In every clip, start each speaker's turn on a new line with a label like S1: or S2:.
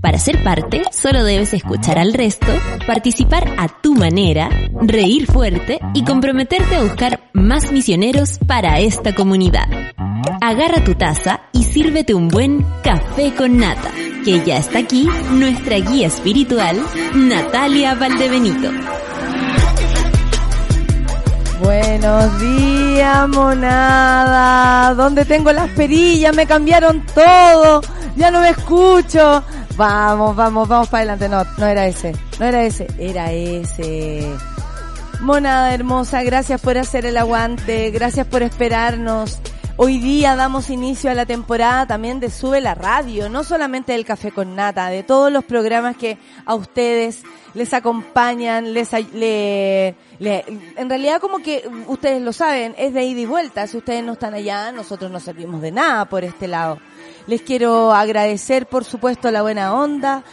S1: Para ser parte, solo debes escuchar al resto, participar a tu manera, reír fuerte y comprometerte a buscar más misioneros para esta comunidad. Agarra tu taza y sírvete un buen café con nata, que ya está aquí nuestra guía espiritual, Natalia Valdebenito.
S2: Buenos días, monada. ¿Dónde tengo las perillas? Me cambiaron todo. Ya no me escucho. Vamos, vamos, vamos para adelante. No, no era ese. No era ese. Era ese. Monada hermosa, gracias por hacer el aguante. Gracias por esperarnos. Hoy día damos inicio a la temporada también de Sube la Radio, no solamente del Café con Nata, de todos los programas que a ustedes les acompañan, les, le, le, en realidad como que ustedes lo saben, es de ida y vuelta. Si ustedes no están allá, nosotros no servimos de nada por este lado. Les quiero agradecer, por supuesto, la buena onda.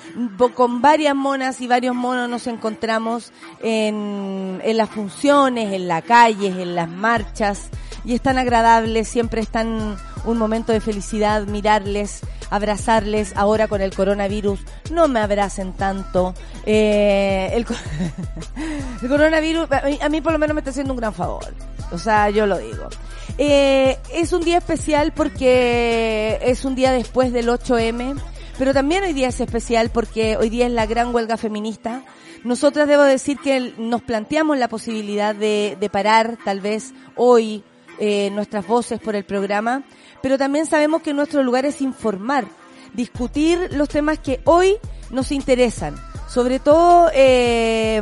S2: Con varias monas y varios monos nos encontramos en, en las funciones, en la calle, en las marchas. Y es tan agradable, siempre están un momento de felicidad mirarles, abrazarles. Ahora con el coronavirus, no me abracen tanto. Eh, el, coronavirus, a mí, por lo menos me está haciendo un gran favor. O sea, yo lo digo. Eh, es un día especial porque es un día después del 8M, pero también hoy día es especial porque hoy día es la gran huelga feminista. Nosotras debo decir que nos planteamos la posibilidad de parar tal vez hoy eh, nuestras voces por el programa, pero también sabemos que nuestro lugar es informar, discutir los temas que hoy nos interesan sobre todo eh,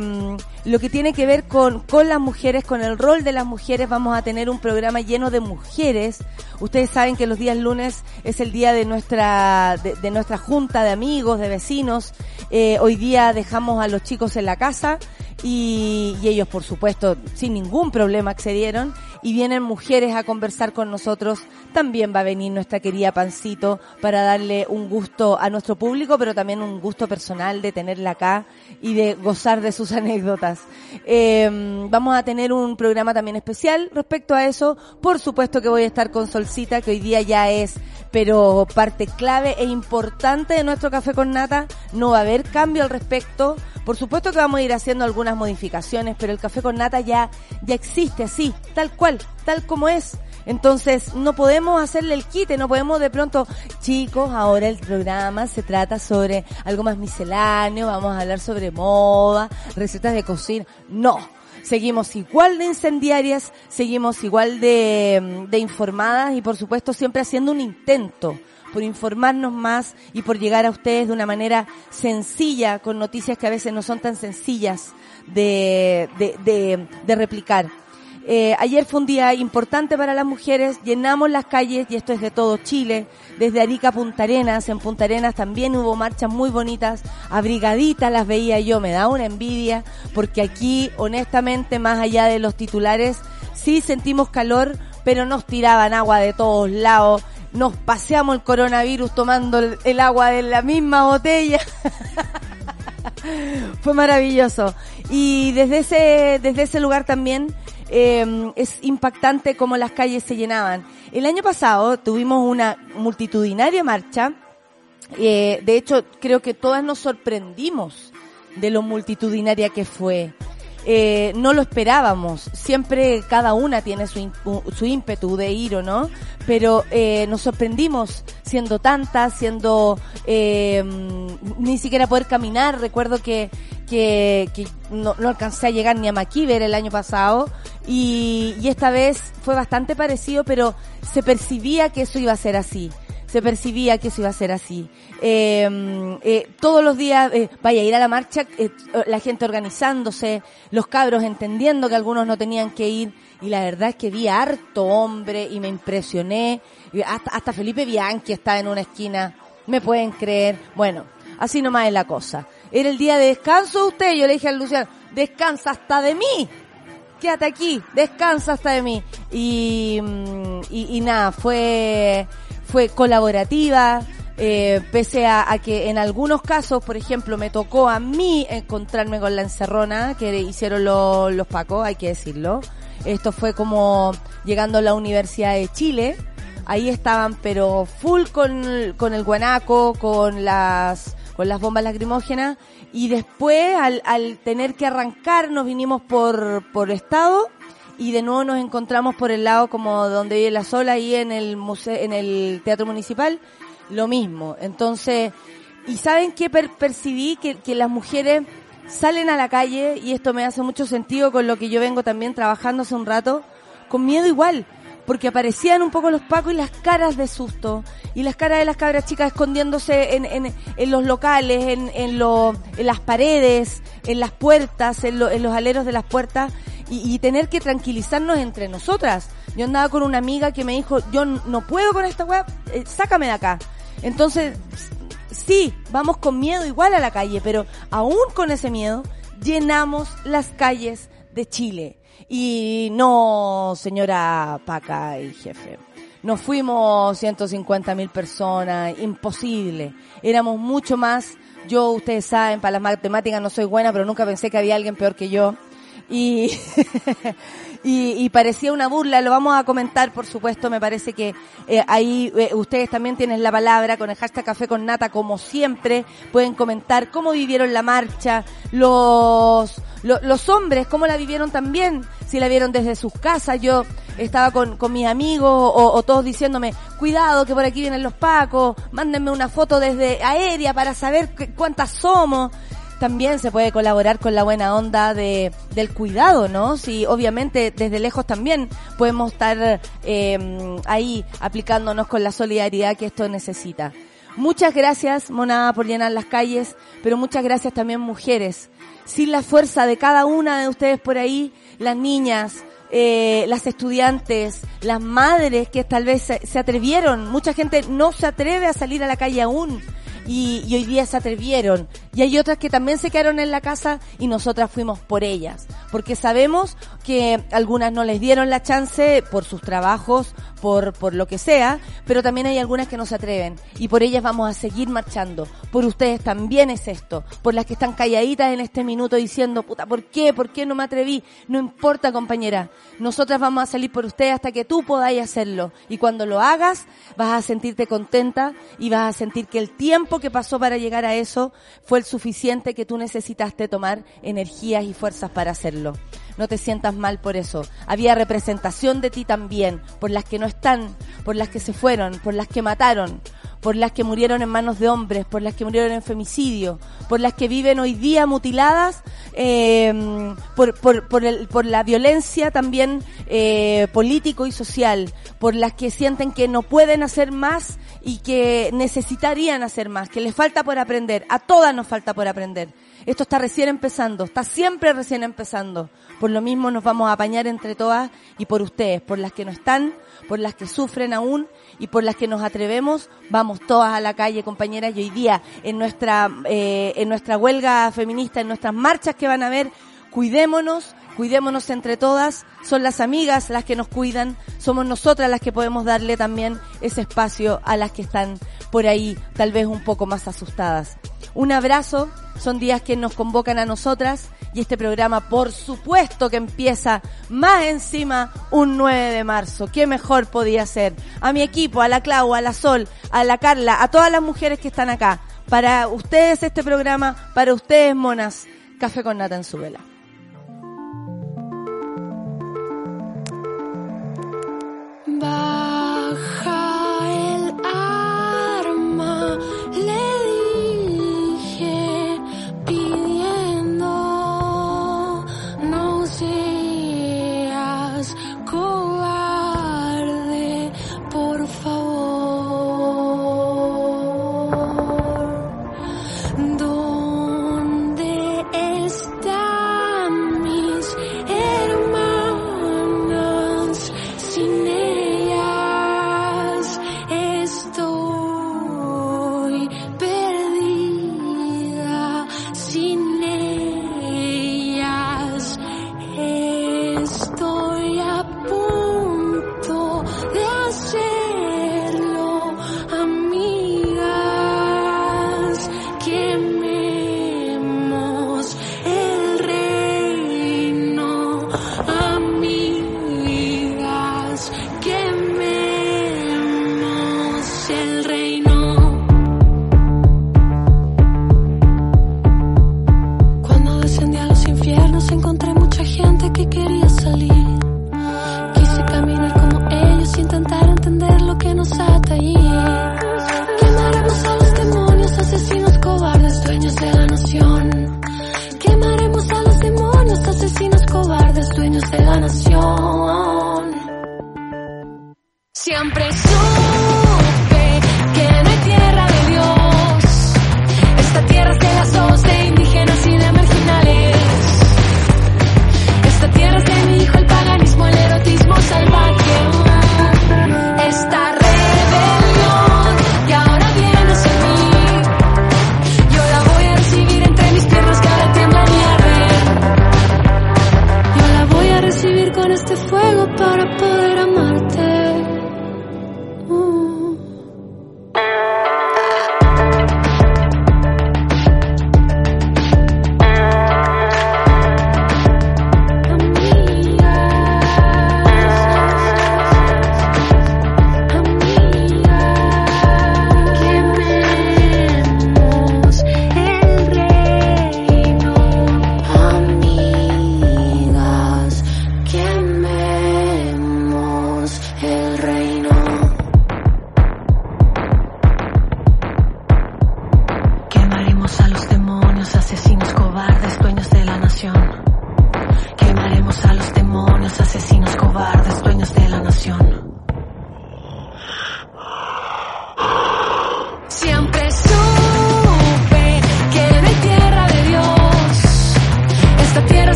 S2: lo que tiene que ver con, con las mujeres, con el rol de las mujeres. Vamos a tener un programa lleno de mujeres. Ustedes saben que los días lunes es el día de nuestra, de, nuestra junta de amigos, de vecinos. Eh, hoy día dejamos a los chicos en la casa y, ellos, por supuesto, sin ningún problema accedieron y vienen mujeres a conversar con nosotros. También va a venir nuestra querida Pancito para darle un gusto a nuestro público, pero también un gusto personal de tenerla acá y de gozar de sus anécdotas. Eh, vamos a tener un programa también especial respecto a eso. Por supuesto que voy a estar con Solcita, que hoy día ya es, pero parte clave e importante de nuestro café con nata. No va a haber cambio al respecto. Por supuesto que vamos a ir haciendo algunas modificaciones, pero el café con nata ya, ya existe así, tal cual, tal como es. Entonces, no podemos hacerle el quite, no podemos de pronto, chicos, ahora el programa se trata sobre algo más misceláneo, vamos a hablar sobre moda, recetas de cocina. No, seguimos igual de incendiarias, seguimos igual de, de informadas y por supuesto siempre haciendo un intento por informarnos más y por llegar a ustedes de una manera sencilla, con noticias que a veces no son tan sencillas de, de, de, de replicar. Eh, ayer fue un día importante para las mujeres, llenamos las calles y esto es de todo Chile, desde Arica Punta Arenas, en Punta Arenas también hubo marchas muy bonitas, abrigaditas las veía yo, me da una envidia, porque aquí honestamente más allá de los titulares, sí sentimos calor, pero nos tiraban agua de todos lados, nos paseamos el coronavirus tomando el, agua de la misma botella. Fue maravilloso. Y desde ese, desde ese lugar también eh, es impactante cómo las calles se llenaban. El año pasado tuvimos una multitudinaria marcha. Eh, de hecho, creo que todas nos sorprendimos de lo multitudinaria que fue. Eh, no lo esperábamos. Siempre cada una tiene su, su ímpetu de ir o no, pero eh, nos sorprendimos siendo tantas, siendo eh, ni siquiera poder caminar. Recuerdo que, que, que no, no, alcancé a llegar ni a Maquiver el año pasado y, y esta vez fue bastante parecido, pero se percibía que eso iba a ser así se percibía que eso iba a ser así. Eh, eh, todos los días, eh, vaya ir a la marcha, eh, la gente organizándose, los cabros entendiendo que algunos no tenían que ir, y la verdad es que vi harto hombre y me impresioné. Hasta, hasta Felipe Bianchi estaba en una esquina, me pueden creer. Bueno, Así nomás es la cosa. Era el día de descanso de usted. Yo le dije a Luciano, descansa hasta de mí. Quédate aquí, descansa hasta de mí. Y, mm, y nada, fue, fue colaborativa, eh, pese a, a, que en algunos casos, por ejemplo, me tocó a mí encontrarme con la encerrona que hicieron los, los pacos, hay que decirlo. Esto fue como llegando a la Universidad de Chile. Ahí estaban, pero full con, con el guanaco, con las, con las bombas lacrimógenas. Y después, al, al tener que arrancar, nos vinimos por, por estado y de nuevo nos encontramos por el lado como donde vive la sola ahí en el museo, en el teatro municipal lo mismo. Entonces, ¿y saben qué percibí? Que, que las mujeres salen a la calle, y esto me hace mucho sentido con lo que yo vengo también trabajando hace un rato, con miedo igual, porque aparecían un poco los pacos y las caras de susto, y las caras de las cabras chicas escondiéndose en, en, en los locales, en, en, lo, en las paredes, en las puertas, en, lo, en los aleros de las puertas, y, y tener que tranquilizarnos entre nosotras. Yo andaba con una amiga que me dijo, yo no puedo con esta web, eh, sácame de acá. Entonces, sí, vamos con miedo igual a la calle, pero aún con ese miedo, llenamos las calles de Chile. Y no, señora Paca y jefe. Nos fuimos 150 mil personas, imposible. Éramos mucho más. Yo, ustedes saben, para las matemáticas no soy buena, pero nunca pensé que había alguien peor que yo. Y, y, y, parecía una burla, lo vamos a comentar, por supuesto, me parece que eh, ahí eh, ustedes también tienen la palabra con el hashtag Café con Nata, como siempre, pueden comentar cómo vivieron la marcha, los, los, hombres, cómo la vivieron también, si la vieron desde sus casas, yo estaba con, con mis amigos o, o todos diciéndome, cuidado que por aquí vienen los pacos, mándenme una foto desde aérea para saber cuántas somos también se puede colaborar con la buena onda de, del cuidado, ¿no? Si obviamente desde lejos también podemos estar eh, ahí aplicándonos con la solidaridad que esto necesita. Muchas gracias, Monada, por llenar las calles, pero muchas gracias también, mujeres. Sin la fuerza de cada una de ustedes por ahí, las niñas, eh, las estudiantes, las madres que tal vez se, se, atrevieron, mucha gente no se atreve a salir a la calle aún y, y, hoy día se atrevieron. Y hay otras que también se quedaron en la casa y nosotras fuimos por ellas. Porque sabemos que algunas no les dieron la chance por sus trabajos, por, por lo que sea, pero también hay algunas que no se atreven. Y por ellas vamos a seguir marchando. Por ustedes también es esto. Por las que están calladitas en este minuto diciendo, puta, ¿por qué? ¿Por qué no me atreví? No importa, compañera. Nosotras vamos a salir por ustedes hasta que tú podáis hacerlo. Y cuando lo hagas, vas a sentirte contenta y vas a sentir que el tiempo que pasó para llegar a eso fue el suficiente que tú necesitaste tomar energías y fuerzas para hacerlo. No te sientas mal por eso. Había representación de ti también, por las que no están, por las que se fueron, por las que mataron, por las que murieron en manos de hombres, por las que murieron en femicidio, por las que viven hoy día mutiladas, eh, por, por, el, por la violencia también eh, político y social, por las que sienten que no pueden hacer más y que necesitarían hacer más, que les falta por aprender. A todas nos falta por aprender. Esto está recién empezando, está siempre recién empezando. Por lo mismo nos vamos a apañar entre todas y por ustedes, por las que no están, por las que sufren aún y por las que nos atrevemos, vamos todas a la calle, compañeras, y hoy día en nuestra, eh, en nuestra huelga feminista, en nuestras marchas que van a ver, cuidémonos, cuidémonos entre todas, son las amigas las que nos cuidan, somos nosotras las que podemos darle también ese espacio a las que están por ahí tal vez un poco más asustadas. Un abrazo, son días que nos convocan a nosotras y este programa por supuesto que empieza más encima un 9 de marzo. ¿Qué mejor podía ser? A mi equipo, a la Clau, a la Sol, a la Carla, a todas las mujeres que están acá. Para ustedes este programa, para ustedes monas, café con nata en su vela.
S3: Baja el arma, le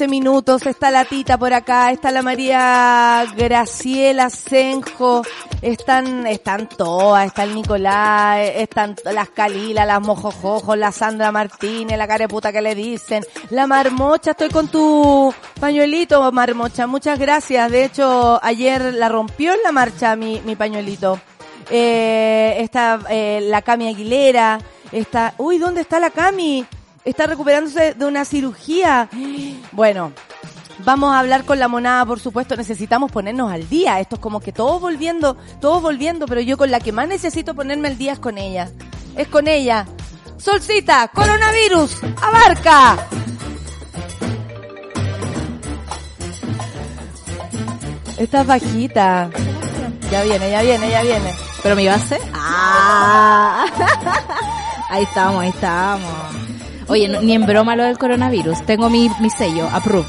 S2: 15 minutos, está la Tita por acá, está la María Graciela Senjo, están, están todas, está el Nicolás, están las Calila, las Mojojojos, la Sandra Martínez, la careputa que le dicen, la Marmocha, estoy con tu pañuelito, Marmocha, muchas gracias, de hecho, ayer la rompió en la marcha mi, mi pañuelito. Eh, está eh, la Cami Aguilera, está, uy, ¿dónde está la Cami? Está recuperándose de una cirugía. Bueno, vamos a hablar con la monada, por supuesto. Necesitamos ponernos al día. Esto es como que todos volviendo, todos volviendo, pero yo con la que más necesito ponerme al día es con ella. Es con ella. Solcita, coronavirus, abarca. Estás bajita. Ya viene, ya viene, ya viene.
S4: ¿Pero mi base? ¡Ah! ahí estamos, ahí estamos. Oye, no- ni en broma lo del coronavirus. Tengo mi, mi sello, approve.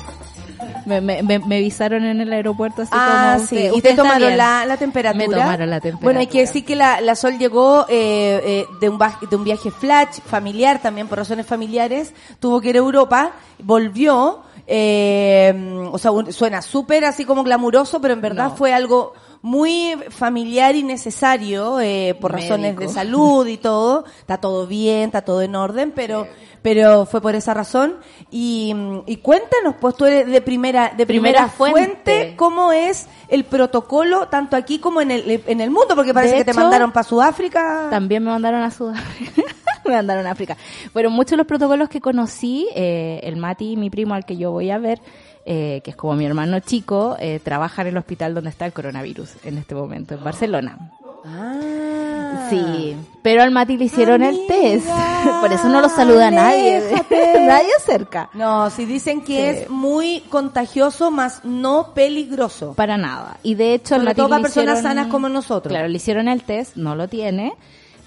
S4: Me, me, me, me avisaron en el aeropuerto así
S2: Ah,
S4: como...
S2: sí.
S4: usted-
S2: ¿Y
S4: usted
S2: te tomaron la, la temperatura?
S4: Me tomaron la temperatura.
S2: Bueno, hay que decir que la, la Sol llegó eh, eh, de, un de un viaje flash, familiar también, por razones familiares. Tuvo que ir a Europa, volvió. eh, o sea, un- suena súper así como glamuroso, pero en verdad
S4: No.
S2: fue algo muy familiar y necesario eh, por razones de salud y todo. Está todo bien, está todo en orden, pero pero fue por esa razón. Y, y cuéntanos, pues tú eres de primera de primera,
S4: Primera
S2: fuente,
S4: fuente.
S2: cómo es el protocolo tanto aquí como en el en el mundo, porque parece que te mandaron para Sudáfrica.
S4: También me mandaron a Sudáfrica. me mandaron a África. Pero muchos de los protocolos que conocí, eh, el Mati, mi primo al que yo voy a ver, eh, que es como mi hermano chico, eh, trabaja en el hospital donde está el coronavirus en este momento, en Barcelona.
S2: Ah.
S4: Sí, pero al Mati le hicieron el test. Por eso no lo saluda nadie.
S2: aléjate.
S4: nadie cerca.
S2: No, si dicen que
S4: Sí.
S2: es muy contagioso, más no peligroso.
S4: Para nada. Y de hecho, al
S2: Sobre
S4: Mati
S2: todo para personas
S4: hicieron-
S2: sanas como nosotros.
S4: Claro, le hicieron el test, no lo tiene.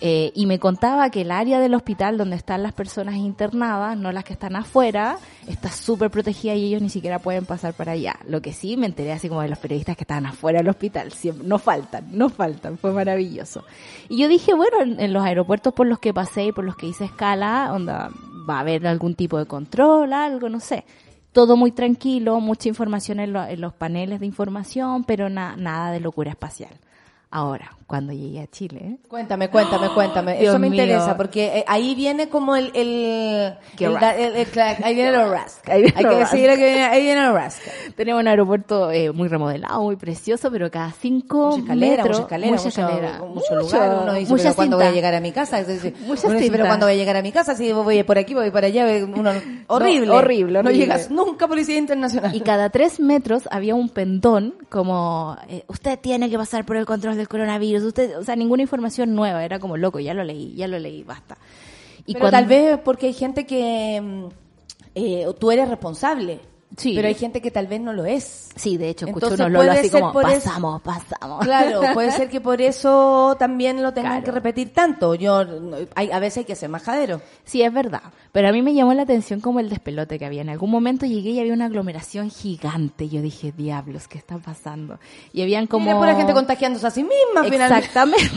S4: Eh, y me contaba que el área del hospital donde están las personas internadas, no las que están afuera, está súper protegida y ellos ni siquiera pueden pasar para allá. Lo que sí me enteré así como de los periodistas que estaban afuera del hospital. Siempre, no faltan, no faltan. Fue maravilloso. Y yo dije, bueno, en, los aeropuertos por los que pasé y por los que hice escala, onda, va a haber algún tipo de control, algo, no sé todo muy tranquilo, mucha información en, en los paneles de información, pero na- nada de locura espacial. Ahora, cuando llegué a Chile,
S2: Cuéntame, cuéntame, cuéntame.
S4: Dios
S2: Eso me
S4: mío.
S2: interesa porque eh, ahí viene como el... el, el- el- el- ahí viene.
S4: Ahí viene
S2: Hay que decirle que viene, ahí viene lo rasca.
S4: tenemos un aeropuerto eh, muy remodelado, muy precioso, pero cada cinco
S2: Mucha escalera,
S4: metros,
S2: mucha escalera,
S4: mucha
S2: mucho,
S4: escalera,
S2: mucho lugar. Uno dice, pero ¿cuándo voy a llegar a mi casa? Decir, uno dice, pero. ¿cuándo voy a llegar a mi casa? Si voy por aquí, voy para allá. Uno, horrible.
S4: horrible,
S2: No
S4: horrible.
S2: llegas nunca a Policía Internacional.
S4: Y cada tres metros había un pendón como, eh, usted tiene que pasar por el control del coronavirus, usted, o sea, ninguna información nueva, era como loco, ya lo leí, ya lo leí, basta. Y
S2: pero
S4: cuando-
S2: tal vez porque hay gente que mm, eh, tú eres responsable.
S4: Sí.
S2: Pero hay gente que tal vez no lo es.
S4: Sí, de hecho,
S2: Entonces
S4: unos
S2: puede
S4: así
S2: ser
S4: como,
S2: por eso-
S4: pasamos, pasamos.
S2: Claro, puede ser que por eso también lo tengan
S4: Claro.
S2: que repetir tanto. Yo, hay, a veces hay que ser majadero.
S4: Sí, es verdad. Pero a mí me llamó la atención como el despelote que había. En algún momento llegué y había una aglomeración gigante. Yo dije, diablos, ¿qué está pasando? Y habían como...
S2: Como... la gente contagiándose a sí misma, finalmente.
S4: Exactamente.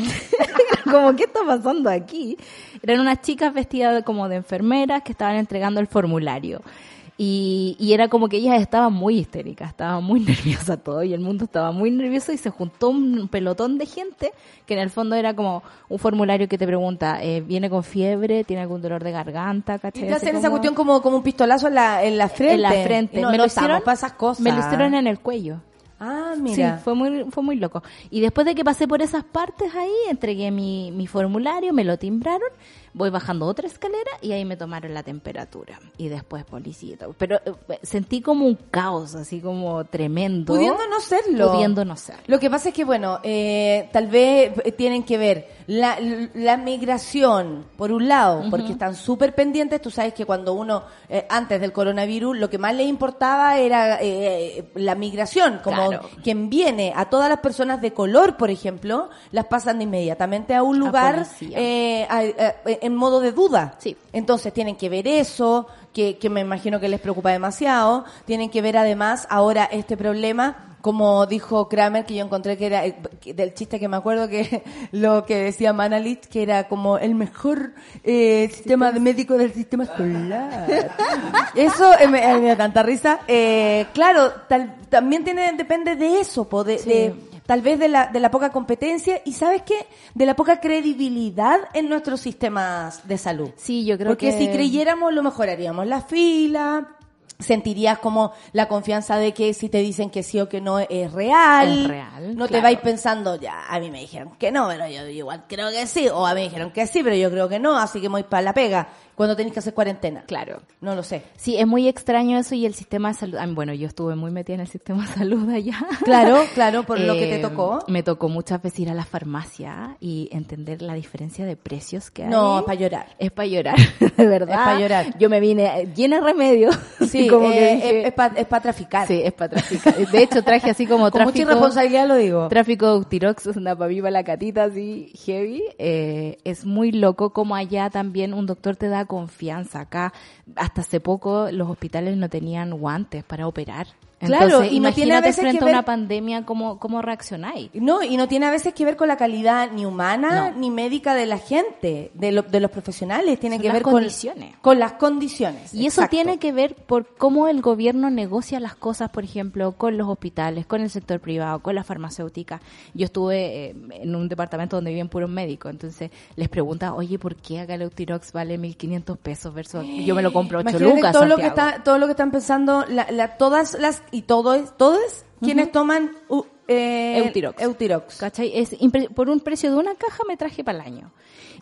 S4: como, ¿qué está pasando aquí? Eran unas chicas vestidas como de enfermeras que estaban entregando el formulario. Y, y era como que ellas estaban muy histéricas, estaban muy nerviosas todo y el mundo estaba muy nervioso y se juntó un pelotón de gente que en el fondo era como un formulario que te pregunta, eh, ¿viene con fiebre? ¿Tiene algún dolor de garganta?
S2: Y
S4: ¿cachai?
S2: te
S4: Así
S2: hacen esa cuestión como, como un pistolazo en la, en la frente.
S4: en la frente.
S2: Y No,
S4: me
S2: no
S4: lo hicieron
S2: para esas cosas.
S4: Me lo hicieron en el cuello.
S2: Ah, mira.
S4: Sí, fue muy, fue muy loco. Y después de que pasé por esas partes ahí, entregué mi, mi formulario, me lo timbraron, voy bajando otra escalera y ahí me tomaron la temperatura. Y después policía. Pero eh, sentí como un caos, así como tremendo.
S2: Pudiendo no serlo.
S4: Pudiendo no serlo.
S2: Lo que pasa es que, bueno, eh, tal vez eh, tienen que ver la, la migración, por un lado, porque están súper pendientes. Tú sabes que cuando uno, eh, antes del coronavirus, lo que más le importaba era eh, la migración. Como
S4: Claro.
S2: quien viene a todas las personas de color, por ejemplo, las pasan inmediatamente a un lugar a- en modo de duda.
S4: Sí.
S2: Entonces tienen que ver eso, que, que me imagino que les preocupa demasiado. Tienen que ver además ahora este problema, como dijo Kramer, que yo encontré que era eh, del chiste que me acuerdo que lo que decía Manalit, que era como el mejor eh, sistema de médico del sistema escolar. Eso eh, me, eh, me da tanta risa. Eh, claro, tal- también tiene depende de eso, po, de-
S4: Sí.
S2: de, tal vez de la, de la poca competencia y sabes qué, de la poca credibilidad en nuestros sistemas de salud.
S4: Sí, yo creo
S2: Porque
S4: que...
S2: si creyéramos lo mejoraríamos la fila, sentirías como la confianza de que si te dicen que sí o que no es real.
S4: Es real,
S2: No te vais pensando, ya, a mí me dijeron que no, pero yo igual creo que sí, o a mí me dijeron que sí, pero yo creo que no, así que voy para la pega cuando tenéis que hacer cuarentena.
S4: Claro.
S2: No lo sé.
S4: Sí, es muy extraño eso y el sistema de salud. ah, Bueno, yo estuve muy metida en el sistema de salud allá.
S2: Claro, claro, por lo que te
S4: Eh,
S2: tocó.
S4: Me tocó muchas veces ir a la farmacia y entender la diferencia de precios que hay.
S2: No, es para llorar.
S4: Es para llorar, de verdad.
S2: Es pa' llorar.
S4: Yo me vine eh, llena de remedios.
S2: Sí,
S4: como que
S2: eh,
S4: dije-
S2: es, para traficar.
S4: Sí, es para traficar. De hecho, traje así como
S2: Con mucha
S4: tráfico.
S2: irresponsabilidad lo digo.
S4: Tráfico de Eutirox, una para mí, para la catita así heavy. Eh, es muy loco como allá también un doctor te da confianza. Acá, hasta hace poco, los hospitales no tenían guantes para operar.
S2: Claro, y no tiene a veces
S4: frente
S2: que
S4: a una
S2: ver-
S4: pandemia, ¿cómo, cómo reaccionáis?
S2: No, y no tiene a veces que ver con la calidad ni humana
S4: No.
S2: ni médica de la gente, de, lo- de los profesionales, tiene
S4: Son
S2: que
S4: las
S2: ver
S4: condiciones.
S2: con con las condiciones.
S4: Y eso tiene que ver por cómo el gobierno negocia las cosas, por ejemplo, con los hospitales, con el sector privado, con las farmacéuticas. Yo estuve eh, en un departamento donde viven puros médicos, entonces les pregunta, oye, ¿por qué acá el vale 1.500 pesos versus yo me lo compro 8
S2: Imagínate
S4: lucas?
S2: todo lo que
S4: Santiago"?
S2: está todo lo que están pensando la, la- todas las y todo es todos quienes toman uh, eh,
S4: Eutirox.
S2: Eutirox.
S4: ¿Cachai? Es por un precio de una caja me traje para el año.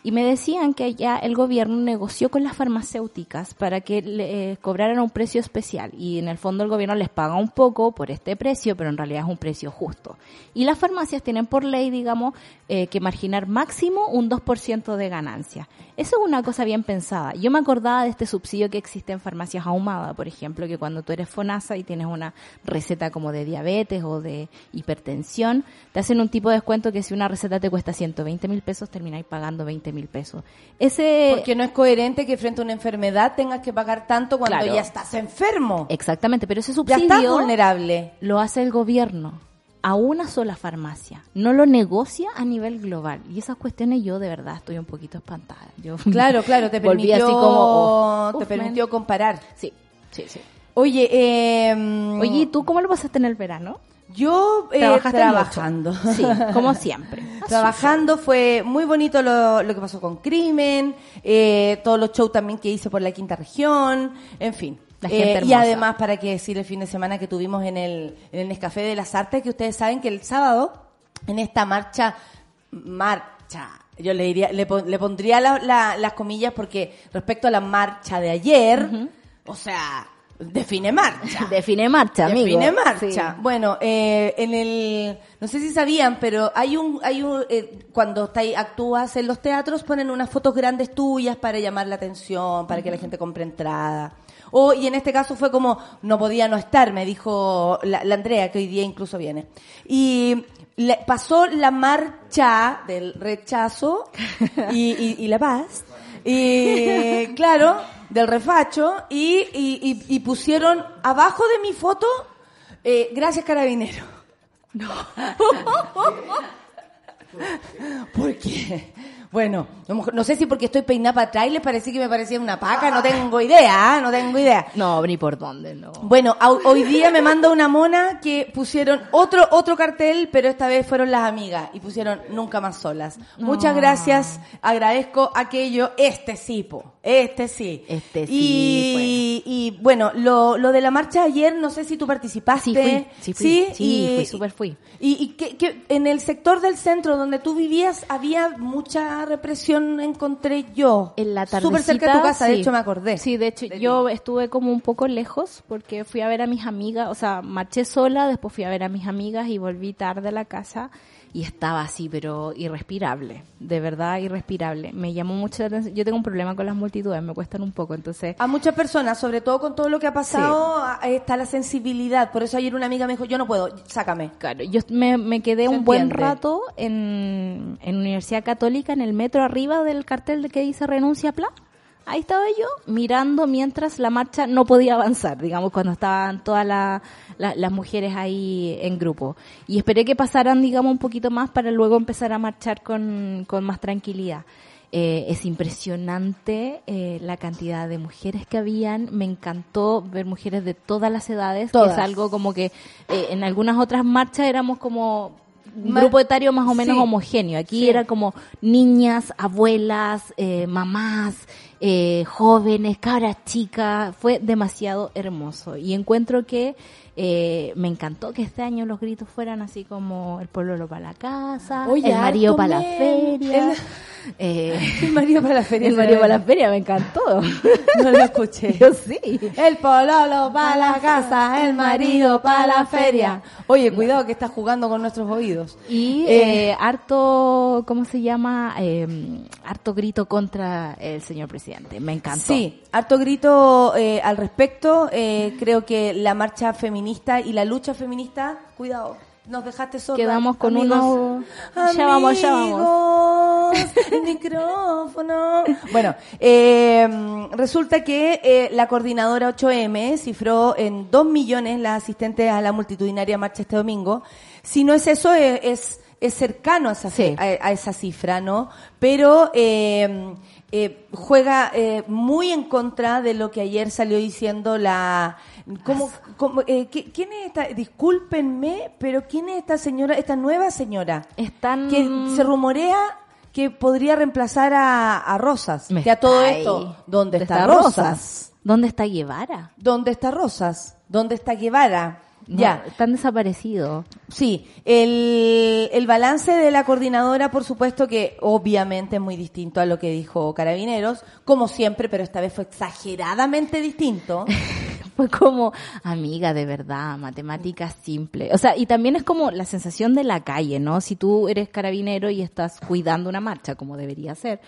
S4: Y me decían que ya el gobierno negoció con las farmacéuticas para que le eh, cobraran un precio especial y en el fondo el gobierno les paga un poco por este precio, pero en realidad es un precio justo. Y las farmacias tienen por ley, digamos, eh, que marginar máximo un 2% de ganancia. Eso es una cosa bien pensada. Yo me acordaba de este subsidio que existe en farmacias ahumadas, por ejemplo, que cuando tú eres FONASA y tienes una receta como de diabetes o de hipertensión, te hacen un tipo de descuento que si una receta te cuesta 120 mil pesos, termináis pagando 20 mil pesos. Ese,
S2: Porque no es coherente que frente a una enfermedad tengas que pagar tanto cuando
S4: Claro.
S2: ya estás enfermo.
S4: exactamente, pero ese
S2: Ya estás
S4: subsidio
S2: vulnerable.
S4: lo hace el gobierno a una sola farmacia, no lo negocia a nivel global. Y esas cuestiones yo de verdad estoy un poquito espantada. Yo
S2: Claro, claro, te permitió,
S4: así como, oh,
S2: te permitió comparar.
S4: Sí, sí, sí.
S2: Oye, eh,
S4: Oye, ¿y tú cómo lo pasaste en el verano?
S2: Yo eh,
S4: ¿Trabajaste
S2: trabajando.
S4: mucho? Sí, como siempre.
S2: Trabajando fue muy bonito lo, lo que pasó con Crimen, eh, todos los shows también que hice por la quinta región, en fin.
S4: La gente
S2: Eh, y además, para que decir el fin de semana que tuvimos en el, en el Nescafé de las Artes, que ustedes saben que el sábado, en esta marcha, marcha, yo le diría, le, pon- le pondría la- la- las comillas porque respecto a la marcha de ayer, o sea, define marcha.
S4: Define marcha, amigo.
S2: Define marcha.
S4: Sí.
S2: Bueno, eh, en el, no sé si sabían, pero hay un, hay un, eh, cuando está ahí, actúas en los teatros ponen unas fotos grandes tuyas para llamar la atención, para que la gente compre entrada. O, y en este caso fue como, no podía no estar, me dijo la, la Andrea, que hoy día incluso viene. Y le- pasó la marcha del rechazo y, y- y la paz. Y claro, del refacho, y, y- y- y pusieron abajo de mi foto, eh, gracias carabinero. No. ¿Por qué? Bueno, no sé si porque estoy peinada para atrás y les parecía que me parecía una paca, no tengo idea, ¿ah? no tengo idea.
S4: No, ni por dónde, no.
S2: Bueno, hoy día me manda una mona que pusieron otro otro cartel, pero esta vez fueron las amigas y pusieron nunca más solas. Muchas gracias, agradezco aquello, este sí, po, este sí.
S4: Este sí,
S2: Y, y bueno, lo, lo de la marcha ayer, no sé si tú participaste.
S4: Sí, fui, sí, fui, sí,
S2: y-
S4: fui, súper fui.
S2: Y, y que, que en el sector del centro donde tú vivías había mucha represión, encontré yo.
S4: En la
S2: Súper cerca de tu casa, de hecho me acordé.
S4: Sí, de hecho,
S2: De
S4: yo estuve como un poco lejos porque fui a ver a mis amigas, o sea, marché sola, después fui a ver a mis amigas y volví tarde a la casa y estaba así, pero irrespirable, de verdad irrespirable. Me llamó mucho la atención. Yo tengo un problema con las multitudes, me cuestan un poco, entonces
S2: A muchas personas, sobre todo con todo lo que ha pasado, a- está la sensibilidad. Por eso ayer una amiga me dijo, yo no puedo, sácame.
S4: Claro, yo me, me quedé un buen rato en, en Universidad Católica, en el metro arriba del cartel de que dice renuncia Pla. Ahí estaba yo mirando mientras la marcha no podía avanzar, digamos, cuando estaban todas la- la- las mujeres ahí en grupo. Y esperé que pasaran, digamos, un poquito más para luego empezar a marchar con, con más tranquilidad. Eh, es impresionante eh, la cantidad de mujeres que habían. Me encantó ver mujeres de todas las edades, que es algo como que eh, en algunas otras marchas éramos como un
S2: Ma-
S4: grupo etario más o menos
S2: sí.
S4: homogéneo. Aquí
S2: Sí.
S4: era como niñas, abuelas, eh, mamás, eh, jóvenes, cabras chicas. Fue demasiado hermoso. Y encuentro que eh, me encantó que este año los gritos fueran así como el pueblo lo para la casa,
S2: Oye,
S4: el marido para la feria.
S2: El-
S4: eh,
S2: El marido para la feria.
S4: el marido para la feria me encantó.
S2: No lo escuché.
S4: Yo sí.
S2: El pololo para la casa, el marido para la feria. Oye, cuidado que estás jugando con nuestros oídos.
S4: Y
S2: Eh,
S4: eh, harto, ¿cómo se llama? Eh, harto grito contra el señor presidente. Me encantó.
S2: Sí, harto grito eh, al respecto. Creo que la marcha feminista y la lucha feminista, cuidado, nos dejaste solos.
S4: Quedamos con uno-
S2: Amigos,
S4: Ya vamos, ya vamos.
S2: el micrófono. Bueno, eh, resulta que eh, la coordinadora 8M cifró en 2 millones las asistentes a la multitudinaria marcha este domingo. Si no es eso, eh, es, es cercano a esa,
S4: Sí.
S2: a, a esa cifra, ¿no? Pero eh, eh, juega eh, muy en contra de lo que ayer salió diciendo la... ¿cómo, cómo, eh, ¿qui- ¿Quién es esta? Discúlpenme, pero ¿quién es esta señora, esta nueva señora?
S4: Están...
S2: que se rumorea que podría reemplazar a, a Rosas.
S4: Me
S2: Que a todo esto. ¿dónde está, Rosas?
S4: ¿Dónde está Guevara?
S2: ¿Dónde está Rosas? ¿Dónde está Guevara?
S4: No,
S2: Ya.
S4: Están desaparecidos.
S2: Sí, el, el balance de la coordinadora, por supuesto que obviamente es muy distinto a lo que dijo Carabineros, como siempre, pero esta vez fue exageradamente distinto.
S4: Fue como, amiga, de verdad, matemáticas simple. O sea, y también es como la sensación de la calle, ¿no? Si tú eres carabinero y estás cuidando una marcha, como debería ser,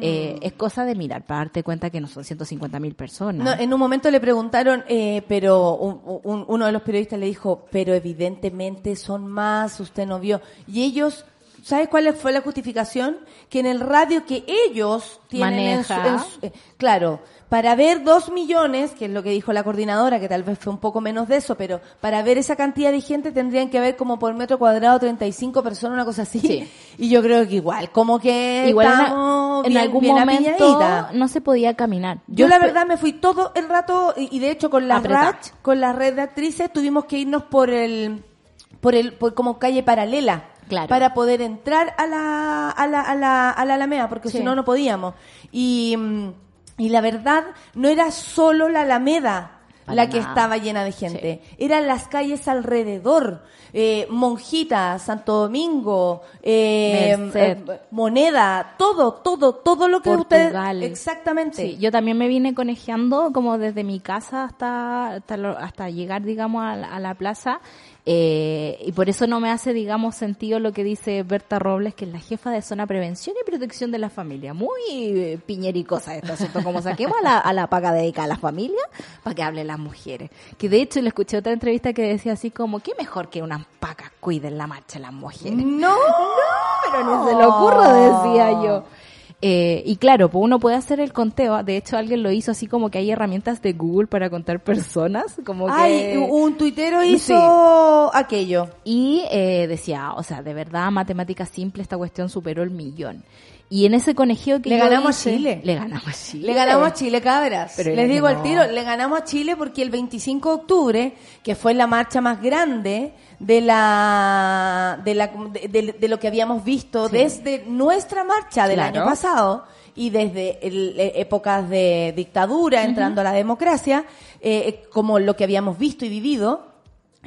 S4: eh, es cosa de mirar, para darte cuenta que no son 150 mil personas.
S2: No, en un momento le preguntaron, eh, pero un- un- uno de los periodistas le dijo, pero evidentemente son más, usted no vio. Y ellos, ¿sabes cuál fue la justificación? Que en el radio que ellos tienen en su-
S4: Maneja.
S2: en su- eh, claro, para ver dos millones, que es lo que dijo la coordinadora, que tal vez fue un poco menos de eso, pero para ver esa cantidad de gente tendrían que haber como por metro cuadrado 35 personas, una cosa así.
S4: Sí.
S2: Y yo creo que igual, como que
S4: Igual
S2: estamos
S4: en
S2: bien-
S4: algún
S2: bien
S4: momento no se podía caminar.
S2: Yo, la verdad me fui todo el rato y, y de hecho con la. RACH, con la red de actrices tuvimos que irnos por el por el por como calle paralela
S4: Claro.
S2: para poder entrar a la a la a la, a la Alameda porque
S4: Sí.
S2: si no no podíamos. Y mm, y la verdad no era solo la Alameda
S4: Para
S2: la que
S4: nada.
S2: estaba llena de gente. Eran las calles alrededor. Eh, Monjita, Santo Domingo, eh, eh, Moneda, todo, todo, todo lo que
S4: Portugal.
S2: ustedes... Exactamente.
S4: Sí, yo también me vine conejeando como desde mi casa hasta hasta, lo- hasta llegar, digamos, a la, a la plaza. Eh, y por eso no me hace, digamos, sentido lo que dice Berta Robles, que es la jefa de zona prevención y protección de la familia. Muy eh, piñericosa esto, ¿cierto? Como saquemos a la, a la paga dedicada a la familia para que hablen las mujeres. Que de hecho le escuché otra entrevista que decía así como, ¿qué mejor que unas pacas cuiden la marcha las mujeres?
S2: No,
S4: pero ni se le ocurra, decía yo. Eh, y claro, pues uno puede hacer el conteo. De hecho, alguien lo hizo así como que hay herramientas de Google para contar personas. Como
S2: Ay,
S4: que...
S2: un tuitero hizo aquello.
S4: Y eh, decía, o sea, de verdad, matemática simple, esta cuestión superó el millón. Y en ese conejeo que
S2: Le
S4: yo
S2: ganamos a Chile.
S4: Le ganamos a Chile.
S2: Le ganamos a Chile, cabras.
S4: Pero
S2: Les digo al
S4: no.
S2: tiro, le ganamos a Chile porque el 25 de octubre, que fue la marcha más grande de la de la de, de- de lo que habíamos visto desde nuestra marcha del
S4: Claro.
S2: año pasado y desde el- eh, épocas de dictadura entrando a la democracia, eh, como lo que habíamos visto y vivido,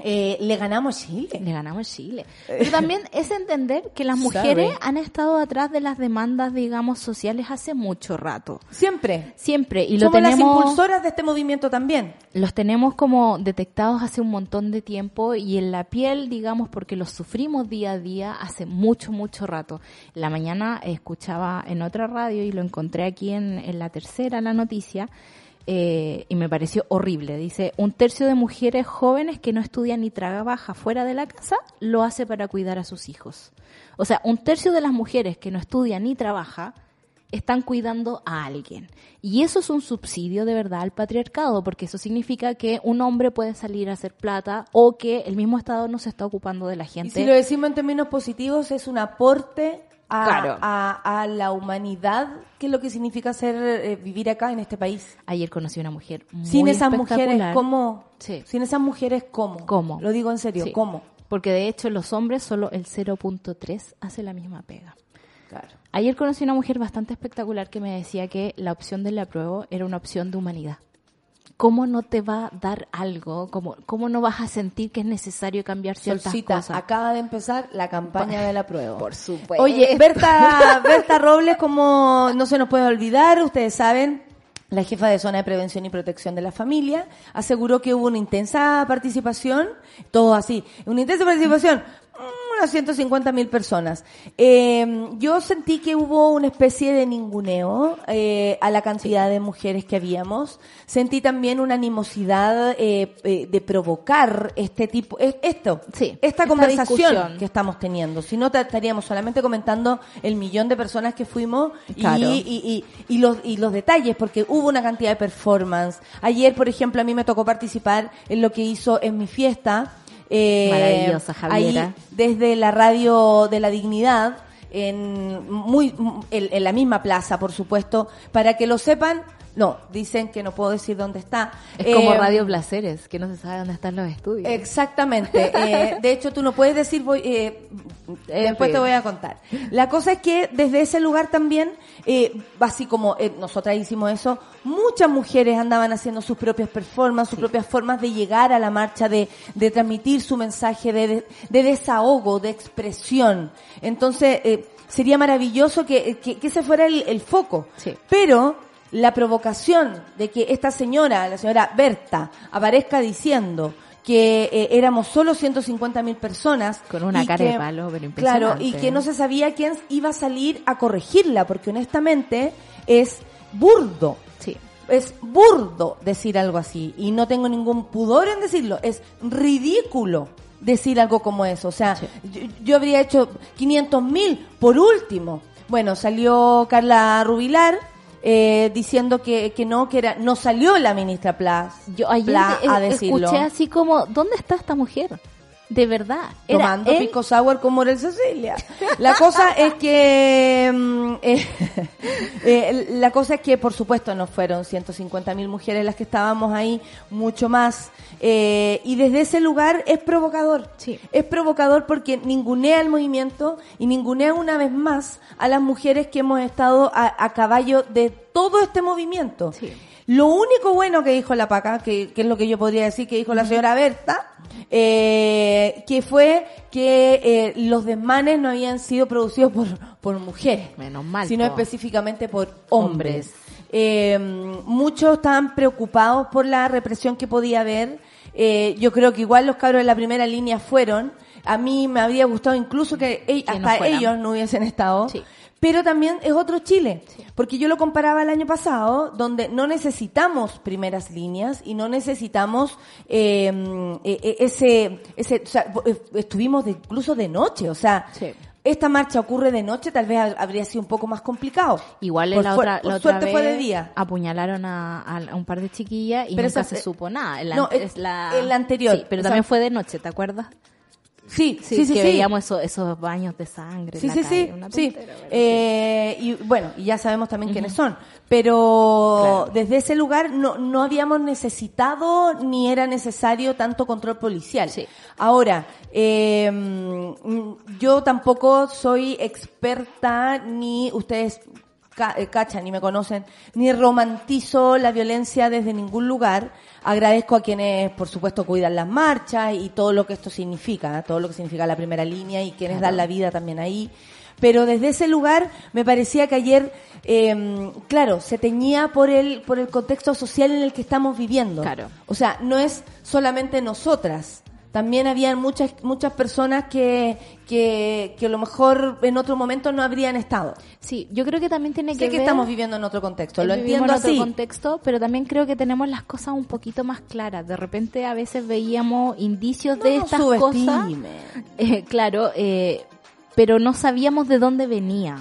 S2: eh, le ganamos Chile.
S4: Le ganamos Chile. Pero también es entender que las mujeres han estado atrás de las demandas, digamos, sociales hace mucho rato.
S2: Siempre.
S4: Siempre. Y lo
S2: Somos las
S4: tenemos...
S2: impulsoras de este movimiento también.
S4: los tenemos como detectados hace un montón de tiempo y en la piel, digamos, porque los sufrimos día a día hace mucho, mucho rato. La mañana escuchaba en otra radio y lo encontré aquí en, en la tercera, la noticia, eh, y me pareció horrible. Dice, un tercio de mujeres jóvenes que no estudian ni trabaja fuera de la casa lo hace para cuidar a sus hijos. O sea, un tercio de las mujeres que no estudian ni trabaja están cuidando a alguien. Y eso es un subsidio de verdad al patriarcado, porque eso significa que un hombre puede salir a hacer plata o que el mismo Estado no se está ocupando de la
S2: Y
S4: gente.
S2: si lo decimos en términos positivos, es un aporte a,
S4: Claro.
S2: a, a la humanidad, que es lo que significa ser eh, vivir acá en este país.
S4: Ayer conocí una mujer muy
S2: Sin esas mujeres. ¿cómo?
S4: Sí.
S2: Sin esas mujeres, ¿cómo?
S4: ¿Cómo?
S2: Lo digo en serio,
S4: Sí.
S2: ¿cómo?
S4: Porque de hecho los hombres solo el 0.3 hace la misma pega.
S2: Claro.
S4: Ayer conocí una mujer bastante espectacular que me decía que la opción del apruebo era una opción de humanidad. ¿Cómo no te va a dar algo? ¿Cómo, cómo no vas a sentir que es necesario cambiar ciertas
S2: Solcita,
S4: cosas?
S2: acaba de empezar la campaña de la prueba.
S4: Por supuesto.
S2: Oye, Berta, Berta Robles, como no se nos puede olvidar, ustedes saben, la jefa de zona de prevención y protección de la familia, aseguró que hubo una intensa participación, todo así, una intensa participación, unas 150 mil personas. Eh, yo sentí que hubo una especie de ninguneo eh, a la cantidad de mujeres que habíamos. Sentí también una animosidad eh, eh, de provocar este tipo, es- esto,
S4: Sí,
S2: esta
S4: esta
S2: conversación
S4: discusión.
S2: que estamos teniendo. Si no, estaríamos solamente comentando el millón de personas que fuimos y,
S4: Claro.
S2: y, y, y los, y los detalles, porque hubo una cantidad de performance. Ayer, por ejemplo, a mí me tocó participar en lo que hizo en mi fiesta. Eh,
S4: Maravillosa, Javiera.
S2: Ahí, desde la radio de la dignidad, en, muy, en, en la misma plaza, por supuesto, para que lo sepan No, dicen que no puedo decir dónde está.
S4: Es como
S2: Eh,
S4: Radio Placeres, que no se sabe dónde están los estudios.
S2: Exactamente. Eh, de hecho, tú no puedes decir, voy, eh, después te voy a contar. La cosa es que desde ese lugar también, eh, así como eh, nosotras hicimos eso, muchas mujeres andaban haciendo sus propias performances, sus propias formas de llegar a la marcha, de, de transmitir su mensaje de, de, de desahogo, de expresión. Entonces, eh, sería maravilloso que, que, que ese fuera el, el foco.
S4: Sí.
S2: Pero la provocación de que esta señora, la señora Berta, aparezca diciendo que eh, éramos solo 150 mil personas.
S4: Con una cara
S2: que-
S4: de palo, pero
S2: Claro,
S4: impresionante.
S2: y que no se sabía quién iba a salir a corregirla, porque honestamente es burdo.
S4: Sí.
S2: Es burdo decir algo así y no tengo ningún pudor en decirlo. Es ridículo decir algo como eso. O sea, yo, yo habría hecho 500 mil por último. Bueno, salió Carla Rubilar eh, diciendo que, que no, que era, no salió la ministra Plas,
S4: Yo ayer
S2: Pla
S4: eh,
S2: a decirlo.
S4: escuché así como, ¿dónde está esta mujer? De verdad. Era
S2: tomando
S4: él-
S2: pico sour con Morel Cecilia. La cosa es que mm, eh, eh, la cosa es que por supuesto no fueron 150 mil mujeres las que estábamos ahí, mucho más. Eh, y desde ese lugar es provocador.
S4: Sí.
S2: Es provocador porque ningunea el movimiento y ningunea una vez más a las mujeres que hemos estado a, a caballo de todo este movimiento.
S4: Sí.
S2: Lo único bueno que dijo la PACA, que, que es lo que yo podría decir que dijo la señora Berta, eh, que fue que eh, los desmanes no habían sido producidos por, por mujeres,
S4: Menos mal,
S2: sino
S4: po.
S2: específicamente por hombres.
S4: Hombres.
S2: Eh, muchos estaban preocupados por la represión que podía haber. Eh, yo creo que igual los cabros de la primera línea fueron. A mí me habría gustado incluso que, hasta ellos no hubiesen estado.
S4: Sí.
S2: Pero también es otro Chile, porque yo lo comparaba el año pasado, donde no necesitamos primeras líneas y no necesitamos eh, eh, eh, ese, ese, o sea, eh, estuvimos de- incluso de noche, o sea,
S4: Sí.
S2: esta marcha ocurre de noche, tal vez ha- habría sido un poco más complicado.
S4: Igual en la otra,
S2: por
S4: la otra
S2: suerte
S4: vez
S2: fue de día.
S4: apuñalaron a, un par de chiquillas y
S2: Pero
S4: nunca
S2: esa-
S4: se supo nada. En la,
S2: no, es
S4: la,
S2: en la anterior.
S4: Sí, pero
S2: O sea-
S4: también fue de noche, ¿te acuerdas?
S2: Sí,
S4: Sí,
S2: sí, sí,
S4: que
S2: sí.
S4: veíamos esos, esos baños de sangre.
S2: Sí,
S4: en
S2: sí,
S4: la
S2: sí,
S4: calle, una
S2: sí.
S4: tontera, pero
S2: Eh, y bueno, y ya sabemos también quiénes son. Pero desde ese lugar no, no habíamos necesitado ni era necesario tanto control policial.
S4: Sí.
S2: Ahora, eh, mm, yo tampoco soy experta ni ustedes eh, cachan ni me conocen, ni romantizo la violencia desde ningún lugar. Agradezco a quienes, por supuesto, cuidan las marchas y todo lo que esto significa, ¿eh? todo lo que significa la primera línea y quienes dan la vida también ahí. Pero desde ese lugar me parecía que ayer, eh, claro, se teñía por el, por el contexto social en el que estamos viviendo.
S4: Claro.
S2: O sea, no es solamente nosotras. También habían muchas, muchas personas que, que, que a lo mejor en otro momento no habrían estado.
S4: Sí, yo creo que también tiene
S2: Sé
S4: que
S2: que
S4: ver...
S2: estamos viviendo en otro contexto, lo
S4: Vivimos
S2: entiendo
S4: en otro
S2: así.
S4: contexto, pero también creo que tenemos las cosas un poquito más claras. De repente a veces veíamos indicios de
S2: No
S4: estas cosas. Eh, claro, eh, pero no sabíamos de dónde venía.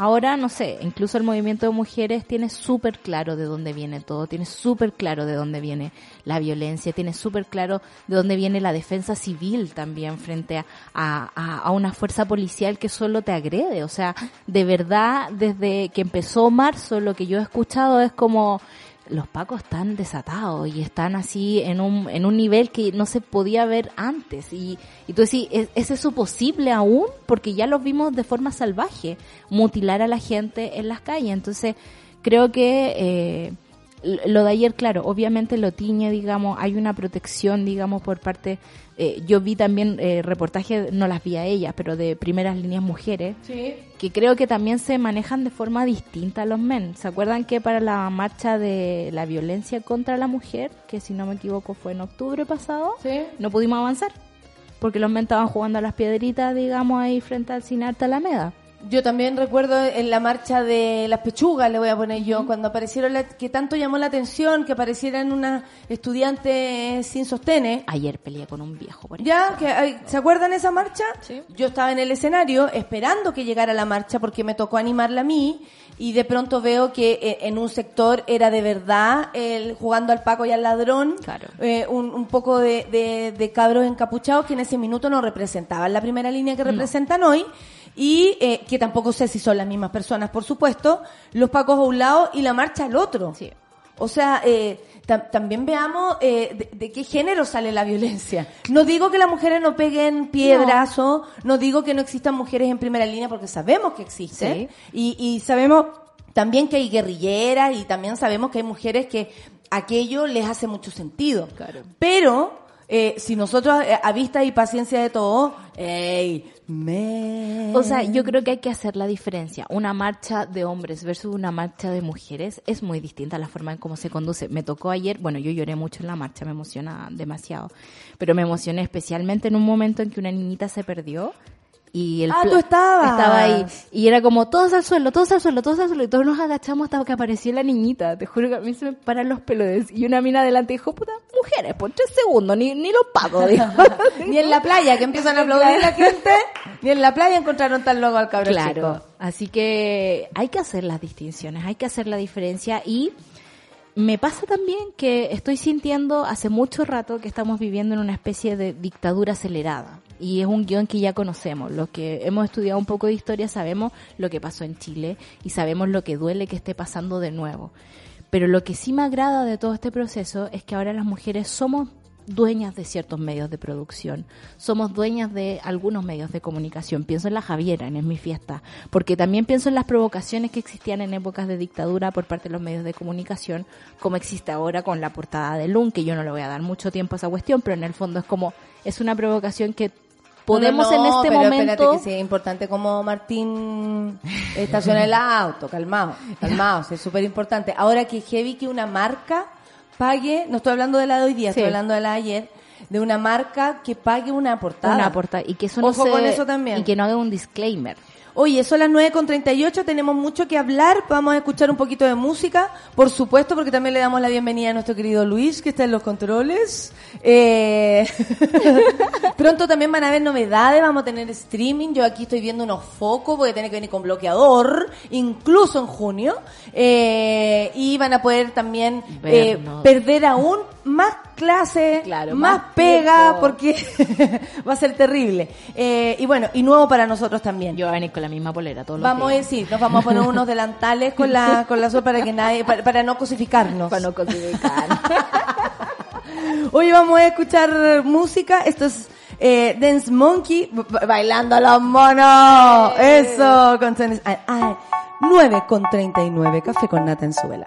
S4: Ahora, no sé, incluso el movimiento de mujeres tiene súper claro de dónde viene todo, tiene súper claro de dónde viene la violencia, tiene súper claro de dónde viene la defensa civil también frente a, a, a una fuerza policial que solo te agrede. O sea, de verdad, desde que empezó marzo, lo que yo he escuchado es como los pacos están desatados y están así en un, en un nivel que no se podía ver antes. Y, y tú decís, ¿es, ¿es eso posible aún? Porque ya los vimos de forma salvaje, mutilar a la gente en las calles. Entonces, creo que eh, lo de ayer, claro, obviamente lo tiñe, digamos, hay una protección, digamos, por parte... eh, yo vi también eh, reportajes, no las vi a ellas, pero de primeras líneas mujeres,
S2: Sí.
S4: que creo que también se manejan de forma distinta a los men. ¿Se acuerdan que para la marcha de la violencia contra la mujer, que si no me equivoco fue en octubre pasado,
S2: Sí.
S4: no pudimos avanzar? Porque los men estaban jugando a las piedritas, digamos, ahí frente al Cine Arte Alameda.
S2: Yo también recuerdo en la marcha de las pechugas, le voy a poner yo, cuando aparecieron, la- que tanto llamó la atención que aparecieran unas estudiantes sin sostenes.
S4: Ayer peleé con un viejo por
S2: Ya, que, ¿se acuerdan esa marcha?
S4: Sí.
S2: Yo estaba en el escenario esperando que llegara la marcha porque me tocó animarla a mí y de pronto veo que eh, en un sector era de verdad el jugando al Paco y al ladrón,
S4: Claro.
S2: eh, un, un poco de, de- de cabros encapuchados que en ese minuto no representaban la primera línea que representan hoy y eh, que tampoco sé si son las mismas personas, por supuesto, los Pacos a un lado y la marcha al otro.
S4: Sí.
S2: O sea, eh, tam- también veamos eh, de, de qué género sale la violencia. No digo que las mujeres no peguen piedrazo, no, digo que no existan mujeres en primera línea porque sabemos que existen. Y, y sabemos también que hay guerrilleras y también sabemos que hay mujeres que aquello les hace mucho sentido.
S4: Claro.
S2: Pero eh, si nosotros eh, a vista y paciencia de todo, ey.
S4: O sea, yo creo que hay que hacer la diferencia. Una marcha de hombres versus una marcha de mujeres es muy distinta la forma en cómo se conduce. Me tocó ayer, bueno, yo lloré mucho en la marcha, me emociona demasiado, pero me emocioné especialmente en un momento en que una niñita se perdió y el
S2: Ah, tú estabas.
S4: estaba ahí y era como todos al suelo, todos al suelo, todos al suelo y todos nos agachamos hasta que apareció la niñita. Te juro que a mí se me paran los pelos y una mina adelante dijo, "Puta, mujeres, por tres segundos, ni ni lo pago." dijo.
S2: Ni en la playa, que empiezan a aplaudir la gente, ni en la playa encontraron tan loco al cabrón
S4: Claro,
S2: chico.
S4: así que hay que hacer las distinciones, hay que hacer la diferencia y me pasa también que estoy sintiendo hace mucho rato que estamos viviendo en una especie de dictadura acelerada y es un guion que ya conocemos. Los que hemos estudiado un poco de historia sabemos lo que pasó en Chile y sabemos lo que duele que esté pasando de nuevo. Pero lo que sí me agrada de todo este proceso es que ahora las mujeres somos dueñas de ciertos medios de producción, somos dueñas de algunos medios de comunicación. Pienso en la Javiera, en Es mi fiesta, porque también pienso en las provocaciones que existían en épocas de dictadura por parte de los medios de comunicación, como existe ahora con la portada de Lun, que yo no le voy a dar mucho tiempo a esa cuestión, pero en el fondo es como, es una provocación que podemos
S2: No, no,
S4: en este
S2: pero
S4: momento...
S2: Espérate que sí, es importante como Martín estaciona el auto, calmado, calmado, es súper importante. Ahora que heavy que una marca pague, no estoy hablando de la de hoy día,
S4: Sí.
S2: estoy hablando de la de ayer, de una marca que pague una portada.
S4: Una portada y que eso no
S2: Ojo
S4: se-
S2: con eso también.
S4: y que no haga un disclaimer.
S2: Oye, son las 9.38, tenemos mucho que hablar, vamos a escuchar un poquito de música, por supuesto, porque también le damos la bienvenida a nuestro querido Luis, que está en los controles. Eh, Pronto también van a haber novedades, vamos a tener streaming, yo aquí estoy viendo unos focos, voy a tener que venir con bloqueador, incluso en junio, Eh, y van a poder también eh, perder aún más clases,
S4: Claro,
S2: más,
S4: más
S2: pega,
S4: tiempo.
S2: porque va a ser terrible. Eh, y bueno, y nuevo para nosotros también.
S4: Yo voy a venir con la misma polera todos los
S2: Vamos a decir, nos vamos a poner unos delantales con la con la sopa para que nadie para, para no cosificarnos.
S4: Para no cosificar.
S2: Hoy vamos a escuchar música, esto es eh, Dance Monkey ba- bailando los monos. Eso con tenis- ah, ah, 9 con 39, café con nata en suela.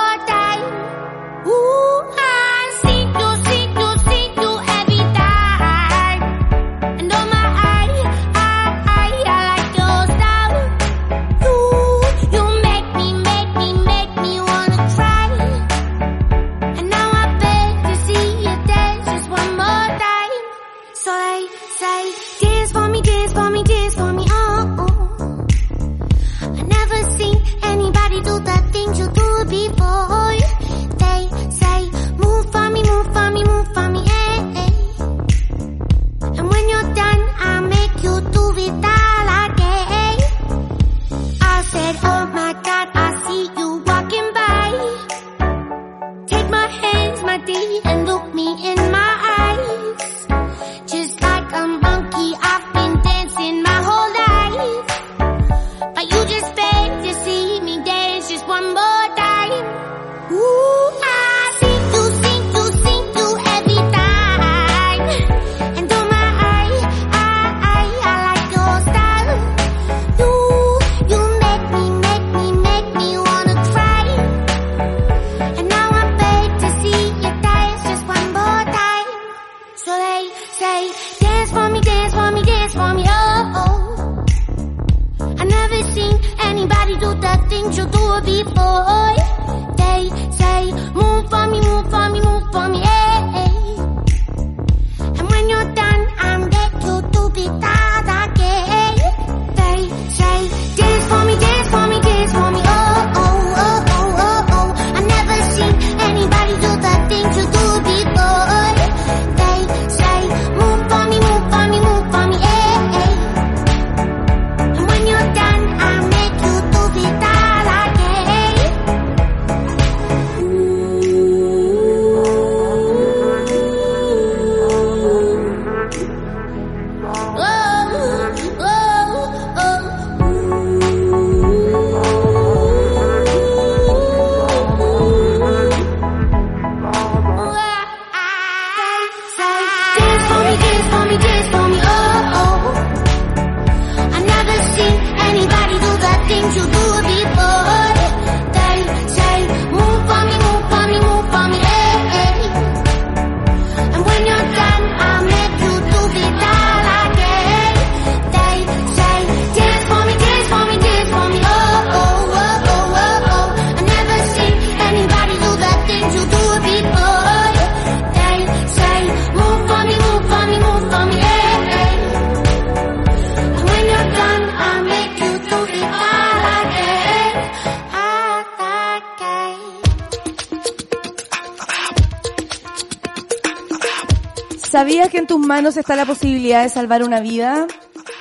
S2: está la posibilidad de salvar una vida?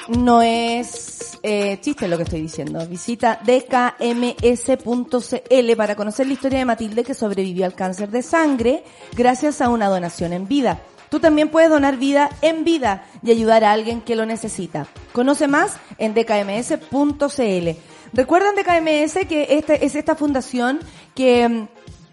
S2: No es eh, chiste lo que estoy diciendo. Visita dkms.cl para conocer la historia de Matilde que sobrevivió al cáncer de sangre gracias a una donación en vida. Tú también puedes donar vida en vida y ayudar a alguien que lo necesita. Conoce más en dkms.cl. Recuerdan DKMS que esta es esta fundación que mm,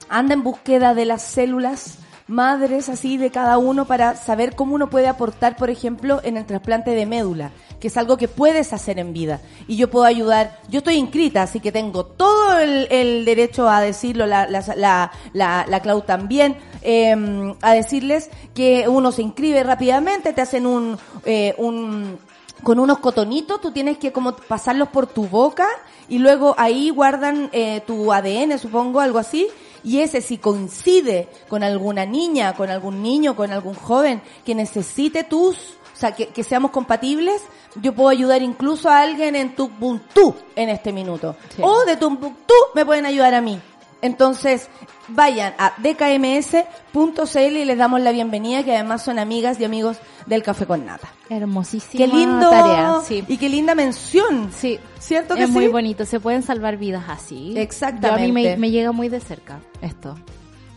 S2: anda en búsqueda de las células madres así de cada uno para saber cómo uno puede aportar, por ejemplo, en el trasplante de médula, que es algo que puedes hacer en vida. Y yo puedo ayudar, yo estoy inscrita, así que tengo todo el, el derecho a decirlo, la, la, la, la, la Clau también, eh, a decirles que uno se inscribe rápidamente, te hacen un, eh, un con unos cotonitos, tú tienes que como pasarlos por tu boca y luego ahí guardan eh, tu ADN, supongo, algo así. Y ese si coincide con alguna niña, con algún niño, con algún joven que necesite tus, o sea, que, que seamos compatibles, yo puedo ayudar incluso a alguien en Tumbuktu en este minuto. O de Tumbuktu me pueden ayudar a mí. Entonces, vayan a dkms.cl y les damos la bienvenida, que además son amigas y amigos del Café con Nata.
S4: Hermosísima
S2: Qué lindo
S4: tarea. Sí.
S2: y qué linda mención.
S4: Sí.
S2: ¿Cierto que
S4: es
S2: sí?
S4: muy bonito, se pueden salvar vidas así.
S2: Exactamente.
S4: Yo a mí me, me llega muy de cerca esto.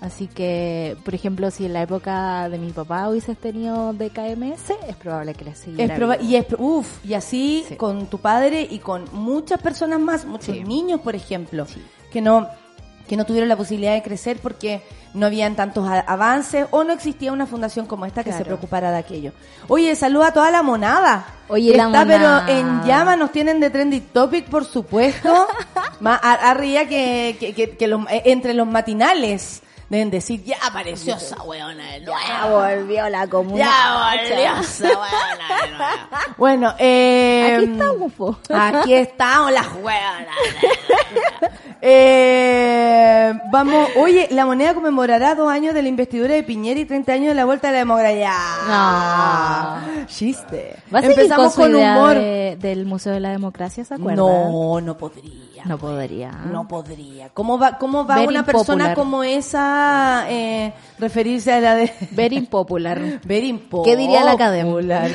S4: Así que, por ejemplo, si en la época de mi papá hubiese tenido DKMS, es probable que le siguiera.
S2: Es y es, uf, y así
S4: Sí.
S2: con tu padre y con muchas personas más, muchos
S4: Sí.
S2: niños, por ejemplo, que no que no tuvieron la posibilidad de crecer porque no habían tantos avances o no existía una fundación como esta que se preocupara de aquello. Oye, saluda a toda la monada.
S4: Oye, la
S2: Está
S4: monada.
S2: pero en llama, nos tienen de trending topic, por supuesto. Más arriba que, que, que- que los- eh, entre los matinales deben decir, ya apareció esa weona de nuevo.
S4: Ya volvió la comuna.
S2: Ya volvió esa weona de nuevo. Bueno, eh,
S4: Aquí estamos, po.
S2: Aquí estamos las hueonas. Eh, vamos, oye, la moneda conmemorará dos años de la investidura de Piñera y 30 años de la vuelta de la democracia.
S4: No.
S2: Chiste.
S4: ¿Va a seguir
S2: Empezamos
S4: con,
S2: humor.
S4: de- del Museo de la Democracia, ¿se acuerdan?
S2: No, no podría.
S4: No podría.
S2: No podría. ¿Cómo va, cómo va
S4: Very
S2: una persona como esa eh, referirse a la de...
S4: Ver impopular.
S2: Very impopular,
S4: ¿Qué diría la Academ?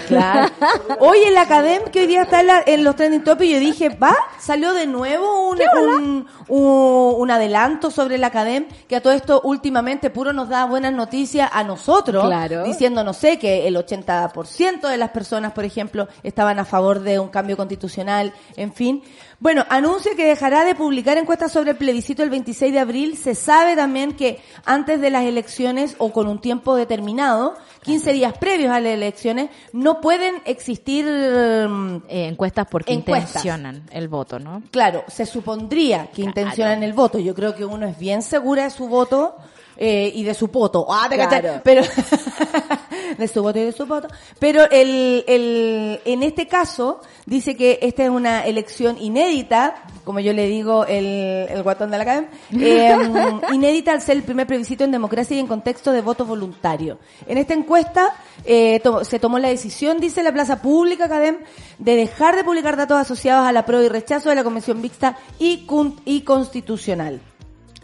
S2: Claro. Oye, la Academ que hoy día está en, la- en los trending topics, yo dije, va, salió de nuevo un, un, un- un adelanto sobre la Academ, que a todo esto últimamente puro nos da buenas noticias a nosotros,
S4: Claro.
S2: diciendo, no sé, que el 80% de las personas, por ejemplo, estaban a favor de un cambio constitucional, en fin. Bueno, anuncia que dejará de publicar encuestas sobre el plebiscito el 26 de abril. Se sabe también que antes de las elecciones o con un tiempo determinado, 15 días previos a las elecciones, no pueden existir, mm,
S4: Eh, encuestas porque
S2: Encuestas.
S4: intencionan el voto, ¿no?
S2: claro, se supondría que intencionan el voto. Yo creo que uno es bien segura de su voto. Eh, y de su poto, ah, ¿te cachai?
S4: Claro.
S2: pero de su voto y de su voto, pero el, el, en este caso dice que esta es una elección inédita, como yo le digo el, el guatón de la academia, eh, inédita al ser el primer plebiscito en democracia y en contexto de voto voluntario. En esta encuesta eh, to- se tomó la decisión, dice la Plaza Pública Academ, de dejar de publicar datos asociados a la prueba y rechazo de la Convención Mixta y, y Constitucional.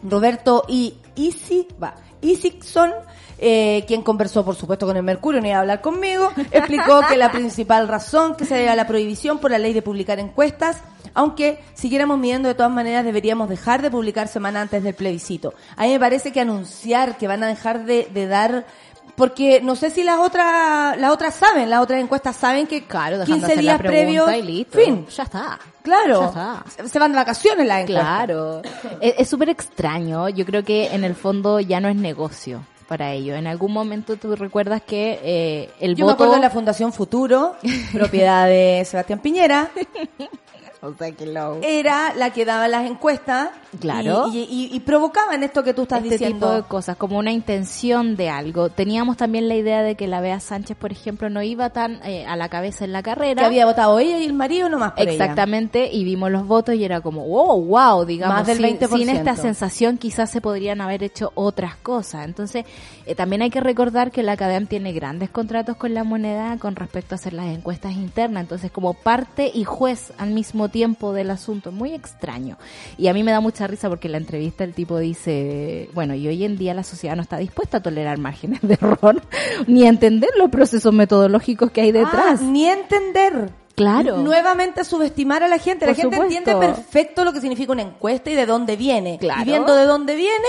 S2: Roberto y Isi, va, Isikson, eh, quien conversó, por supuesto, con el Mercurio, no iba a hablar conmigo, explicó que la principal razón que se debe a la prohibición por la ley de publicar encuestas, aunque siguiéramos midiendo de todas maneras, deberíamos dejar de publicar semana antes del plebiscito. A mí me parece que anunciar que van a dejar de, de dar porque no sé si las otras las otras saben, las otras encuestas saben que
S4: Claro, dejando
S2: 15
S4: hacer la
S2: días previos,
S4: y listo.
S2: fin,
S4: Ya está.
S2: claro,
S4: Ya está.
S2: se- van de vacaciones las encuestas.
S4: Claro. es es súper extraño. Yo creo que en el fondo ya no es negocio para ello. En algún momento tú recuerdas que eh, el
S2: Yo me
S4: voto...
S2: acuerdo de la Fundación Futuro, propiedad de Sebastián Piñera,
S4: O sea, que lo-
S2: era la que daba las encuestas
S4: Claro.
S2: y, y- y- y provocaban esto que tú estás
S4: este
S2: diciendo.
S4: tipo de cosas, como una intención de algo. Teníamos también la idea de que la Bea Sánchez, por ejemplo, no iba tan eh, a la cabeza en la carrera.
S2: que había votado ella y el marido nomás por ella.
S4: Exactamente, y vimos los votos y era como, wow, wow, digamos,
S2: Más del
S4: sin,
S2: 20%.
S4: sin esta sensación quizás se podrían haber hecho otras cosas. Entonces, eh, también hay que recordar que la Academ tiene grandes contratos con la moneda con respecto a hacer las encuestas internas. Entonces, como parte y juez al mismo tiempo del asunto. Es muy extraño. Y a mí me da mucha risa porque en la entrevista el tipo dice, bueno, y hoy en día la sociedad no está dispuesta a tolerar márgenes de error, ni a entender los procesos metodológicos que hay detrás.
S2: Ah, ni entender.
S4: Claro.
S2: Nuevamente subestimar a la gente. la gente
S4: supuesto.
S2: entiende perfecto lo que significa una encuesta y de dónde viene.
S4: Claro.
S2: Y viendo de dónde viene,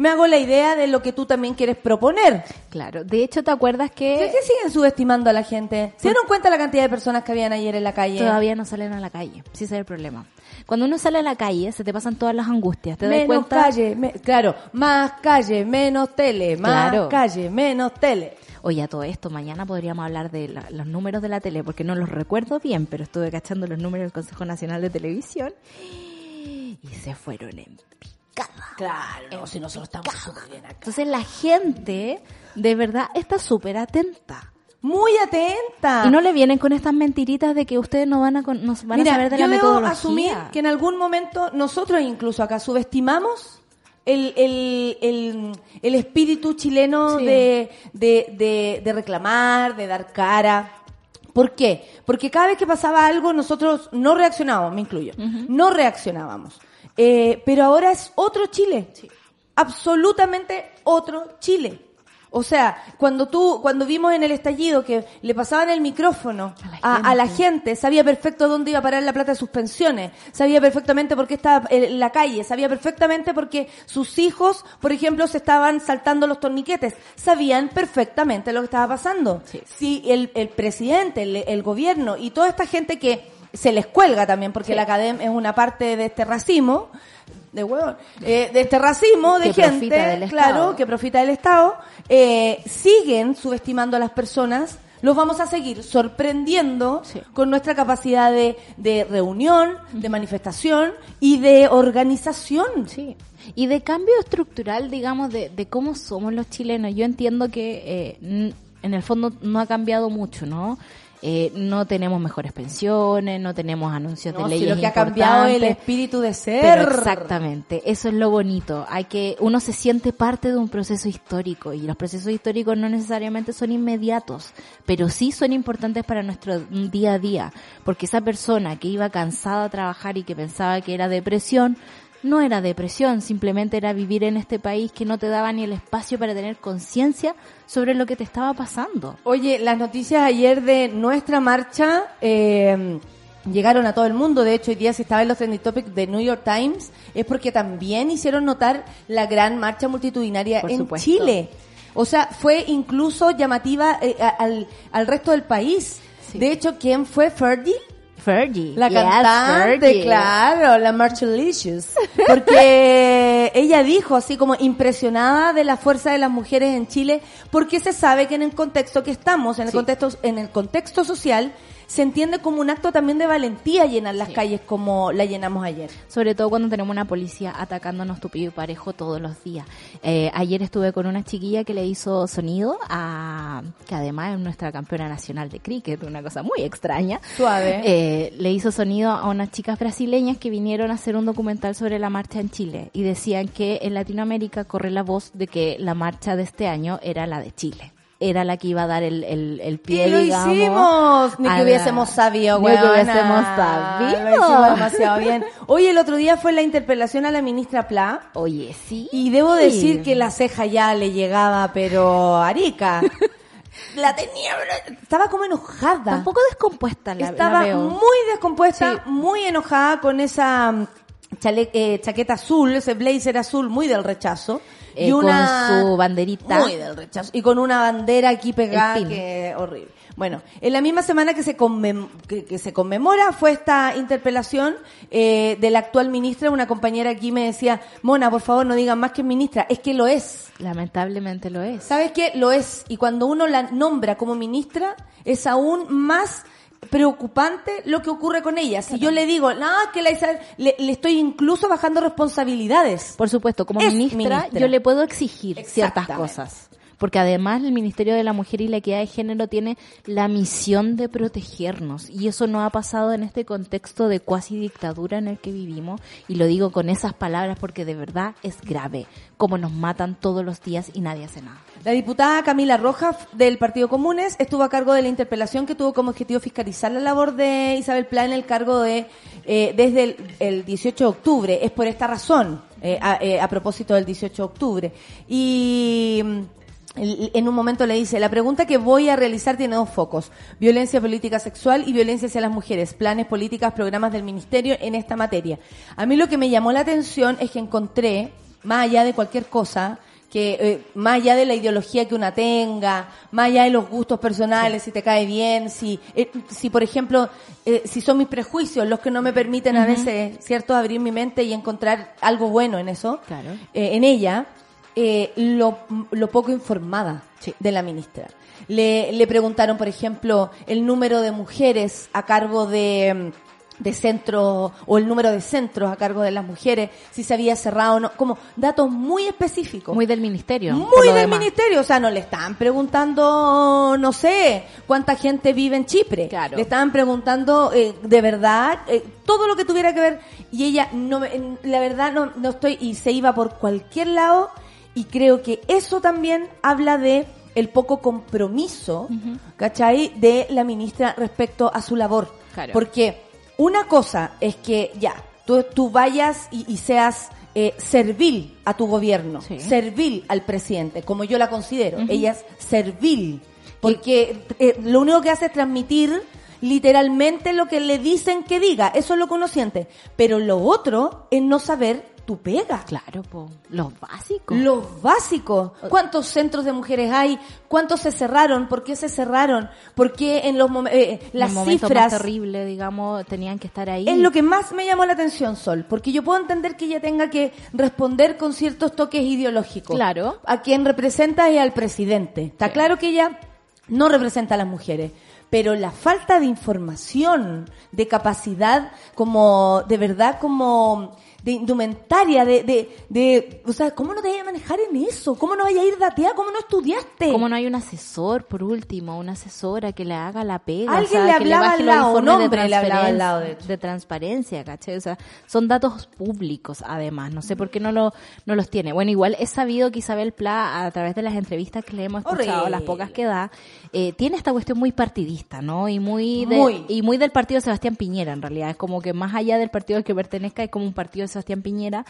S2: me hago la idea de lo que tú también quieres proponer.
S4: Claro. De hecho, ¿te acuerdas
S2: ¿De
S4: que
S2: qué siguen subestimando a la gente? ¿Se dieron cuenta la cantidad de personas que habían ayer en la calle?
S4: todavía no salen a la calle? Sí, ese es el problema. Cuando uno sale a la calle, se te pasan todas las angustias. ¿Te das
S2: menos
S4: cuenta?
S2: calle, me- claro, más calle, menos tele, más
S4: Claro.
S2: calle, menos tele.
S4: Oye, a todo esto, mañana podríamos hablar de la- los números de la tele, porque no los recuerdo bien, pero estuve cachando los números del Consejo Nacional de Televisión y se fueron en picada.
S2: Claro, si nosotros estamos súper bien acá.
S4: Entonces la gente, de verdad, está súper atenta.
S2: Muy atenta.
S4: Y no le vienen con estas mentiritas de que ustedes no van a, con- nos van
S2: Mira,
S4: a saber de
S2: yo
S4: la
S2: debo
S4: metodología.
S2: asumir que en algún momento nosotros incluso acá subestimamos el, el, el, el espíritu chileno
S4: Sí.
S2: de, de, de, de reclamar, de dar cara. ¿Por qué? Porque cada vez que pasaba algo nosotros no reaccionábamos, me incluyo, no reaccionábamos. Eh, pero ahora es otro Chile. Absolutamente otro Chile. O sea, cuando tú, cuando vimos en el estallido que le pasaban el micrófono
S4: A la
S2: a, a la
S4: gente.
S2: gente, sabía perfecto dónde iba a parar la plata de sus pensiones, sabía perfectamente por qué estaba en la calle, sabía perfectamente por qué sus hijos, por ejemplo, se estaban saltando los torniquetes, sabían perfectamente lo que estaba pasando.
S4: Sí.
S2: Si el, el presidente, el, el gobierno y toda esta gente que se les cuelga también, porque la academia es una parte de este racismo, de huevón, eh, de este racismo de
S4: Que
S2: gente, claro,
S4: Estado.
S2: que profita del Estado, eh, siguen subestimando a las personas, los vamos a seguir sorprendiendo
S4: Sí.
S2: con nuestra capacidad de, de reunión, de manifestación y de organización.
S4: Sí. Y de cambio estructural, digamos, de, de cómo somos los chilenos. Yo entiendo que eh, en el fondo no ha cambiado mucho, ¿no? Eh, no tenemos mejores pensiones, no tenemos anuncios
S2: No,
S4: de
S2: si
S4: leyes
S2: lo que ha cambiado el espíritu de ser.
S4: Pero exactamente, eso es lo bonito. Hay que uno se siente parte de un proceso histórico y los procesos históricos no necesariamente son inmediatos, pero sí son importantes para nuestro día a día, porque esa persona que iba cansada a trabajar y que pensaba que era depresión no era depresión, simplemente era vivir en este país que no te daba ni el espacio para tener conciencia sobre lo que te estaba pasando.
S2: Oye, las noticias ayer de nuestra marcha eh, llegaron a todo el mundo. De hecho, hoy día si estaba en los trending topics de New York Times es porque también hicieron notar la gran marcha multitudinaria
S4: Por
S2: en
S4: supuesto.
S2: Chile. O sea, fue incluso llamativa eh, al, al resto del país.
S4: Sí.
S2: De hecho, ¿quién fue Fergie?
S4: Fergie.
S2: La
S4: Yes,
S2: cantante,
S4: Fergie.
S2: claro, la Marchalicious. Porque ella dijo así como impresionada de la fuerza de las mujeres en Chile, porque se sabe que en el contexto que estamos, en el
S4: Sí.
S2: contexto, en el contexto social, se entiende como un acto también de valentía llenar las calles como la llenamos ayer.
S4: Sobre todo cuando tenemos una policía atacándonos tupido y parejo todos los días. Eh, ayer estuve con una chiquilla que le hizo sonido a, que además es nuestra campeona nacional de cricket, una cosa muy extraña.
S2: Suave.
S4: Eh, le hizo sonido a unas chicas brasileñas que vinieron a hacer un documental sobre la marcha en Chile y decían que en Latinoamérica corre la voz de que la marcha de este año era la de Chile. Era la que iba a dar el, el, el pie,
S2: Y lo
S4: digamos,
S2: hicimos, ni que hubiésemos sabido,
S4: Ni que hubiésemos sabido.
S2: Lo hicimos demasiado bien. Hoy el otro día fue la interpelación a la ministra Pla.
S4: Oye, sí.
S2: Y debo decir que la ceja ya le llegaba, pero arica. la tenía, estaba como enojada.
S4: Un poco descompuesta la, la
S2: estaba
S4: veo.
S2: muy descompuesta,
S4: Sí.
S2: muy enojada con esa mm, chale- eh, chaqueta azul, ese blazer azul muy del rechazo.
S4: Eh,
S2: y una
S4: con su banderita.
S2: muy del rechazo y con una bandera aquí pegada que horrible. Bueno, en la misma semana que se conmem- que, que se conmemora fue esta interpelación eh, de la actual ministra, una compañera aquí me decía, Mona, por favor no digan más que ministra, es que lo es.
S4: Lamentablemente lo es.
S2: ¿Sabes qué? Lo es. Y cuando uno la nombra como ministra, es aún más preocupante lo que ocurre con ella. Si yo le digo, no, que la Isabel, le, le estoy incluso bajando responsabilidades.
S4: Por supuesto, como ministra,
S2: ministra.
S4: yo le puedo exigir ciertas cosas. Porque además el Ministerio de la Mujer y la Equidad de Género tiene la misión de protegernos y eso no ha pasado en este contexto de cuasi dictadura en el que vivimos y lo digo con esas palabras porque de verdad es grave como nos matan todos los días y nadie hace nada.
S2: La diputada Camila Rojas del Partido Comunes estuvo a cargo de la interpelación que tuvo como objetivo fiscalizar la labor de Isabel Pla en el cargo de eh, desde el, el 18 de octubre. Es por esta razón, eh, a, eh, a propósito del 18 de octubre. Y mm, en un momento le dice, la pregunta que voy a realizar tiene dos focos, violencia política sexual y violencia hacia las mujeres, planes, políticas, programas del ministerio en esta materia. A mí lo que me llamó la atención es que encontré, más allá de cualquier cosa, que eh, más allá de la ideología que una tenga, más allá de los gustos personales, si te cae bien, si, eh, si por ejemplo, eh, si son mis prejuicios los que no me permiten a veces, ¿cierto?, abrir mi mente y encontrar algo bueno en eso,
S4: Claro.
S2: eh, en ella, eh, lo, lo poco informada de la ministra. Le, le preguntaron, por ejemplo, el número de mujeres a cargo de, de centros, o el número de centros a cargo de las mujeres, si se había cerrado o no, como datos muy específicos.
S4: Muy del ministerio.
S2: Muy del
S4: demás.
S2: ministerio, o sea, no le estaban preguntando, no sé, cuánta gente vive en Chipre.
S4: Claro.
S2: Le estaban preguntando, eh, de verdad, eh, todo lo que tuviera que ver. Y ella, no, la verdad, no, no estoy, y se iba por cualquier lado. Y creo que eso también habla de el poco compromiso, ¿cachai? De la ministra respecto a su labor.
S4: Claro.
S2: Porque una cosa es que ya, tú, tú vayas y, y seas eh, servil a tu gobierno,
S4: Sí.
S2: servil al presidente, como yo la considero. Ella es servil. Porque eh, lo único que hace es transmitir literalmente lo que le dicen que diga. Eso es lo que uno siente. Pero lo otro es no saber tu pega.
S4: Claro, po. los básicos.
S2: Los básicos. ¿Cuántos centros de mujeres hay? ¿Cuántos se cerraron? ¿Por qué se cerraron? ¿Por qué en los eh, las
S4: el
S2: cifras?
S4: más terrible, digamos, tenían que estar ahí.
S2: Es lo que más me llamó la atención, Sol, porque yo puedo entender que ella tenga que responder con ciertos toques ideológicos.
S4: Claro.
S2: A quien representa es al presidente. Está
S4: Sí.
S2: claro que ella no representa a las mujeres. Pero la falta de información, de capacidad, como, de verdad, como, de indumentaria, de, de, de, o sea, ¿cómo no te vayas a manejar en eso? ¿Cómo no vayas a ir dateada? ¿Cómo no estudiaste?
S4: Como no hay un asesor, por último, una asesora que le haga la pega.
S2: Alguien
S4: o sea,
S2: le
S4: que
S2: hablaba
S4: baje
S2: al
S4: los
S2: lado, un hombre le hablaba al lado, de hecho.
S4: de transparencia, ¿cachai? O sea, son datos públicos, además. No sé por qué no, lo, no los tiene. Bueno, igual es sabido que Isabel Pla, a través de las entrevistas que le hemos escuchado,
S2: Horrible.
S4: las pocas que da, eh, tiene esta cuestión muy partidista, ¿no? Y muy, de-
S2: Muy.
S4: y muy del partido de Sebastián Piñera, en realidad. Es como que más allá del partido al que pertenezca, es como un partido Sebastián Piñera.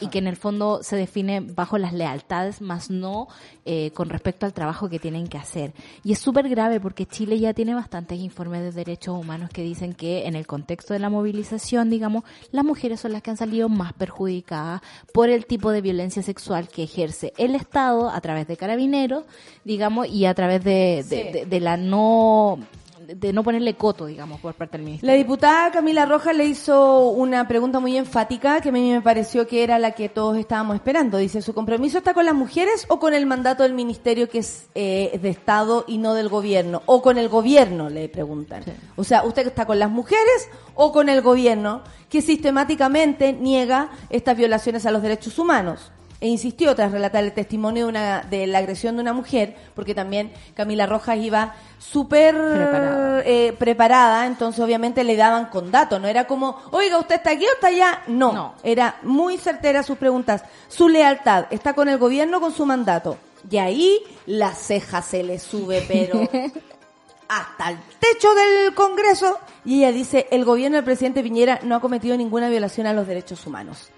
S4: Y que en el fondo se define bajo las lealtades, más no eh, con respecto al trabajo que tienen que hacer. Y es súper grave porque Chile ya tiene bastantes informes de derechos humanos que dicen que en el contexto de la movilización, digamos, las mujeres son las que han salido más perjudicadas por el tipo de violencia sexual que ejerce el Estado a través de carabineros, digamos, y a través de, de-
S2: Sí.
S4: de- de la no de no ponerle coto, digamos, por parte del
S2: La
S4: ministerio.
S2: diputada Camila Rojas le hizo una pregunta muy enfática que a mí me pareció que era la que todos estábamos esperando. Dice, ¿su compromiso está con las mujeres o con el mandato del ministerio que es eh, de Estado y no del gobierno? ¿O con el gobierno? Le preguntan.
S4: Sí.
S2: O sea, ¿usted está con las mujeres o con el gobierno que sistemáticamente niega estas violaciones a los derechos humanos? E insistió tras relatar el testimonio de, una, de la agresión de una mujer, porque también Camila Rojas iba súper
S4: Preparada.
S2: eh, preparada, entonces obviamente le daban con datos, no era como, oiga, usted está aquí o está allá, no,
S4: No.
S2: era muy certera sus preguntas. Su lealtad está con el gobierno con su mandato. Y ahí la ceja se le sube, pero hasta el techo del Congreso. Y ella dice, el gobierno del presidente Piñera no ha cometido ninguna violación a los derechos humanos.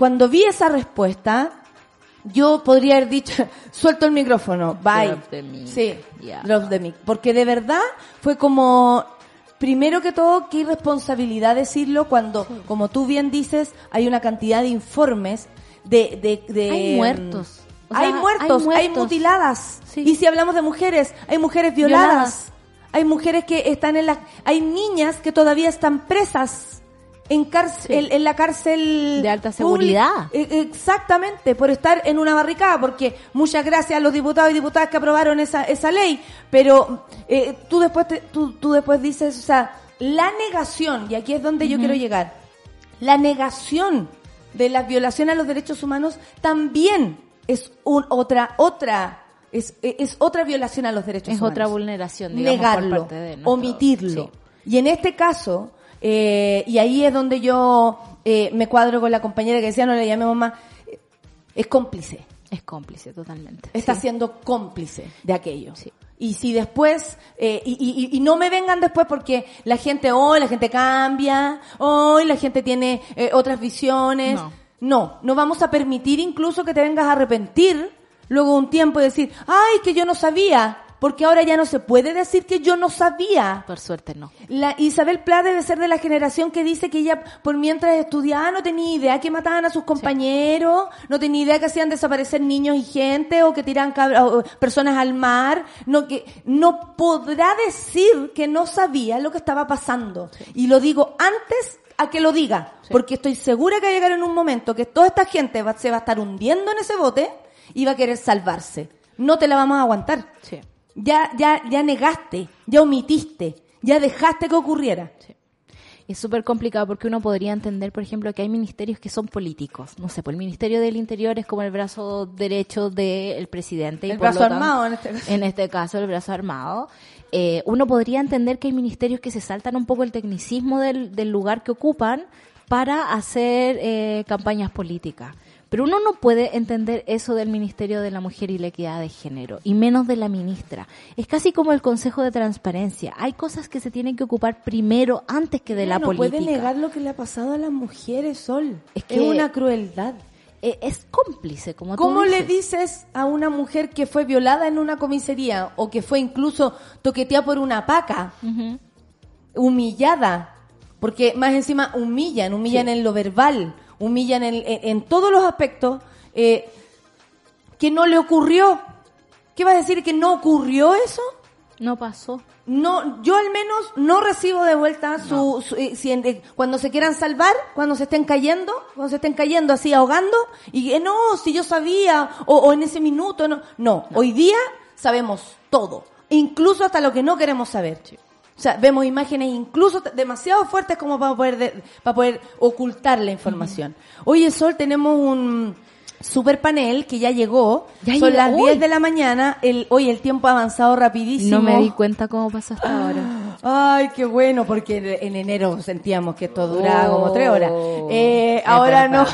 S2: Cuando vi esa respuesta, yo podría haber dicho, suelto el micrófono, bye.
S4: Drop the mic.
S2: Sí,
S4: Yeah.
S2: drop the mic. Porque de verdad fue como, primero que todo, qué irresponsabilidad decirlo cuando, como tú bien dices, hay una cantidad de informes de... de, de
S4: Hay muertos. O sea,
S2: hay, muertos,
S4: hay
S2: hay
S4: muertos.
S2: mutiladas.
S4: Sí.
S2: Y si hablamos de mujeres, hay mujeres violadas.
S4: Violadas.
S2: Hay mujeres que están en la... Hay niñas que todavía están presas en, cárcel, en la cárcel...
S4: De alta seguridad.
S2: Eh, Exactamente, por estar en una barricada, porque muchas gracias a los diputados y diputadas que aprobaron esa, esa ley, pero eh, tú después te- tú, tú después dices, o sea, la negación, y aquí es donde yo quiero llegar, la negación de la violación a los derechos humanos también es un, otra, otra Es, es otra violación a los derechos
S4: Es
S2: humanos.
S4: otra vulneración, digamos,
S2: Negarlo,
S4: por parte de nuestro-
S2: omitirlo.
S4: Sí.
S2: Y en este caso, eh, y ahí es donde yo eh, me cuadro con la compañera que decía, no le llamemos más, es cómplice.
S4: Es cómplice totalmente.
S2: Está
S4: Sí.
S2: siendo cómplice de aquello.
S4: Sí.
S2: Y si después, eh, y, y- y no me vengan después porque la gente, hoy la gente cambia, hoy la gente tiene eh, otras visiones.
S4: No.
S2: no, no vamos a permitir incluso que te vengas a arrepentir luego un tiempo y decir, ay, que yo no sabía, porque ahora ya no se puede decir que yo no sabía.
S4: Por suerte no.
S2: La Isabel Pla debe ser de la generación que dice que ella, por mientras estudiaba, no tenía idea que mataban a sus compañeros, no tenía idea que hacían desaparecer niños y gente, o que tiran o personas al mar, no que, no podrá decir que no sabía lo que estaba pasando. Y lo digo antes a que lo diga, porque estoy segura que va a llegar en un momento que toda esta gente va- se va a estar hundiendo en ese bote y va a querer salvarse. No te la vamos a aguantar.
S4: Sí.
S2: Ya, ya, ya negaste, ya omitiste, ya dejaste que ocurriera.
S4: Es súper complicado porque uno podría entender, por ejemplo, que hay ministerios que son políticos. No sé, pues el Ministerio del Interior es como el brazo derecho del presidente.
S2: El brazo
S4: tanto-
S2: armado en este caso.
S4: En este caso, el brazo armado. Eh, uno podría entender que hay ministerios que se saltan un poco el tecnicismo del, del lugar que ocupan para hacer eh, campañas políticas. Pero uno no puede entender eso del Ministerio de la Mujer y la Equidad de Género, y menos de la ministra. Es casi como el Consejo de Transparencia. Hay cosas que se tienen que ocupar primero antes que de la
S2: no
S4: política.
S2: puede negar lo que le ha pasado a las mujeres, Sol.
S4: Es
S2: Es,
S4: que-
S2: una crueldad.
S4: Eh, es cómplice, como tú
S2: ¿Cómo le
S4: dices.
S2: dices a una mujer que fue violada en una comisaría o que fue incluso toqueteada por una paca, humillada? Porque más encima humillan, humillan en lo verbal, humillan en, en- en todos los aspectos, eh, que no le ocurrió. ¿Qué vas a decir que no ocurrió eso?
S4: No pasó.
S2: No, yo al menos no recibo de vuelta su, su- eh, si en- eh, cuando se quieran salvar, cuando se estén cayendo, cuando se estén cayendo así ahogando, y eh, no, si yo sabía, o, o en ese minuto, no. no. hoy día sabemos todo, incluso hasta lo que no queremos saber. O sea, vemos imágenes incluso demasiado fuertes como para poder, de- para poder ocultar la información. Oye, Sol, tenemos un super panel que ya llegó.
S4: Ya
S2: Son
S4: llegó.
S2: las
S4: Uy.
S2: 10 de la mañana. El, hoy el tiempo ha avanzado rapidísimo.
S4: No me di cuenta cómo pasó hasta ahora.
S2: Ay, qué bueno, porque en enero sentíamos que esto duraba como tres horas.
S4: Oh,
S2: Eh, ahora no.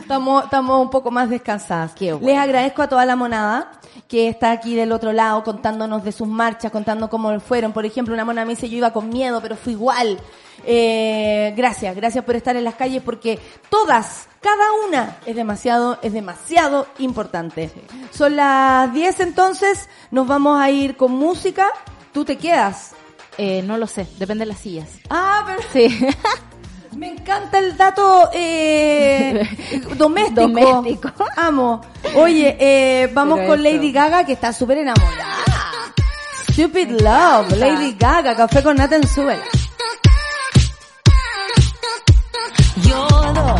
S2: Estamos, estamos un poco más descansadas.
S4: Qué bueno.
S2: Les agradezco a toda la monada que está aquí del otro lado contándonos de sus marchas, contando cómo fueron. Por ejemplo, una mona me dice, yo iba con miedo, pero fui igual. Eh, gracias, gracias por estar en las calles porque todas, cada una es demasiado, es demasiado importante. Son las 10 entonces, nos vamos a ir con música. Tú te quedas.
S4: Eh, no lo sé, depende de las sillas.
S2: Ah, pero
S4: Sí.
S2: me encanta el dato eh, doméstico.
S4: Doméstico.
S2: Amo. Oye, eh, vamos
S4: Pero
S2: con. Lady Gaga que está súper enamorada. Stupid Love, Lady Gaga, café con Nathan Súbela.
S3: You're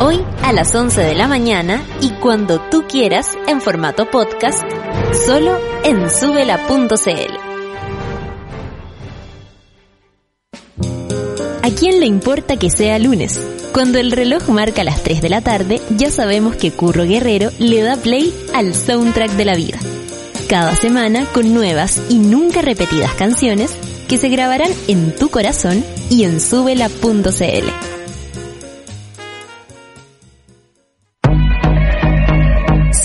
S1: hoy a las 11 de la mañana y cuando tú quieras en formato podcast, solo en subela.cl. ¿A quién le importa que sea lunes? Cuando el reloj marca las 3 de la tarde, ya sabemos que Curro Guerrero le da play al soundtrack de la vida. Cada semana con nuevas y nunca repetidas canciones que se grabarán en tu corazón y en subela.cl.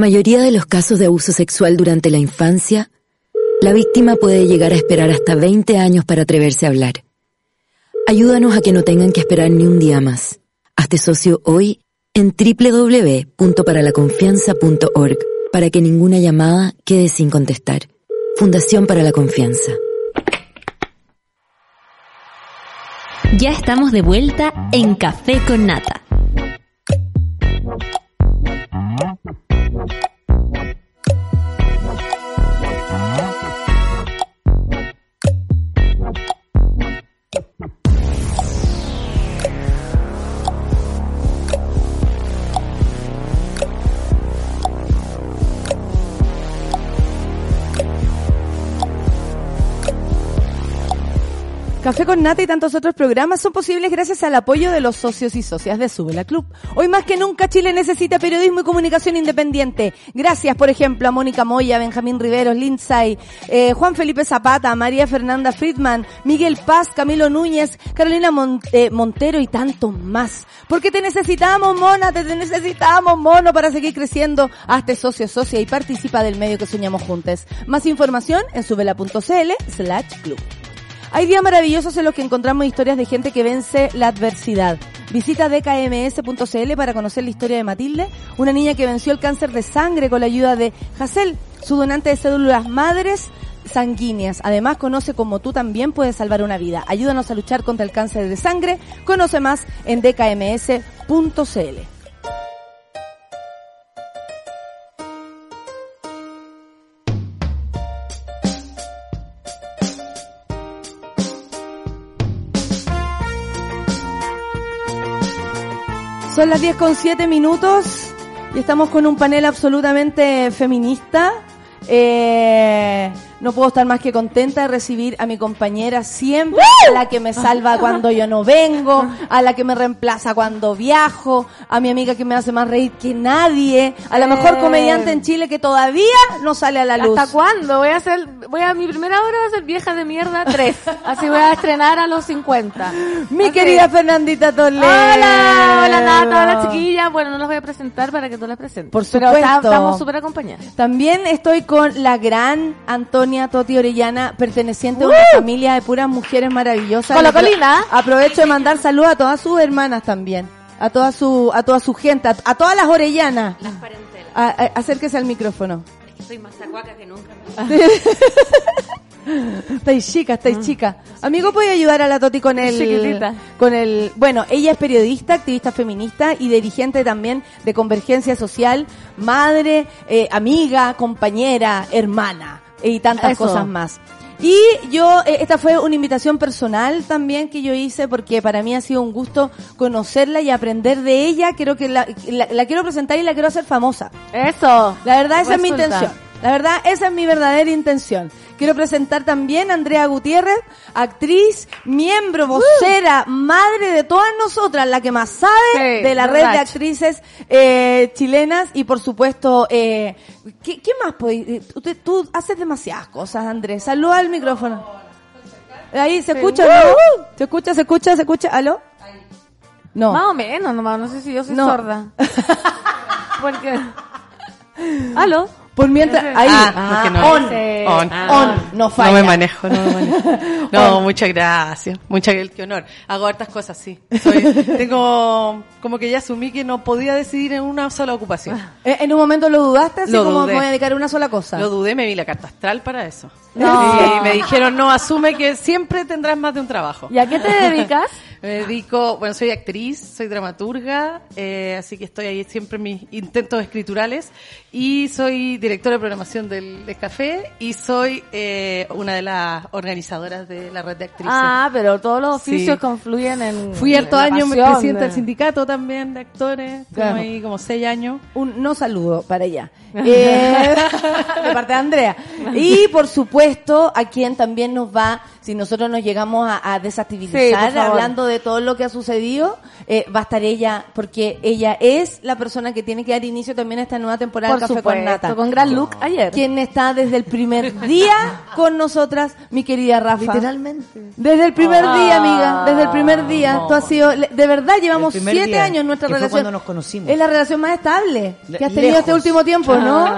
S5: Mayoría de los casos de abuso sexual durante la infancia, la víctima puede llegar a esperar hasta 20 años para atreverse a hablar. Ayúdanos a que no tengan que esperar ni un día más. Hazte socio hoy en www.paralaconfianza.org para que ninguna llamada quede sin contestar. Fundación para la Confianza.
S1: Ya estamos de vuelta en Café con Nata. Thank you.
S2: Café con Nata y tantos otros programas son posibles gracias al apoyo de los socios y socias de Subela Club. Hoy más que nunca Chile necesita periodismo y comunicación independiente. Gracias, por ejemplo, a Mónica Moya, Benjamín Riveros, Lindsay, eh, Juan Felipe Zapata, María Fernanda Friedman, Miguel Paz, Camilo Núñez, Carolina eh, Montero y tantos más. Porque te necesitamos, mona, te necesitamos, mono, para seguir creciendo. Hazte socio, socia y participa del medio que soñamos juntos. Más información en subela.cl slash club. Hay días maravillosos en los que encontramos historias de gente que vence la adversidad. Visita dkms.cl para conocer la historia de Matilde, una niña que venció el cáncer de sangre con la ayuda de Hassel, su donante de células madres sanguíneas. Además, conoce cómo tú también puedes salvar una vida. Ayúdanos a luchar contra el cáncer de sangre. Conoce más en dkms.cl. Son las 10 con 7 minutos y estamos con un panel absolutamente feminista. Eh, no puedo estar más que contenta de recibir a mi compañera siempre, a la que me salva cuando yo no vengo, a la que me reemplaza cuando viajo, a mi amiga que me hace más reír que nadie, a la mejor comediante en Chile que todavía no sale a la luz.
S6: ¿Hasta cuándo? Voy a hacer, voy a mi primera hora va a ser vieja de mierda 3. Así voy a estrenar a los 50.
S2: Mi querida Fernandita Toledo.
S6: Hola, hola Nata, hola chiquillas. Bueno, no las voy a presentar para que tú las presentes.
S2: Por supuesto.
S6: estamos súper acompañadas.
S2: También estoy con la gran Antonia Toti Orellana, perteneciente a una familia de puras mujeres maravillosas.
S6: Colocolina.
S2: Le apro- Aprovecho de mandar saludos a todas sus hermanas también, a toda su, a toda su gente, a, a todas las orellanas.
S7: Las parentelas.
S2: A- a- acérquese al micrófono.
S7: Es que soy más sacuaca que nunca.
S2: Estáis chica, estáis chica. Amigo, ¿puede ayudar a la Toti con el,
S6: Chiquitita.
S2: con el, bueno, ella es periodista, activista feminista y dirigente también de Convergencia Social, madre, eh, amiga, compañera, hermana y tantas
S6: Eso.
S2: cosas más. Y yo, eh, esta fue una invitación personal también que yo hice porque para mí ha sido un gusto conocerla y aprender de ella. Quiero que la, la, la quiero presentar y la quiero hacer famosa.
S6: Eso.
S2: La verdad, esa es mi intención. La verdad, esa es mi verdadera intención. Quiero presentar también a Andrea Gutiérrez, actriz, miembro, vocera, madre de todas nosotras, la que más sabe
S6: Sí,
S2: de la red de actrices eh, chilenas y por supuesto, eh, ¿qué, qué más? podéis- eh, Tú, te- tú haces demasiadas cosas, Andrés. Saluda al micrófono. Ahí, ¿se escucha? ¿no? ¿Se escucha, se escucha, se escucha? ¿Aló? No.
S6: Más o menos, nomás. No sé si yo soy
S2: No.
S6: sorda. Porque... ¿Aló?
S2: Por mientras, ahí.
S8: Ah, no-
S2: on.
S8: On.
S2: on, no falla.
S8: No me manejo, no me manejo. No, muchas gracias. Muchas qué honor. Hago hartas cosas, sí. Soy, tengo como que ya asumí que no podía decidir en una sola ocupación.
S2: Eh, En un momento lo dudaste, así
S8: Lo
S2: como
S8: dudé.
S2: me voy a dedicar a una sola cosa.
S8: Lo dudé, me vi la carta astral para eso.
S6: No.
S8: Y me dijeron, no, asume que siempre tendrás más de un trabajo.
S6: ¿Y a qué te dedicas?
S8: Me dedico, bueno, soy actriz, soy dramaturga, eh, así que estoy ahí siempre en mis intentos escriturales y soy directora de programación del, del café y soy eh, una de las organizadoras de la red de actrices.
S6: Ah, pero todos los oficios
S8: Sí.
S6: confluyen en.
S8: Fui harto año presidenta
S6: de-
S8: del sindicato también de actores,
S2: Claro.
S8: ahí como seis años.
S2: Un no saludo para ella. Eh, de parte de Andrea. Y por supuesto, a quien también nos va, si nosotros nos llegamos a, a desactivizar hablando de todo lo que ha sucedido, eh, va a estar ella, porque ella es la persona que tiene que dar inicio también a esta nueva temporada
S6: Por
S2: de Café
S6: supuesto,
S2: con Nata.
S6: con gran look ayer.
S2: Quien está desde el primer día con nosotras, mi querida Rafa.
S9: Literalmente.
S2: Desde el primer
S6: Ah,
S2: día, amiga, desde el primer día.
S9: no.
S2: Tú has sido, de verdad, llevamos siete
S9: día,
S2: años en nuestra
S9: que fue
S2: relación.
S9: cuando nos conocimos.
S2: Es la relación más estable
S9: Le-
S2: que has tenido este último tiempo, ¿no?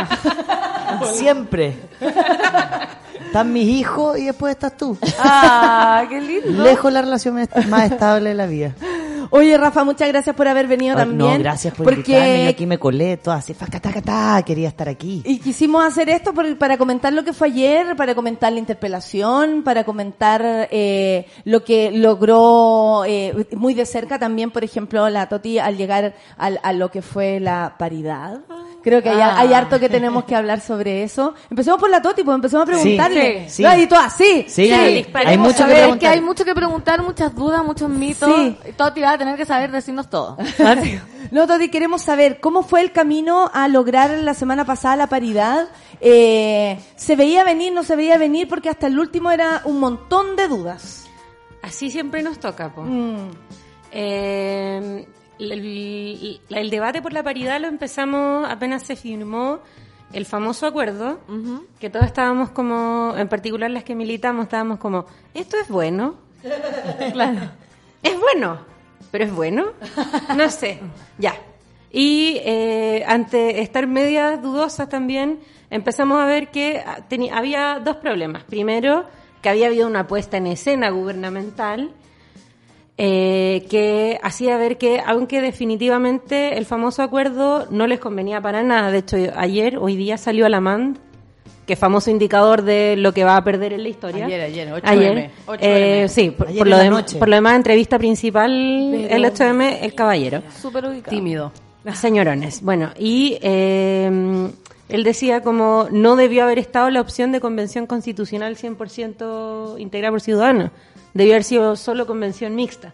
S9: Siempre. Están mis hijos y después estás tú.
S6: Ah, qué lindo.
S9: Lejos la relación más- estable de la vida.
S2: Oye, Rafa, muchas gracias por haber venido también.
S9: No, gracias por invitarme. Yo
S2: porque
S9: aquí me colé, todo así, facatacatá, quería estar aquí.
S2: y quisimos hacer esto por- para comentar lo que fue ayer, para comentar la interpelación, para comentar eh, lo que logró eh, muy de cerca también, por ejemplo, la Toti al llegar al- a lo que fue la paridad. Creo que hay,
S9: Ah.
S2: hay harto que tenemos que hablar sobre eso. Empecemos por la Toti, pues empecemos a preguntarle.
S9: sí.
S2: No, y tú así.
S9: Sí,
S6: Sí,
S9: hay
S6: disparemos
S9: mucho
S6: a
S9: que
S6: ver,
S9: preguntar.
S6: que hay mucho que preguntar, muchas dudas, muchos mitos.
S2: Sí.
S6: Toti va a tener que saber decirnos todo.
S2: No, Toti, queremos saber cómo fue el camino a lograr la semana pasada la paridad. Eh, ¿Se veía venir, no se veía venir? Porque hasta el último era un montón de dudas.
S7: Así siempre nos toca, po.
S2: Mm.
S7: Eh, el, debate por la paridad lo empezamos apenas se firmó el famoso acuerdo, que todos estábamos como, en particular las que militamos, estábamos como, esto es bueno. claro. Es bueno, pero es bueno. No sé, ya. Y eh, ante estar medias dudosas también, empezamos a ver que había dos problemas. Primero, que había habido una puesta en escena gubernamental eh, que hacía ver que, aunque definitivamente el famoso acuerdo no les convenía para nada, de hecho ayer, hoy día salió a la MAND, que es famoso indicador de lo que va a perder en la historia.
S8: Ayer, ayer, 8M,
S7: Ayer,
S8: 8M.
S7: eh, sí, por,
S9: Ayer
S7: por
S9: en
S7: lo
S9: noche.
S7: por lo demás, entrevista principal, el 8M, el caballero.
S6: Súper ubicado.
S8: Tímido.
S7: Señorones. Bueno, y eh, él decía como no debió haber estado la opción de convención constitucional 100% integrada por ciudadanos. Debió haber sido solo convención mixta.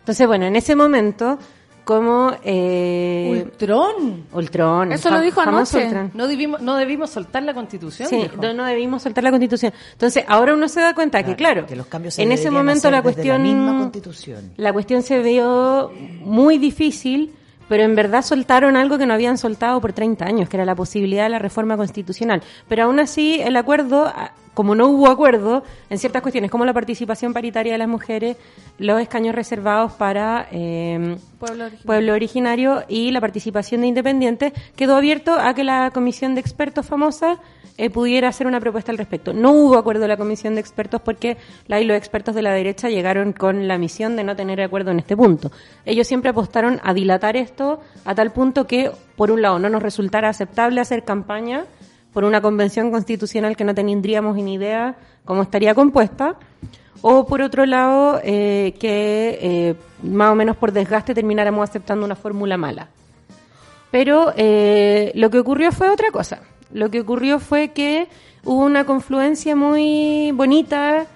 S7: Entonces, bueno, en ese momento, como... Eh,
S2: Ultron.
S7: Ultron.
S6: Eso lo dijo anoche.
S7: Ultron.
S8: No debimos, no debimos soltar la constitución.
S7: Sí,
S8: dijo.
S7: no, no debimos soltar la constitución. Entonces, ahora uno se da cuenta que, claro,
S9: que los cambios se
S7: en ese momento la cuestión...
S9: la misma constitución.
S7: La cuestión se vio muy difícil, pero en verdad soltaron algo que no habían soltado por 30 años, que era la posibilidad de la reforma constitucional. Pero aún así, el acuerdo, ah, como no hubo acuerdo en ciertas cuestiones, como la participación paritaria de las mujeres, los escaños reservados para eh,
S6: Pueblo originario.
S7: pueblo originario y la participación de independientes, quedó abierto a que la comisión de expertos famosa eh, pudiera hacer una propuesta al respecto. No hubo acuerdo de la comisión de expertos porque la y los expertos de la derecha llegaron con la misión de no tener acuerdo en este punto. Ellos siempre apostaron a dilatar esto a tal punto que, por un lado, no nos resultara aceptable hacer campaña por una convención constitucional que no tendríamos ni idea cómo estaría compuesta, o por otro lado, eh, que eh, más o menos por desgaste termináramos aceptando una fórmula mala. Pero eh, lo que ocurrió fue otra cosa. Lo que ocurrió fue que hubo una confluencia muy bonita,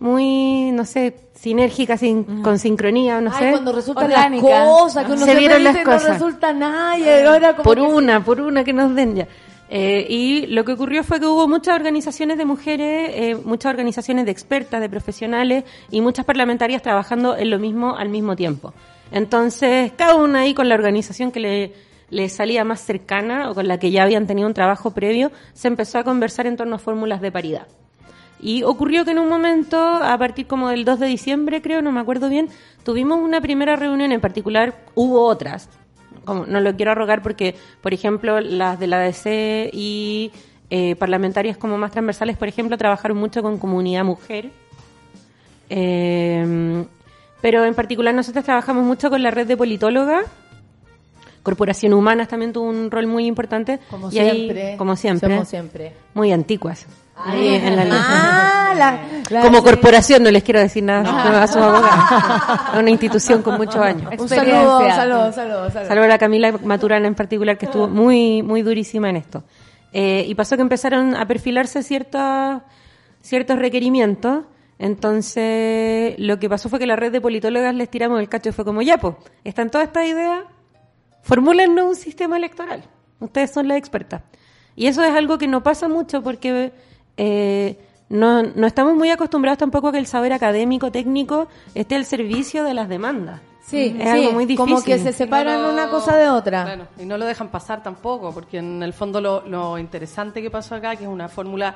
S7: muy, no sé, sinérgica, sin- con sincronía, no
S2: Ay,
S7: sé.
S2: cuando resultan
S6: Orgánica.
S2: las cosas, que uno
S7: Se
S2: siempre
S7: vieron las cosas.
S2: no resulta nada y ahora como
S7: por
S2: que-
S7: una, por una que nos den ya. Eh, y lo que ocurrió fue que hubo muchas organizaciones de mujeres, eh, muchas organizaciones de expertas, de profesionales y muchas parlamentarias trabajando en lo mismo al mismo tiempo. Entonces, cada una ahí con la organización que le, le salía más cercana o con la que ya habían tenido un trabajo previo, se empezó a conversar en torno a fórmulas de paridad. Y ocurrió que en un momento, a partir como del 2 de diciembre, creo, no me acuerdo bien, tuvimos una primera reunión en particular, hubo otras, como, no lo quiero arrogar porque, por ejemplo, las de la DC y eh, parlamentarias como más transversales, por ejemplo, trabajaron mucho con comunidad mujer. Eh, pero en particular nosotros trabajamos mucho con la red de politólogas. Corporación Humanas también tuvo un rol muy importante.
S2: Como
S7: y ahí,
S2: siempre.
S7: como siempre.
S2: Como siempre.
S7: Muy antiguas. Ahí en la
S2: Ah, la, la-
S7: como
S2: sí.
S7: corporación, no les quiero decir nada a sus abogados. Es una institución con muchos años.
S2: Un saludo, un saludo, un saludo, saludo.
S7: A la Camila Maturana en particular, que estuvo muy, muy durísima en esto. Eh, y pasó que empezaron a perfilarse ciertos, ciertos requerimientos. Entonces, lo que pasó fue que la red de politólogas les tiramos el cacho y fue como, ya, pues, están todas estas ideas, formúlennos un sistema electoral. Ustedes son las expertas. Y eso es algo que no pasa mucho porque eh, no, no estamos muy acostumbrados tampoco a que el saber académico, técnico, esté al servicio de las demandas.
S2: Sí,
S7: es
S2: sí,
S7: algo muy difícil.
S2: como que se separan una cosa de otra.
S8: Claro, y no lo dejan pasar tampoco, porque en el fondo lo, lo interesante que pasó acá, que es una fórmula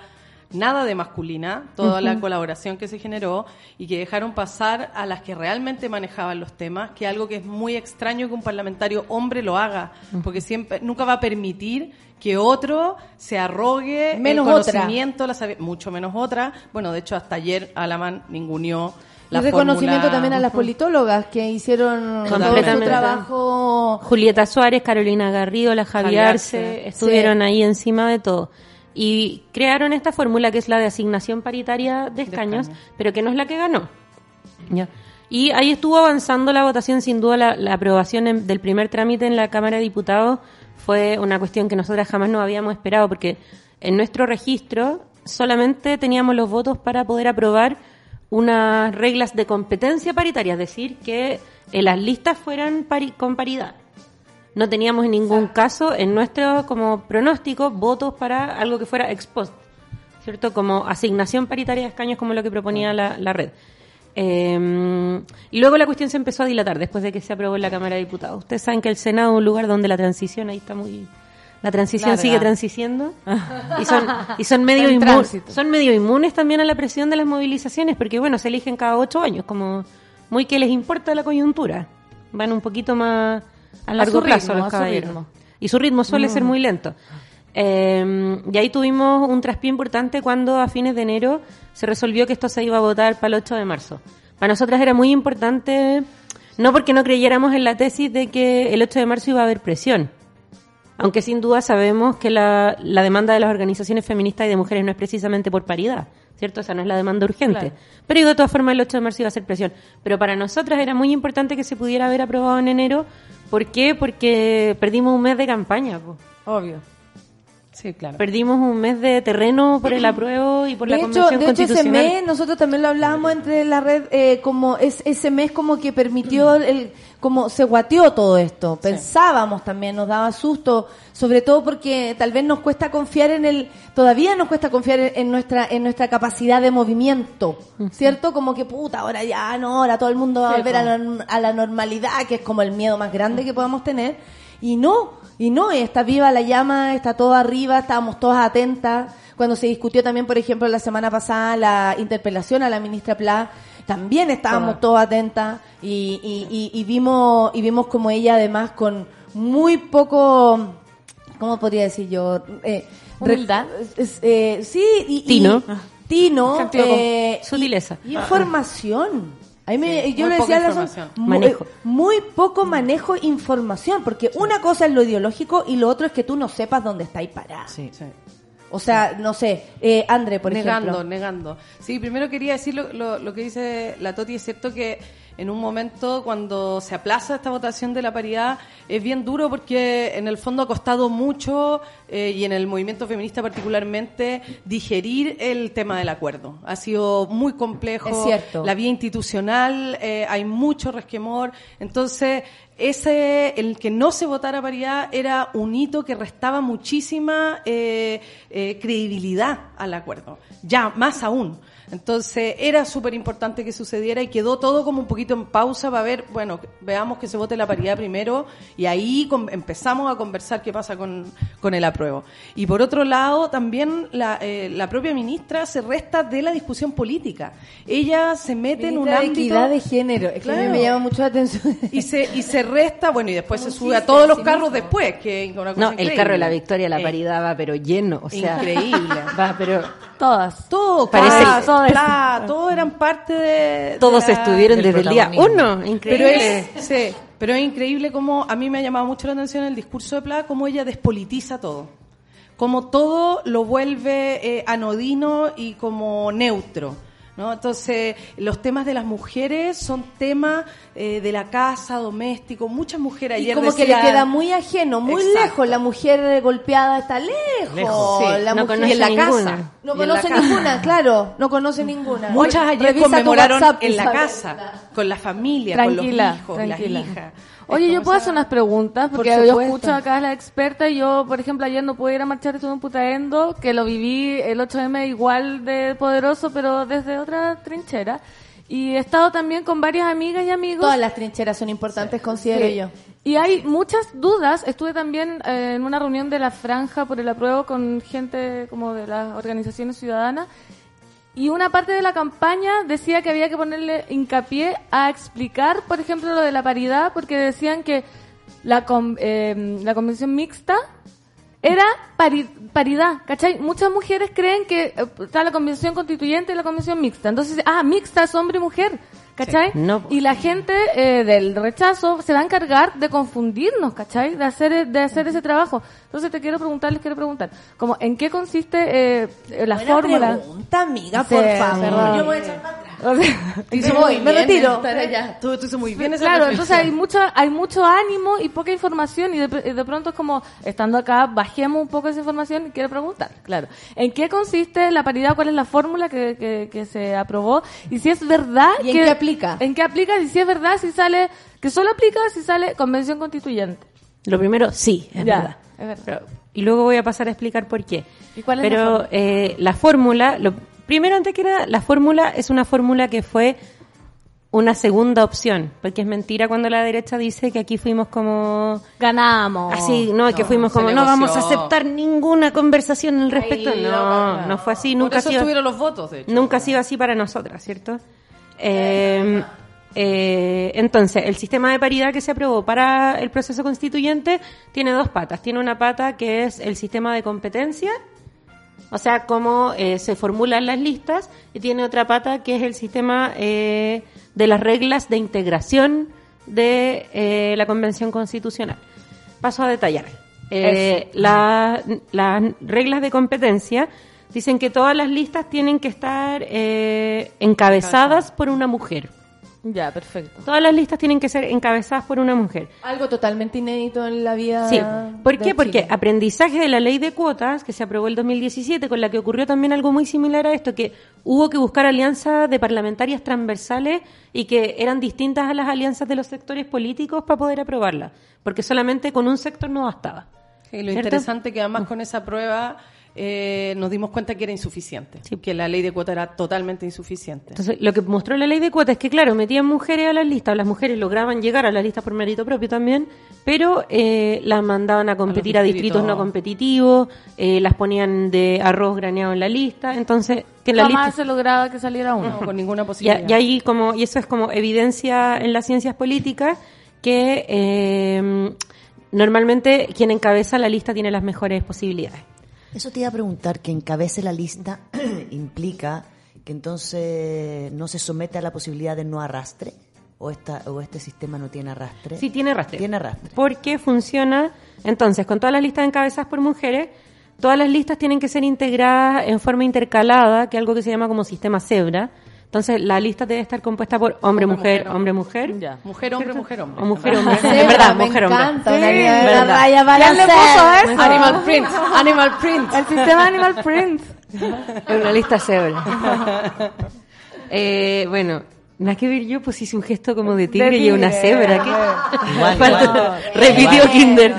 S8: nada de masculina, toda la colaboración que se generó y que dejaron pasar a las que realmente manejaban los temas, que es algo que es muy extraño que un parlamentario hombre lo haga, porque siempre nunca va a permitir que otro se arrogue
S2: Menos
S8: el
S2: otra.
S8: conocimiento, la sabi- mucho menos otra. Bueno, de hecho hasta ayer Alaman ninguneó la
S2: y reconocimiento
S8: fórmula-
S2: también a las politólogas que hicieron todo su trabajo.
S7: Julieta Suárez, Carolina Garrido, la Javier
S8: Javier
S7: Arce,
S8: Arce.
S7: estuvieron ahí encima de todo. Y crearon esta fórmula que es la de asignación paritaria de escaños,
S8: escaños.
S7: pero que no es la que ganó. Ya. Y ahí estuvo avanzando la votación, sin duda la, la aprobación en- del primer trámite en la Cámara de Diputados fue una cuestión que nosotras jamás nos habíamos esperado, porque en nuestro registro solamente teníamos los votos para poder aprobar unas reglas de competencia paritaria, es decir, que eh, las listas fueran pari- con paridad. No teníamos en ningún caso en nuestro como pronóstico votos para algo que fuera ex post, ¿cierto? Como asignación paritaria de escaños como lo que proponía la, la red. Eh, y luego la cuestión se empezó a dilatar después de que se aprobó en la Cámara de Diputados. Ustedes saben que el Senado es un lugar donde la transición ahí está muy... La transición
S2: Larga.
S7: sigue transiciendo y son, y son, medio
S2: En
S7: inmu-
S2: tránsito.
S7: son medio inmunes también a la presión de las movilizaciones porque, bueno, se eligen cada ocho años, como muy que les importa la coyuntura. Van un poquito más a largo plazo
S2: ritmo,
S7: los
S2: su
S7: caballeros. Y su ritmo suele ser muy lento. Eh, y ahí tuvimos un traspié importante cuando a fines de enero se resolvió que esto se iba a votar para el 8 de marzo. Para nosotras era muy importante, no porque no creyéramos en la tesis de que el 8 de marzo iba a haber presión, aunque sin duda sabemos que la, la demanda de las organizaciones feministas y de mujeres no es precisamente por paridad, ¿cierto? Esa no es la demanda urgente. Pero de todas formas el 8 de marzo iba a ser presión. Pero para nosotras era muy importante que se pudiera haber aprobado en enero. ¿Por qué? Porque perdimos un mes de campaña.
S2: Obvio.
S8: Sí, claro.
S7: Perdimos un mes de terreno por el apruebo y por la
S2: de hecho,
S7: convención
S2: de hecho ese mes nosotros también lo hablábamos entre la red eh, como es ese mes como que permitió el como se guateó todo esto. Pensábamos también nos daba susto sobre todo porque tal vez nos cuesta confiar en el todavía nos cuesta confiar en, en nuestra en nuestra capacidad de movimiento cierto como que puta ahora ya no ahora todo el mundo va a volver a la, a la normalidad que es como el miedo más grande que podamos tener. Y no y no, está viva la llama, está todo arriba, estábamos todas atentas. Cuando se discutió también, por ejemplo, la semana pasada la interpelación a la ministra Pla, también estábamos todas atentas y, y, y, y vimos y vimos como ella además con muy poco, ¿cómo podría decir yo? Eh,
S6: Humildad.
S2: eh, sí, y,
S7: Tino.
S2: Tino. Eh,
S7: Sutileza.
S2: Información. Ahí me,
S8: Sí,
S2: yo
S8: muy
S2: le decía a la muy poco manejo de información, porque una cosa es lo ideológico y lo otro es que tú no sepas dónde estáis parada.
S9: Sí.
S8: Sí.
S2: O sea, no sé, eh, André, por
S8: negando,
S2: ejemplo.
S8: negando. Sí, primero quería decir lo, lo- lo que dice la Toti. Es cierto que en un momento cuando se aplaza esta votación de la paridad es bien duro porque en el fondo ha costado mucho eh, y en el movimiento feminista particularmente digerir el tema del acuerdo. Ha sido muy complejo.
S2: Es cierto.
S8: La vía institucional, eh, hay mucho resquemor. Entonces, ese, el que no se votara paridad era un hito que restaba muchísima eh, eh, credibilidad al acuerdo. Ya, más aún. Entonces era súper importante que sucediera y quedó todo como un poquito en pausa para ver, bueno, veamos que se vote la paridad primero y ahí empezamos a conversar qué pasa con, con el apruebo. Y por otro lado, también la, eh, la propia ministra se resta de la discusión política. Ella se mete en un
S2: de
S8: ámbito...
S2: equidad de género. Es que a mí
S8: Claro.
S2: me llama mucho la atención.
S8: Y se, y se resta, bueno, y después se sube a todos los carros después, que es una cosa
S7: No, el carro de la victoria, la
S8: Eh,
S7: paridad va pero lleno, o sea,
S8: Increíble.
S7: va pero
S6: Todas.
S8: Todo,
S7: Parece-
S6: todo es-
S8: Pla, todos eran parte de... de
S7: todos
S8: la-
S7: estuvieron desde el día uno,
S8: Pero
S7: increíble.
S8: es, sí, pero es increíble cómo a mí me ha llamado mucho la atención el discurso de Pla, cómo ella despolitiza todo. Como todo lo vuelve eh, anodino y como neutro. ¿No? Entonces, los temas de las mujeres son temas eh, de la casa, doméstico. Muchas mujeres
S2: Y
S8: ayer
S2: como que le queda muy ajeno, muy
S8: Exacto.
S2: lejos. La mujer golpeada está lejos.
S9: Lejos.
S8: Sí,
S2: la
S7: no
S2: mujer
S7: conoce
S8: y en la
S7: ninguna.
S8: casa.
S2: no
S8: Y
S2: conoce
S8: casa.
S2: ninguna, claro. No conoce ninguna.
S8: Muchas ayer
S2: revisa
S8: conmemoraron
S2: WhatsApp y
S8: en la casa, con la familia,
S6: Tranquila,
S8: con los hijos,
S6: tranquila.
S8: las hijas.
S6: Oye, yo puedo hacer unas preguntas,
S2: Por
S6: porque yo escucho acá a la experta y yo, por ejemplo, ayer no pude ir a marchar, estuve en Putaendo, que lo viví el 8M igual de poderoso, pero desde otra trinchera. Y he estado también con varias amigas y amigos.
S2: Todas las trincheras son importantes, considero
S6: Sí.
S2: yo.
S6: Y hay muchas dudas. Estuve también eh, en una reunión de la Franja por el apruebo con gente como de las organizaciones ciudadanas. Y una parte de la campaña decía que había que ponerle hincapié a explicar, por ejemplo, lo de la paridad, porque decían que la, con- eh, la convención mixta era pari- paridad, ¿cachai? Muchas mujeres creen que eh, está la convención constituyente y la convención mixta. Entonces, ah, mixta es hombre y mujer, ¿cachai?
S7: No.
S6: Y la gente eh, del rechazo se va a encargar de confundirnos, ¿cachai? De hacer, de hacer ese trabajo. Entonces te quiero preguntar, les quiero preguntar, como, ¿en qué consiste eh, la
S2: Buena
S6: fórmula?
S2: pregunta, amiga,
S6: Sí,
S2: por favor.
S6: perdón.
S2: Yo voy a echar para atrás.
S6: O sea,
S8: Te hizo muy
S2: me
S8: bien
S2: retiro.
S8: estar allá. Tú, tú hizo muy bien esa
S6: Claro, entonces hay mucho, hay mucho ánimo y poca información y de, de pronto es como, estando acá, bajemos un poco esa información y quiero preguntar, claro. ¿En qué consiste la paridad? ¿Cuál es la fórmula que, que, que se aprobó? Y si es verdad
S2: ¿Y en
S6: que-
S2: qué aplica?
S6: ¿En qué aplica? Y si es verdad, si sale, que solo aplica si sale convención constituyente.
S7: Lo primero, sí, es
S6: Ya,
S7: verdad.
S6: es verdad.
S7: Pero- y luego voy a pasar a explicar por qué.
S6: ¿Y cuál es la
S7: Pero
S6: fórmula?
S7: eh, la fórmula, lo primero antes que nada, la fórmula es una fórmula que fue una segunda opción, porque es mentira cuando la derecha dice que aquí fuimos como
S6: Ganamos.
S7: así, no, que fuimos como no vamos a aceptar ninguna conversación al respecto. No, no fue así,
S8: Por
S7: nunca ha
S8: eso
S7: sido
S8: los votos, de hecho.
S7: Nunca ha sido así para nosotras, ¿cierto? Eh, eh, entonces, el sistema de paridad que se aprobó para el proceso constituyente tiene dos patas. Tiene una pata que es el sistema de competencia, o sea, cómo eh, se formulan las listas, y tiene otra pata que es el sistema eh, de las reglas de integración de eh, la Convención Constitucional. Paso a detallar. Eh, la- las reglas de competencia dicen que todas las listas tienen que estar eh, encabezadas por una mujer.
S6: Ya, perfecto.
S7: Todas las listas tienen que ser encabezadas por una mujer.
S2: Algo totalmente inédito en la vida.
S7: Sí. ¿Por
S2: de
S7: qué? Porque
S2: Chile.
S7: aprendizaje de la ley de cuotas, que se aprobó el 2017, con la que ocurrió también algo muy similar a esto, que hubo que buscar alianzas de parlamentarias transversales y que eran distintas a las alianzas de los sectores políticos para poder aprobarla, porque solamente con un sector no bastaba.
S8: Sí, lo
S7: ¿Cierto?
S8: interesante que además con esa prueba eh, nos dimos cuenta que era insuficiente, que la ley de cuota era totalmente insuficiente.
S7: Entonces, lo que mostró la ley de cuotas es que, claro, metían mujeres a las listas, las mujeres lograban llegar a las listas por mérito propio también, pero eh, las mandaban a competir a, distritos
S8: distritos.
S7: no competitivos, eh, las ponían de arroz graneado en la lista, entonces, que la
S6: Jamás
S7: lista...
S6: se lograba que saliera uno.
S8: No, con ninguna
S7: Y,
S8: posibilidad.
S7: y ahí como, y eso es como evidencia en las ciencias políticas que eh, normalmente quien encabeza la lista tiene las mejores posibilidades.
S9: Eso te iba a preguntar, que encabece la lista implica que entonces no se somete a la posibilidad de no arrastre o esta o este sistema no tiene arrastre.
S7: Sí, tiene arrastre.
S9: Tiene arrastre.
S7: Porque funciona, entonces, con todas las listas encabezadas por mujeres, todas las listas tienen que ser integradas en forma intercalada, que es algo que se llama como sistema cebra. Entonces, la lista debe estar compuesta por hombre, mujer, hombre, mujer.
S6: Ya.
S8: Mujer, hombre, mujer, hombre.
S7: O mujer, hombre.
S2: Sí,
S7: en verdad,
S2: me
S7: mujer, hombre.
S2: encanta,
S7: Sí,
S2: una idea de
S7: verdad.
S2: la raya para
S6: ¿Quién le puso eso?
S8: Animal print, animal print.
S6: El sistema Animal Print.
S7: Es una lista cebra. Eh, bueno, Nada que ver yo, pues hice un gesto como de tigre, y una cebra. ¿qué?
S9: Igual.
S7: Repitió
S9: Igual.
S7: Kinder.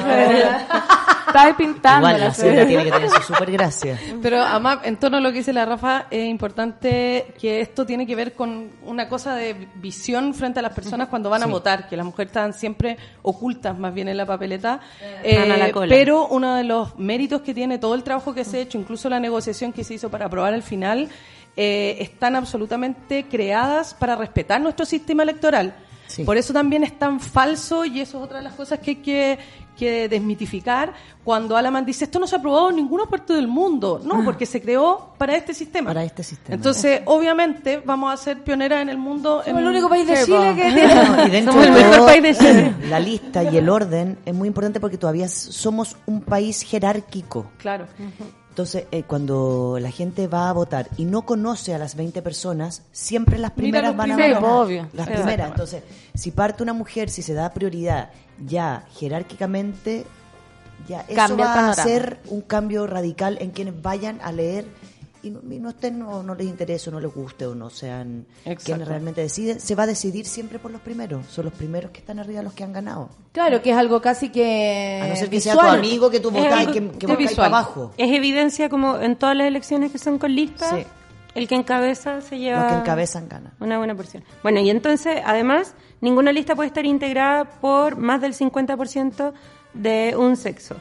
S6: Está ahí pintando
S9: Igual
S6: la
S9: tiene que tener su super gracia.
S8: Pero además, en torno a lo que dice la Rafa, es importante que esto tiene que ver con una cosa de visión frente a las personas cuando van a votar, que las mujeres están siempre ocultas más bien en la papeleta.
S7: Están a la
S8: Eh,
S7: cola.
S8: pero uno de los méritos que tiene todo el trabajo que se ha hecho, incluso la negociación que se hizo para aprobar al final, eh, están absolutamente creadas para respetar nuestro sistema electoral.
S9: Sí.
S8: Por eso también es tan falso y eso es otra de las cosas que hay que, que desmitificar cuando Alaman dice esto no se ha aprobado en ninguna parte del mundo. No, porque se creó para este sistema.
S9: Para este sistema.
S8: Entonces, obviamente, vamos a ser pioneras en el mundo.
S2: Somos
S8: en-
S2: el único país de Chile que tiene.
S9: No, y dentro
S7: Somos el mejor
S9: todo,
S7: país de Chile.
S9: La lista y el orden es muy importante porque todavía somos un país jerárquico.
S8: Claro.
S9: Entonces, eh, cuando la gente va a votar y no conoce a las 20 personas, siempre las primeras van a ganar.
S6: obvio.
S9: Las primeras. Entonces, si parte una mujer, si se da prioridad ya jerárquicamente, ya eso
S6: Cambia
S9: va a hacer un cambio radical en quienes vayan a leer y no, y no estén, no, no les interese o no les guste o no sean
S8: Exacto.
S9: quienes realmente deciden. Se va a decidir siempre por los primeros. Son los primeros que están arriba los que han ganado.
S2: Claro, que es algo casi que.
S9: A no ser que sea tu amigo que tú
S7: algo
S9: que,
S7: que
S9: para abajo.
S7: Es evidencia como en todas las elecciones que son con listas,
S9: Sí.
S7: el que encabeza se lleva
S9: Los que encabezan ganan.
S7: una buena porción. Bueno, y entonces, además, ninguna lista puede estar integrada por más del 50% de un sexo.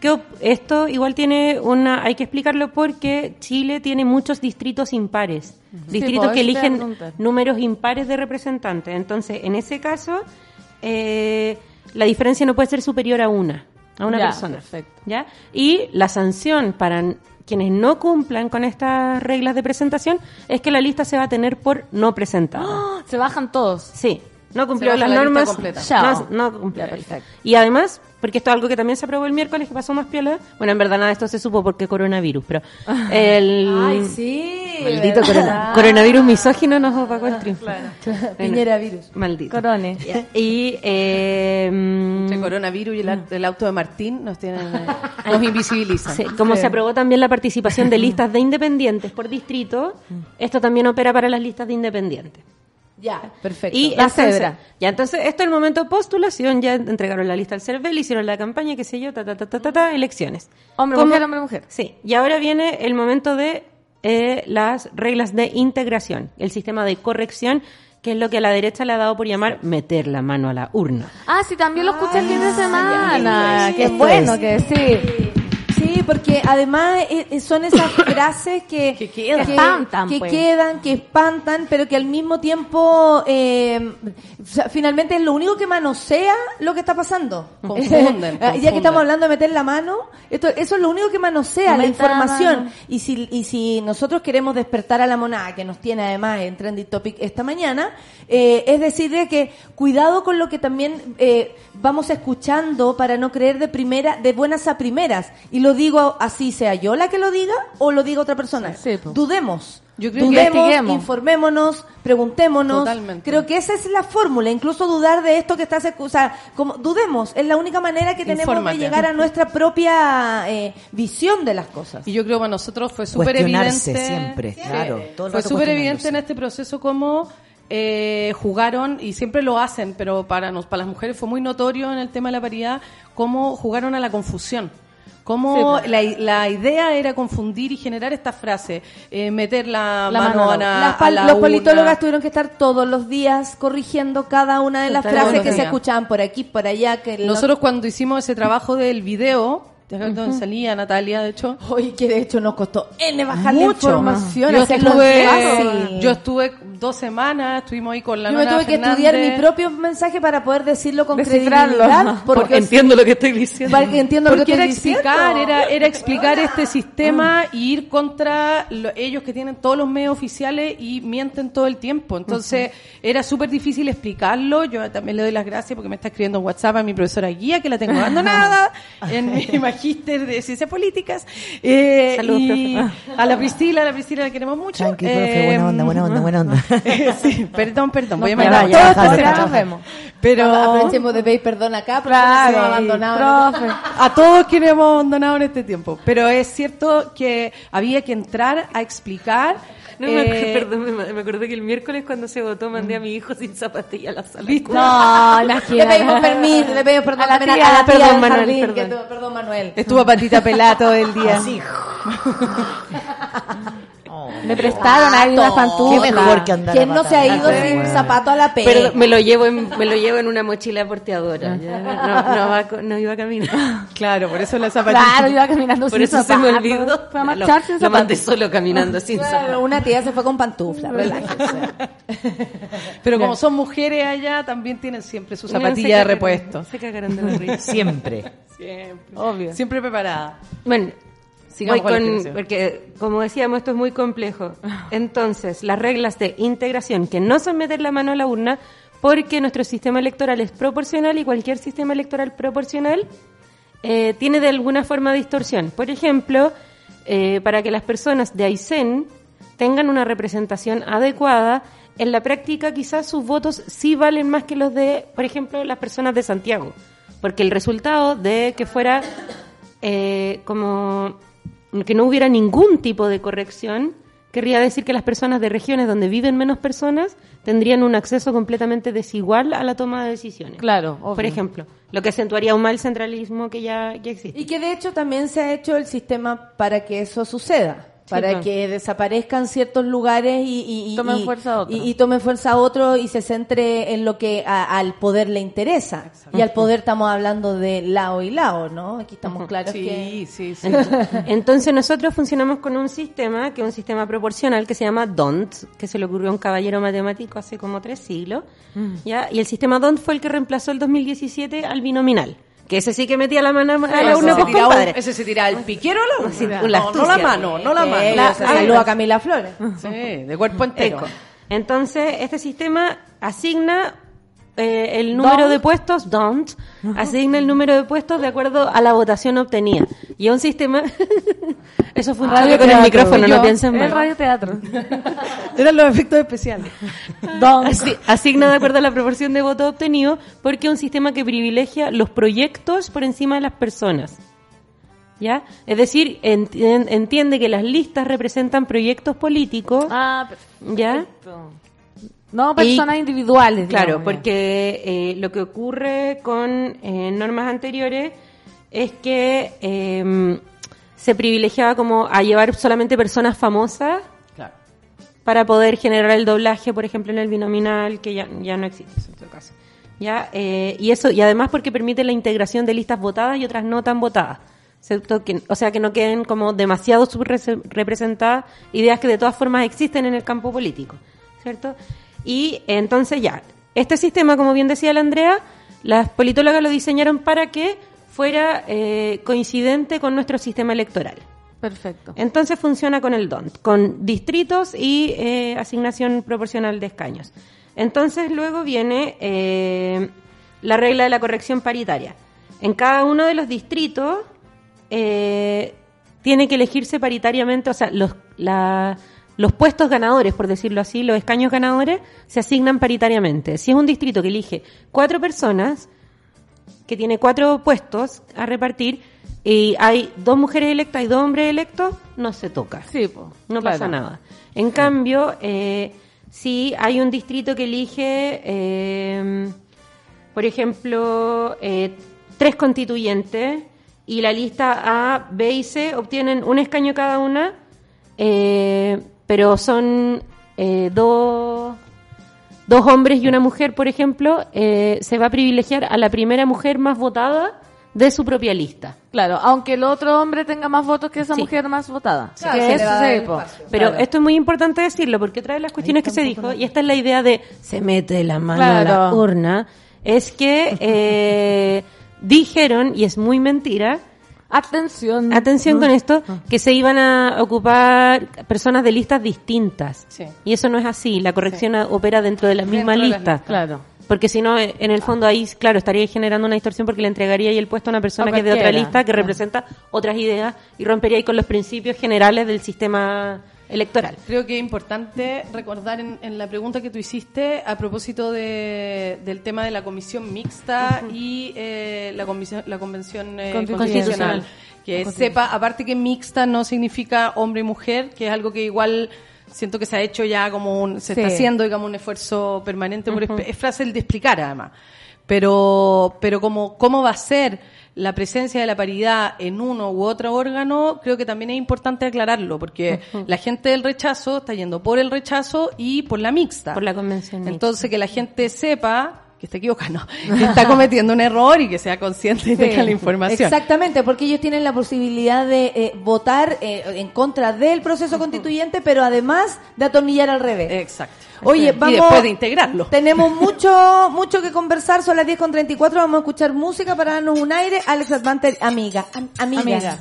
S7: Que esto igual tiene una, hay que explicarlo porque Chile tiene muchos distritos impares, distritos
S6: pues,
S7: que eligen números impares de representantes. Entonces, en ese caso, eh, la diferencia no puede ser superior a una, a una
S6: Ya,
S7: persona.
S6: perfecto.
S7: ¿ya? Y la sanción para quienes no cumplan con estas reglas de presentación es que la lista se va a tener por no presentada.
S6: Se bajan todos.
S7: Sí, no cumplió las
S8: la
S7: normas. No, no cumplió.
S6: Ya, perfecto.
S7: Y además, porque esto es algo que también se aprobó el miércoles, que pasó más piola. Bueno, en verdad nada de esto se supo porque coronavirus, pero el
S2: Ay, sí.
S7: maldito corona- coronavirus misógino nos opacó el triunfo.
S2: Piñera virus.
S7: Maldito.
S6: Corone.
S7: Y eh, mm,
S8: El coronavirus y el auto de Martín nos tienen, eh, nos invisibilizan.
S7: Sí, como se aprobó también la participación de listas de independientes por distrito, esto también opera para las listas de independientes.
S2: Ya, perfecto.
S7: Y
S6: La
S7: entonces-
S6: cebra.
S7: Ya, entonces, esto es el momento de postulación, ya entregaron la lista al CERVEL, hicieron la campaña, qué sé yo, ta, ta, ta, ta, ta, ta, elecciones.
S6: Hombre,
S7: ¿Cómo-
S6: mujer, hombre, mujer.
S7: Sí, y ahora viene el momento de eh, las reglas de integración, el sistema de corrección, que es lo que a la derecha le ha dado por llamar meter la mano a la urna.
S6: Ah, sí, también lo escuché el fin de semana.
S2: ya,
S6: Qué bueno que sí.
S2: Sí, porque además eh, eh, son esas frases que,
S6: Que quedan. Que espantan,
S2: que
S6: pues.
S2: quedan, que espantan, pero que al mismo tiempo eh, o sea, finalmente es lo único que manosea lo que está pasando.
S8: Confunden,
S2: ya que estamos hablando de meter la mano, esto, eso es lo único que manosea la información. Y si, y si nosotros queremos despertar a la monada, que nos tiene además en Trendy Topic esta mañana, eh, es decirle que cuidado con lo que también eh, vamos escuchando para no creer de primera, de buenas a primeras. Y lo digo así, sea yo la que lo diga o lo diga otra persona.
S6: Sí.
S2: Dudemos.
S8: Yo creo
S2: Dudemos, informémonos, preguntémonos.
S8: Totalmente.
S2: Creo que esa es la fórmula, incluso dudar de esto que estás, o sea, como dudemos, es la única manera que tenemos
S8: Infórmate.
S2: de llegar a nuestra propia eh, visión de las cosas.
S8: Y yo creo que para nosotros fue súper evidente.
S9: siempre, claro, todo
S8: Fue súper evidente en este proceso cómo eh, jugaron, y siempre lo hacen, pero para, nos, para las mujeres fue muy notorio en el tema de la paridad, cómo jugaron a la confusión. Cómo la, la idea era confundir y generar esta frase, eh, meter la,
S6: La
S8: mano,
S6: mano.
S8: a la, a la
S2: los
S8: urna.
S2: politólogas tuvieron que estar todos los días corrigiendo cada una de las
S8: Todos
S2: frases
S8: los
S2: que se escuchaban por aquí, por allá. Que los-
S8: Nosotros cuando hicimos ese trabajo del video, donde salía Natalia, de hecho,
S2: Hoy que de hecho nos costó N bajar la
S8: mucho.
S2: información,
S8: Yo estuve, yo estuve dos semanas, estuvimos ahí con la
S2: Yo me tuve que estudiar mi
S8: Fernández.
S2: propio mensaje para poder decirlo con
S6: Descifrarlo.
S2: credibilidad. Porque,
S7: entiendo lo que estoy diciendo.
S2: porque entiendo lo
S8: Porque
S2: que
S8: era
S2: estoy
S8: explicar,
S2: diciendo.
S8: era, era explicar este sistema y ir contra lo- ellos que tienen todos los medios oficiales y mienten todo el tiempo. Entonces, era súper difícil explicarlo. Yo también le doy las gracias porque me está escribiendo en WhatsApp a mi profesora guía, que la tengo abandonada, en mi magíster de ciencias políticas. Eh,
S7: Saludos,
S8: y
S7: profe.
S8: a la Priscila, a la Priscila la queremos mucho.
S9: Tranqui, profe,
S8: Eh,
S9: buena onda, buena onda, buena onda.
S8: sí, perdón, perdón. Voy a mandar
S9: ya,
S2: todos nos vemos.
S8: Pero
S2: Aprovechemos de pedir perdón acá porque
S6: Claro,
S2: nos hemos abandonado.
S6: profe.
S8: a todos quienes hemos abandonado en este tiempo. Pero es cierto que había que entrar a explicar
S7: No, me,
S8: Eh,
S7: acuerdo, perdón, me, me acordé que el miércoles cuando se votó mandé a mi hijo sin zapatilla a la sala.
S2: No, le pedimos permiso, le pedimos perdón
S7: A la tía,
S2: a la tía
S7: perdón, Manuel,
S2: jardín,
S7: perdón.
S2: que perdón, Manuel.
S8: Estuvo a patita pelada todo el día.
S9: Así.
S6: Me prestaron ahí una pantufla.
S9: Qué mejor que andar
S2: ¿Quién no se ha ido sin
S9: Bueno.
S2: zapato a la P?
S7: Pero me lo llevo en, me lo llevo en una mochila porteadora. ya, No, no, va no iba a caminar.
S8: Claro, por eso la zapatilla.
S6: Claro, iba caminando
S7: Por
S6: sin
S7: eso se me
S6: zapatos.
S7: olvidó.
S6: Fue a
S7: Lo,
S6: marchar sin
S7: lo mandé solo caminando sin
S2: Claro,
S7: zapatos.
S2: una tía se fue con pantufla, relájese.
S8: Pero como son mujeres allá, también tienen siempre su zapatilla de
S7: cagaron-
S8: repuesto.
S7: Se cagaron de la risa.
S9: Siempre.
S8: Siempre.
S6: Obvio.
S8: Siempre preparada.
S7: Bueno,
S8: Sigamos
S7: voy
S8: con la
S7: con,
S8: integración.
S7: porque como decíamos, esto es muy complejo. Entonces, las reglas de integración, que no son meter la mano a la urna, porque nuestro sistema electoral es proporcional y cualquier sistema electoral proporcional eh, tiene de alguna forma distorsión. Por ejemplo, eh, para que las personas de Aysén tengan una representación adecuada, en la práctica quizás sus votos sí valen más que los de, por ejemplo, las personas de Santiago. Porque el resultado de que fuera eh, como que no hubiera ningún tipo de corrección, querría decir que las personas de regiones donde viven menos personas tendrían un acceso completamente desigual a la toma de decisiones.
S6: Claro, obvio.
S7: Por ejemplo, lo que acentuaría aún más el centralismo que ya, ya existe.
S2: Y que de hecho también se ha hecho el sistema para que eso suceda. Para
S7: claro.
S2: que desaparezcan ciertos lugares y, y, y-
S6: Tomen fuerza otros.
S2: Y, y tomen fuerza otro y se centre en lo que a- al poder le interesa. Y al poder estamos hablando de lao y lao, ¿no? Aquí estamos claros
S8: Sí,
S2: que...
S8: sí, sí.
S7: Ent- Entonces nosotros funcionamos con un sistema que es un sistema proporcional que se llama DONT, que se le ocurrió a un caballero matemático hace como tres siglos, ¿ya? Y el sistema DONT fue el que reemplazó el 2017 al binominal, que ese sí que metía la mano a la urna,
S8: se
S7: pues, compadre.
S8: ese se tiraba el piquero a la urna. no, no la mano, no la mano.
S2: Eh,
S8: La-
S2: a Camila Flores.
S8: Sí, de cuerpo entero.
S7: Entonces, este sistema asigna eh, el número
S2: Don't.
S7: de puestos, don't, asigna el número de puestos de acuerdo a la votación obtenida. Y es un sistema... Eso fue un
S6: Radio
S7: choque con el micrófono,
S6: Yo,
S7: no piensen
S6: El
S7: mal.
S6: radioteatro.
S8: Eran los efectos especiales.
S7: Asi- asigna de acuerdo a la proporción de votos obtenidos porque es un sistema que privilegia los proyectos por encima de las personas. ¿Ya? Es decir, enti- entiende que las listas representan proyectos políticos.
S6: Ah,
S7: ¿Ya?
S6: No personas
S7: Y-
S6: individuales.
S7: Claro,
S6: digamos,
S7: porque eh, lo que ocurre con eh, normas anteriores es que eh, se privilegiaba como a llevar solamente personas famosas
S8: Claro.
S7: para poder generar el doblaje, por ejemplo, en el binominal, que ya, ya no existe en todo caso. ¿Ya? Eh, y eso y además porque permite la integración de listas votadas y otras no tan votadas. ¿cierto? Que- o sea, que no queden como demasiado subrepresentadas ideas que de todas formas existen en el campo político. ¿Cierto? Y entonces ya, este sistema, como bien decía la Andrea, las politólogas lo diseñaron para que fuera eh, coincidente con nuestro sistema electoral.
S6: Perfecto.
S7: Entonces funciona con el DONT, con distritos y eh, asignación proporcional de escaños. Entonces luego viene eh, la regla de la corrección paritaria. En cada uno de los distritos eh, tiene que elegirse paritariamente, o sea, los, la- los puestos ganadores, por decirlo así, los escaños ganadores, se asignan paritariamente. Si es un distrito que elige cuatro personas, que tiene cuatro puestos a repartir, y hay dos mujeres electas y dos hombres electos, no se toca.
S6: Sí, po,
S7: No
S6: claro.
S7: pasa nada. En cambio, eh, si hay un distrito que elige, eh, por ejemplo, eh, tres constituyentes y la lista A, B y C obtienen un escaño cada una, eh, pero son eh, dos, dos hombres y una mujer, por ejemplo, eh, se va a privilegiar a la primera mujer más votada de su propia lista.
S6: Claro, aunque el otro hombre tenga más votos que esa
S7: Sí.
S6: mujer más votada.
S2: Claro,
S6: Que
S2: espacio.
S7: Pero
S6: Claro.
S7: esto es muy importante decirlo, porque otra de las cuestiones que se dijo, y esta es la idea de se mete la mano a la
S6: Claro.
S7: urna, es que eh, dijeron, y es muy mentira,
S6: Atención.
S7: atención con esto, que se iban a ocupar personas de listas distintas.
S8: Sí.
S7: Y eso no es así, la corrección opera dentro de la misma
S8: de
S7: lista.
S6: Claro.
S7: Porque si no, eh, en el fondo ahí, claro, estaría generando una distorsión porque le entregaría ahí el puesto a una persona que es de otra lista, que representa otras ideas y rompería ahí con los principios generales del sistema electoral.
S8: Creo que es importante recordar en, en la pregunta que tú hiciste a propósito de- del tema de la comisión mixta y eh, la, comisión, la convención eh,
S6: Constitucional.
S8: constitucional. Que sepa, aparte que mixta no significa hombre y mujer, que es algo que igual siento que se ha hecho ya como un, se
S2: Sí.
S8: está haciendo, digamos, un esfuerzo permanente por, es fácil de explicar además. Pero, pero como, cómo va a ser la presencia de la paridad en uno u otro órgano, creo que también es importante aclararlo, porque la gente del rechazo está yendo por el rechazo y por la mixta.
S7: Por la convención mixta.
S8: Entonces, que la gente sepa que está equivocada, no, que está cometiendo un error y que sea consciente y tenga la información.
S2: Exactamente, porque ellos tienen la posibilidad de eh, votar eh, en contra del proceso constituyente, pero además de atornillar al revés.
S8: Exacto.
S2: Oye,
S8: Y
S2: vamos.
S8: después de integrarlo.
S2: Tenemos mucho, mucho que conversar. Son las 10 con 34. Vamos a escuchar música para darnos un aire. Alex Advanter, amiga. Am- amiga.
S10: Amiga,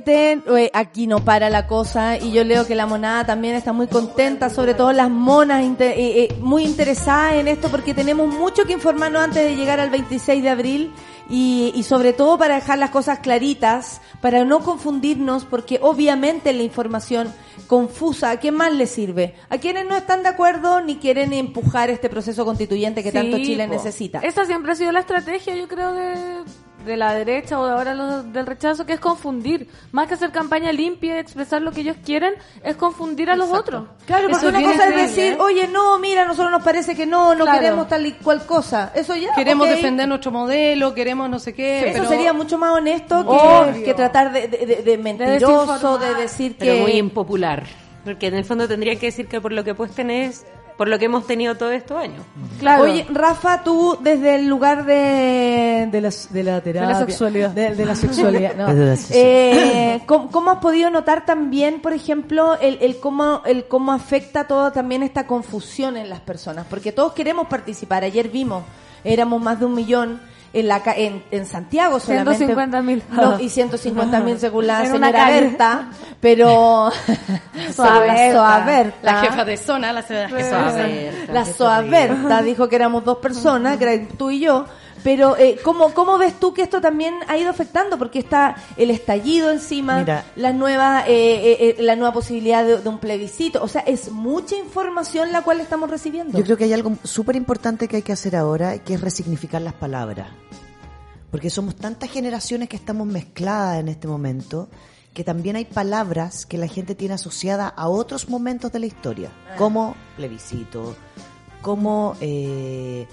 S2: 37, eh, aquí no para la cosa y yo leo que la monada también está muy contenta, sobre todo las monas eh, eh, muy interesadas en esto porque tenemos mucho que informarnos antes de llegar al 26 de abril y, y sobre todo para dejar las cosas claritas, para no confundirnos porque obviamente la información confusa, ¿a qué más le sirve? A quienes no están de acuerdo ni quieren empujar este proceso constituyente que tanto Chile
S10: po.
S2: necesita.
S10: Esa siempre ha sido la estrategia, yo creo, de, de la derecha o de ahora los del rechazo, que es confundir. Más que hacer campaña limpia y expresar lo que ellos quieren, es confundir a los otros.
S2: Claro, porque
S10: Eso
S2: una cosa es decir,
S10: ¿eh?
S2: oye, no, mira, a nosotros nos parece que no, no
S10: Claro.
S2: queremos tal y cual cosa. Eso ya.
S8: Queremos defender nuestro modelo, queremos no sé qué.
S2: Eso
S8: pero-
S2: sería mucho más honesto que, que tratar de, de, de- de mentiroso, de decir que.
S7: Pero muy impopular. Porque en el fondo tendría que decir que por lo que pues tenés, por lo que hemos tenido todos estos años.
S6: Claro.
S2: Oye, Rafa, tú desde el lugar de, de, la, de la terapia.
S6: sexualidad.
S2: De, de la sexualidad, no.
S9: De la sexualidad.
S2: Eh, ¿cómo, cómo has podido notar también, por ejemplo, el, el, cómo, el cómo afecta todo también esta confusión en las personas? Porque todos queremos participar. Ayer vimos, éramos más de un millón en la ca- en, en Santiago solamente.
S6: 150.000.
S2: No, y 150 mil según la
S6: En
S2: señora. Berta, pero...
S6: Soa Berta.
S8: La jefa de zona, la señora.
S2: La Soaberta dijo que éramos dos personas, que eras tú y yo. Pero, eh, ¿cómo, ¿cómo ves tú que esto también ha ido afectando? Porque está el estallido encima,
S9: Mira.
S2: las nuevas, eh, eh, eh, la nueva posibilidad de, de un plebiscito. O sea, es mucha información la cual estamos recibiendo.
S9: Yo creo que hay algo súper importante que hay que hacer ahora, que es resignificar las palabras. Porque somos tantas generaciones que estamos mezcladas en este momento, que también hay palabras que la gente tiene asociada a otros momentos de la historia, como plebiscito, como eh,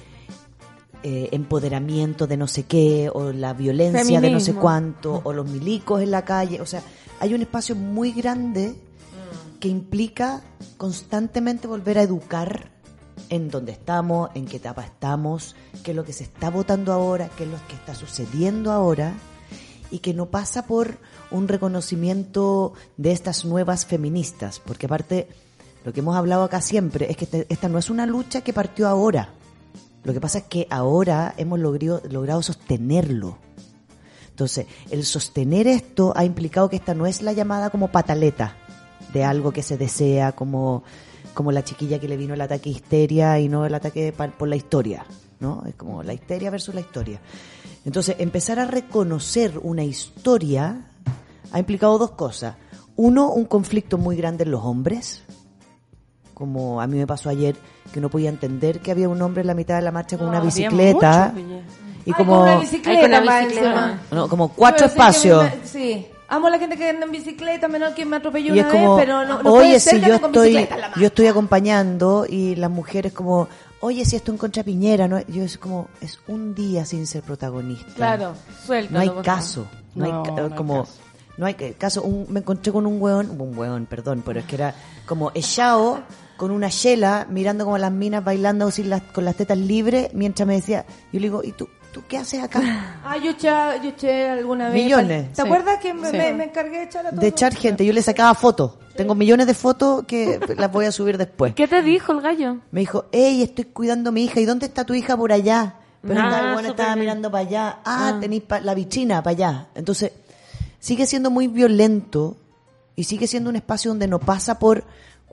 S9: eh, empoderamiento de no sé qué, o la violencia de no sé cuánto, o los milicos en la calle. O sea, hay un espacio muy grande que implica constantemente volver a educar en dónde estamos, en qué etapa estamos, qué es lo que se está votando ahora, qué es lo que está sucediendo ahora, y que no pasa por un reconocimiento de estas nuevas feministas, porque aparte, lo que hemos hablado acá siempre es que este- esta no es una lucha que partió ahora. Lo que pasa es que ahora hemos logrado, logrado sostenerlo. Entonces, el sostener esto ha implicado que esta no es la llamada como pataleta de algo que se desea, como, como la chiquilla que le vino el ataque histeria y no el ataque por la historia, ¿no? Es como la histeria versus la historia. Entonces, empezar a reconocer una historia ha implicado dos cosas. Uno, un conflicto muy grande en los hombres, como a mí me pasó ayer, que no podía entender que había un hombre en la mitad de la marcha con una
S7: había
S9: bicicleta. Y
S2: Ay,
S9: como,
S2: con una
S7: Ay,
S2: bicicleta,
S7: con
S9: no, como cuatro
S2: Pero sí que
S9: espacios.
S2: me- sí. Amo a la gente que anda en bicicleta, menos que me atropelló
S9: Y
S2: una
S9: es como,
S2: vez, pero no, no
S9: oye,
S2: puede ser
S9: si
S2: que
S9: yo
S2: con
S9: estoy,
S2: en la
S9: yo estoy acompañando y las mujeres como, oye, si esto en contra Piñera, ¿no? Yo es como, es un día sin ser protagonista.
S6: Claro, suelta.
S9: No hay caso. No, hay,
S8: No,
S9: ca-
S8: no hay
S9: como,
S8: caso.
S9: no hay ca- caso. Un- me encontré con un hueón, un hueón, perdón, pero es que era como echado con una chela, mirando como las minas bailando sin las, con las tetas libres, mientras me decía, yo le digo, ¿y tú, tú qué haces acá?
S2: Ah, yo eché, yo eché alguna vez.
S9: Millones.
S2: ¿Te
S8: Sí.
S2: acuerdas que me,
S8: Sí.
S2: me- me encargué de echar a todo?
S9: De echar gente, yo le sacaba fotos. Tengo millones de fotos que las voy a subir después.
S6: ¿Qué te dijo el gallo?
S9: Me dijo, hey, estoy cuidando a mi hija. ¿Y dónde está tu hija por allá? Pero
S7: Ah,
S9: estaba, bueno,
S7: súper
S9: estaba
S7: bien.
S9: mirando para allá. Ah, tenéis pa- la vitrina para allá. Entonces, sigue siendo muy violento y sigue siendo un espacio donde no pasa por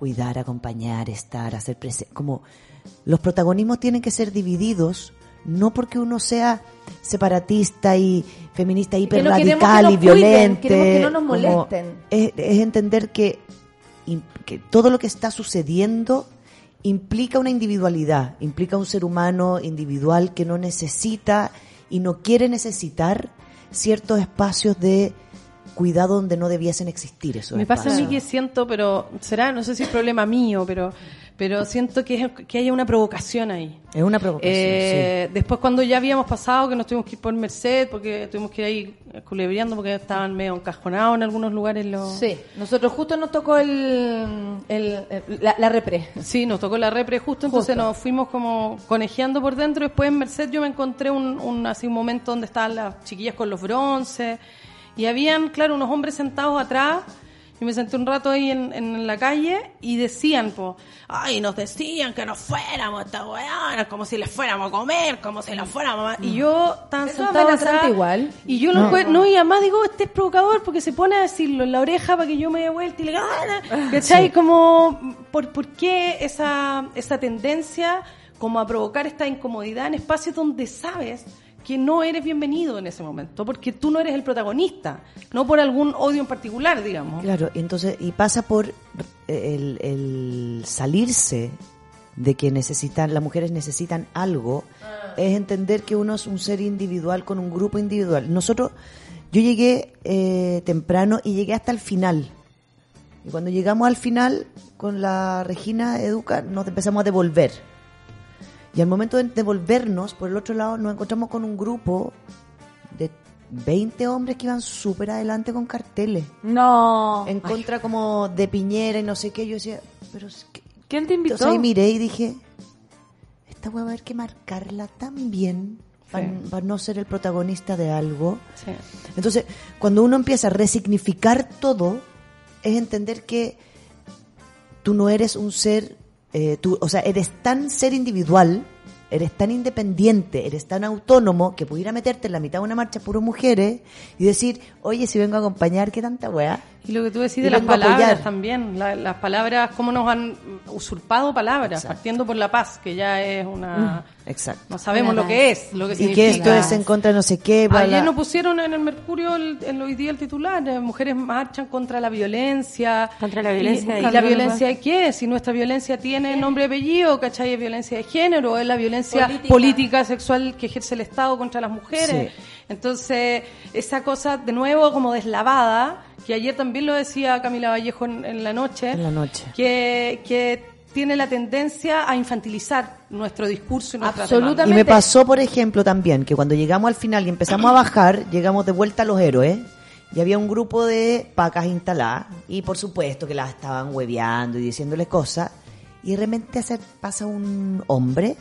S9: cuidar, acompañar, estar, hacer presente. Como los protagonismos tienen que ser divididos, no porque uno sea separatista y feminista hiper
S2: no queremos que
S9: radical
S2: nos
S9: y
S2: queremos que no nos molesten.
S9: es, es entender que, que todo lo que está sucediendo implica una individualidad, implica un ser humano individual que no necesita y no quiere necesitar ciertos espacios de cuidado donde no debiesen existir esos
S8: Me pasa a mí que siento, pero será, no sé si es problema mío, pero pero siento que, es- que haya una provocación ahí.
S9: Es una provocación,
S8: Eh, Después cuando ya habíamos pasado, que nos tuvimos que ir por Merced, porque tuvimos que ir ahí culebreando porque estaban medio encajonados en algunos lugares los...
S2: Sí, nosotros justo nos tocó el, el- el- la, la repre.
S8: Sí, nos tocó la repre justo, entonces
S2: Justo.
S8: nos fuimos como conejeando por dentro. Después en Merced yo me encontré un, un, así un momento donde estaban las chiquillas con los bronces y habían, claro, unos hombres sentados atrás. Y me senté un rato ahí en, en la calle y decían, pues, ay, nos decían que nos fuéramos, esta weá, como si les fuéramos a comer, como si les fuéramos a... Y yo tan sentado atrás,
S2: igual.
S8: Y yo lo encuentro, no, y además digo, este es provocador porque se pone a decirlo en la oreja para que yo me dé vuelta y le diga, "Ah", ¿cachai? Como, ¿por, ¿por qué esa, esa tendencia como a provocar esta incomodidad en espacios donde sabes que no eres bienvenido en ese momento? Porque tú no eres el protagonista, no por algún odio en particular, digamos.
S9: Claro, y entonces, y pasa por el, el salirse de que necesitan, las mujeres necesitan algo, es entender que uno es un ser individual con un grupo individual. Nosotros, yo llegué eh, temprano y llegué hasta el final. Y cuando llegamos al final, con la Regina Educa, nos empezamos a devolver. Y al momento de devolvernos, por el otro lado, nos encontramos con un grupo de 20 hombres que iban súper adelante con carteles.
S6: No.
S9: En contra como de Piñera y no sé qué. Yo decía, pero.
S6: ¿Quién te invitó?
S9: Entonces ahí miré y dije, esta weá va a haber que marcarla tan bien para, no ser el protagonista de algo.
S8: Sí.
S9: Entonces, cuando uno empieza a resignificar todo, es entender que tú no eres un ser, eh, tú, o sea, eres tan ser individual, eres tan independiente, eres tan autónomo que pudiera meterte en la mitad de una marcha puro mujeres y decir, oye, si vengo a acompañar, ¿qué tanta weá?
S8: Y lo que tú decís
S9: Y
S8: de las palabras también, la- las palabras, cómo nos han usurpado palabras, partiendo por la paz, que ya es una...
S9: Exacto.
S8: No sabemos lo que es, lo que
S9: Y
S8: significa.
S9: que esto es en contra de no sé qué, bla,
S8: Ayer nos pusieron en el Mercurio el- en hoy día el titular, eh, mujeres marchan contra la violencia.
S7: Contra la violencia
S8: ¿Y, y la violencia de qué? Si nuestra violencia tiene nombre y apellido, ¿cachai? Es violencia de género, es la violencia
S6: Política.
S8: política, sexual que ejerce el Estado contra las mujeres.
S9: Sí.
S8: Entonces, esa cosa de nuevo como deslavada, que ayer también lo decía Camila Vallejo en, en la noche,
S9: En la noche.
S8: que, que tiene la tendencia a infantilizar nuestro discurso y nuestra
S6: Absolutamente.
S9: Y me pasó, por ejemplo, también que cuando llegamos al final y empezamos a bajar, llegamos de vuelta a los héroes y había un grupo de pacas instaladas y por supuesto que las estaban hueveando y diciéndole cosas y de repente pasa un hombre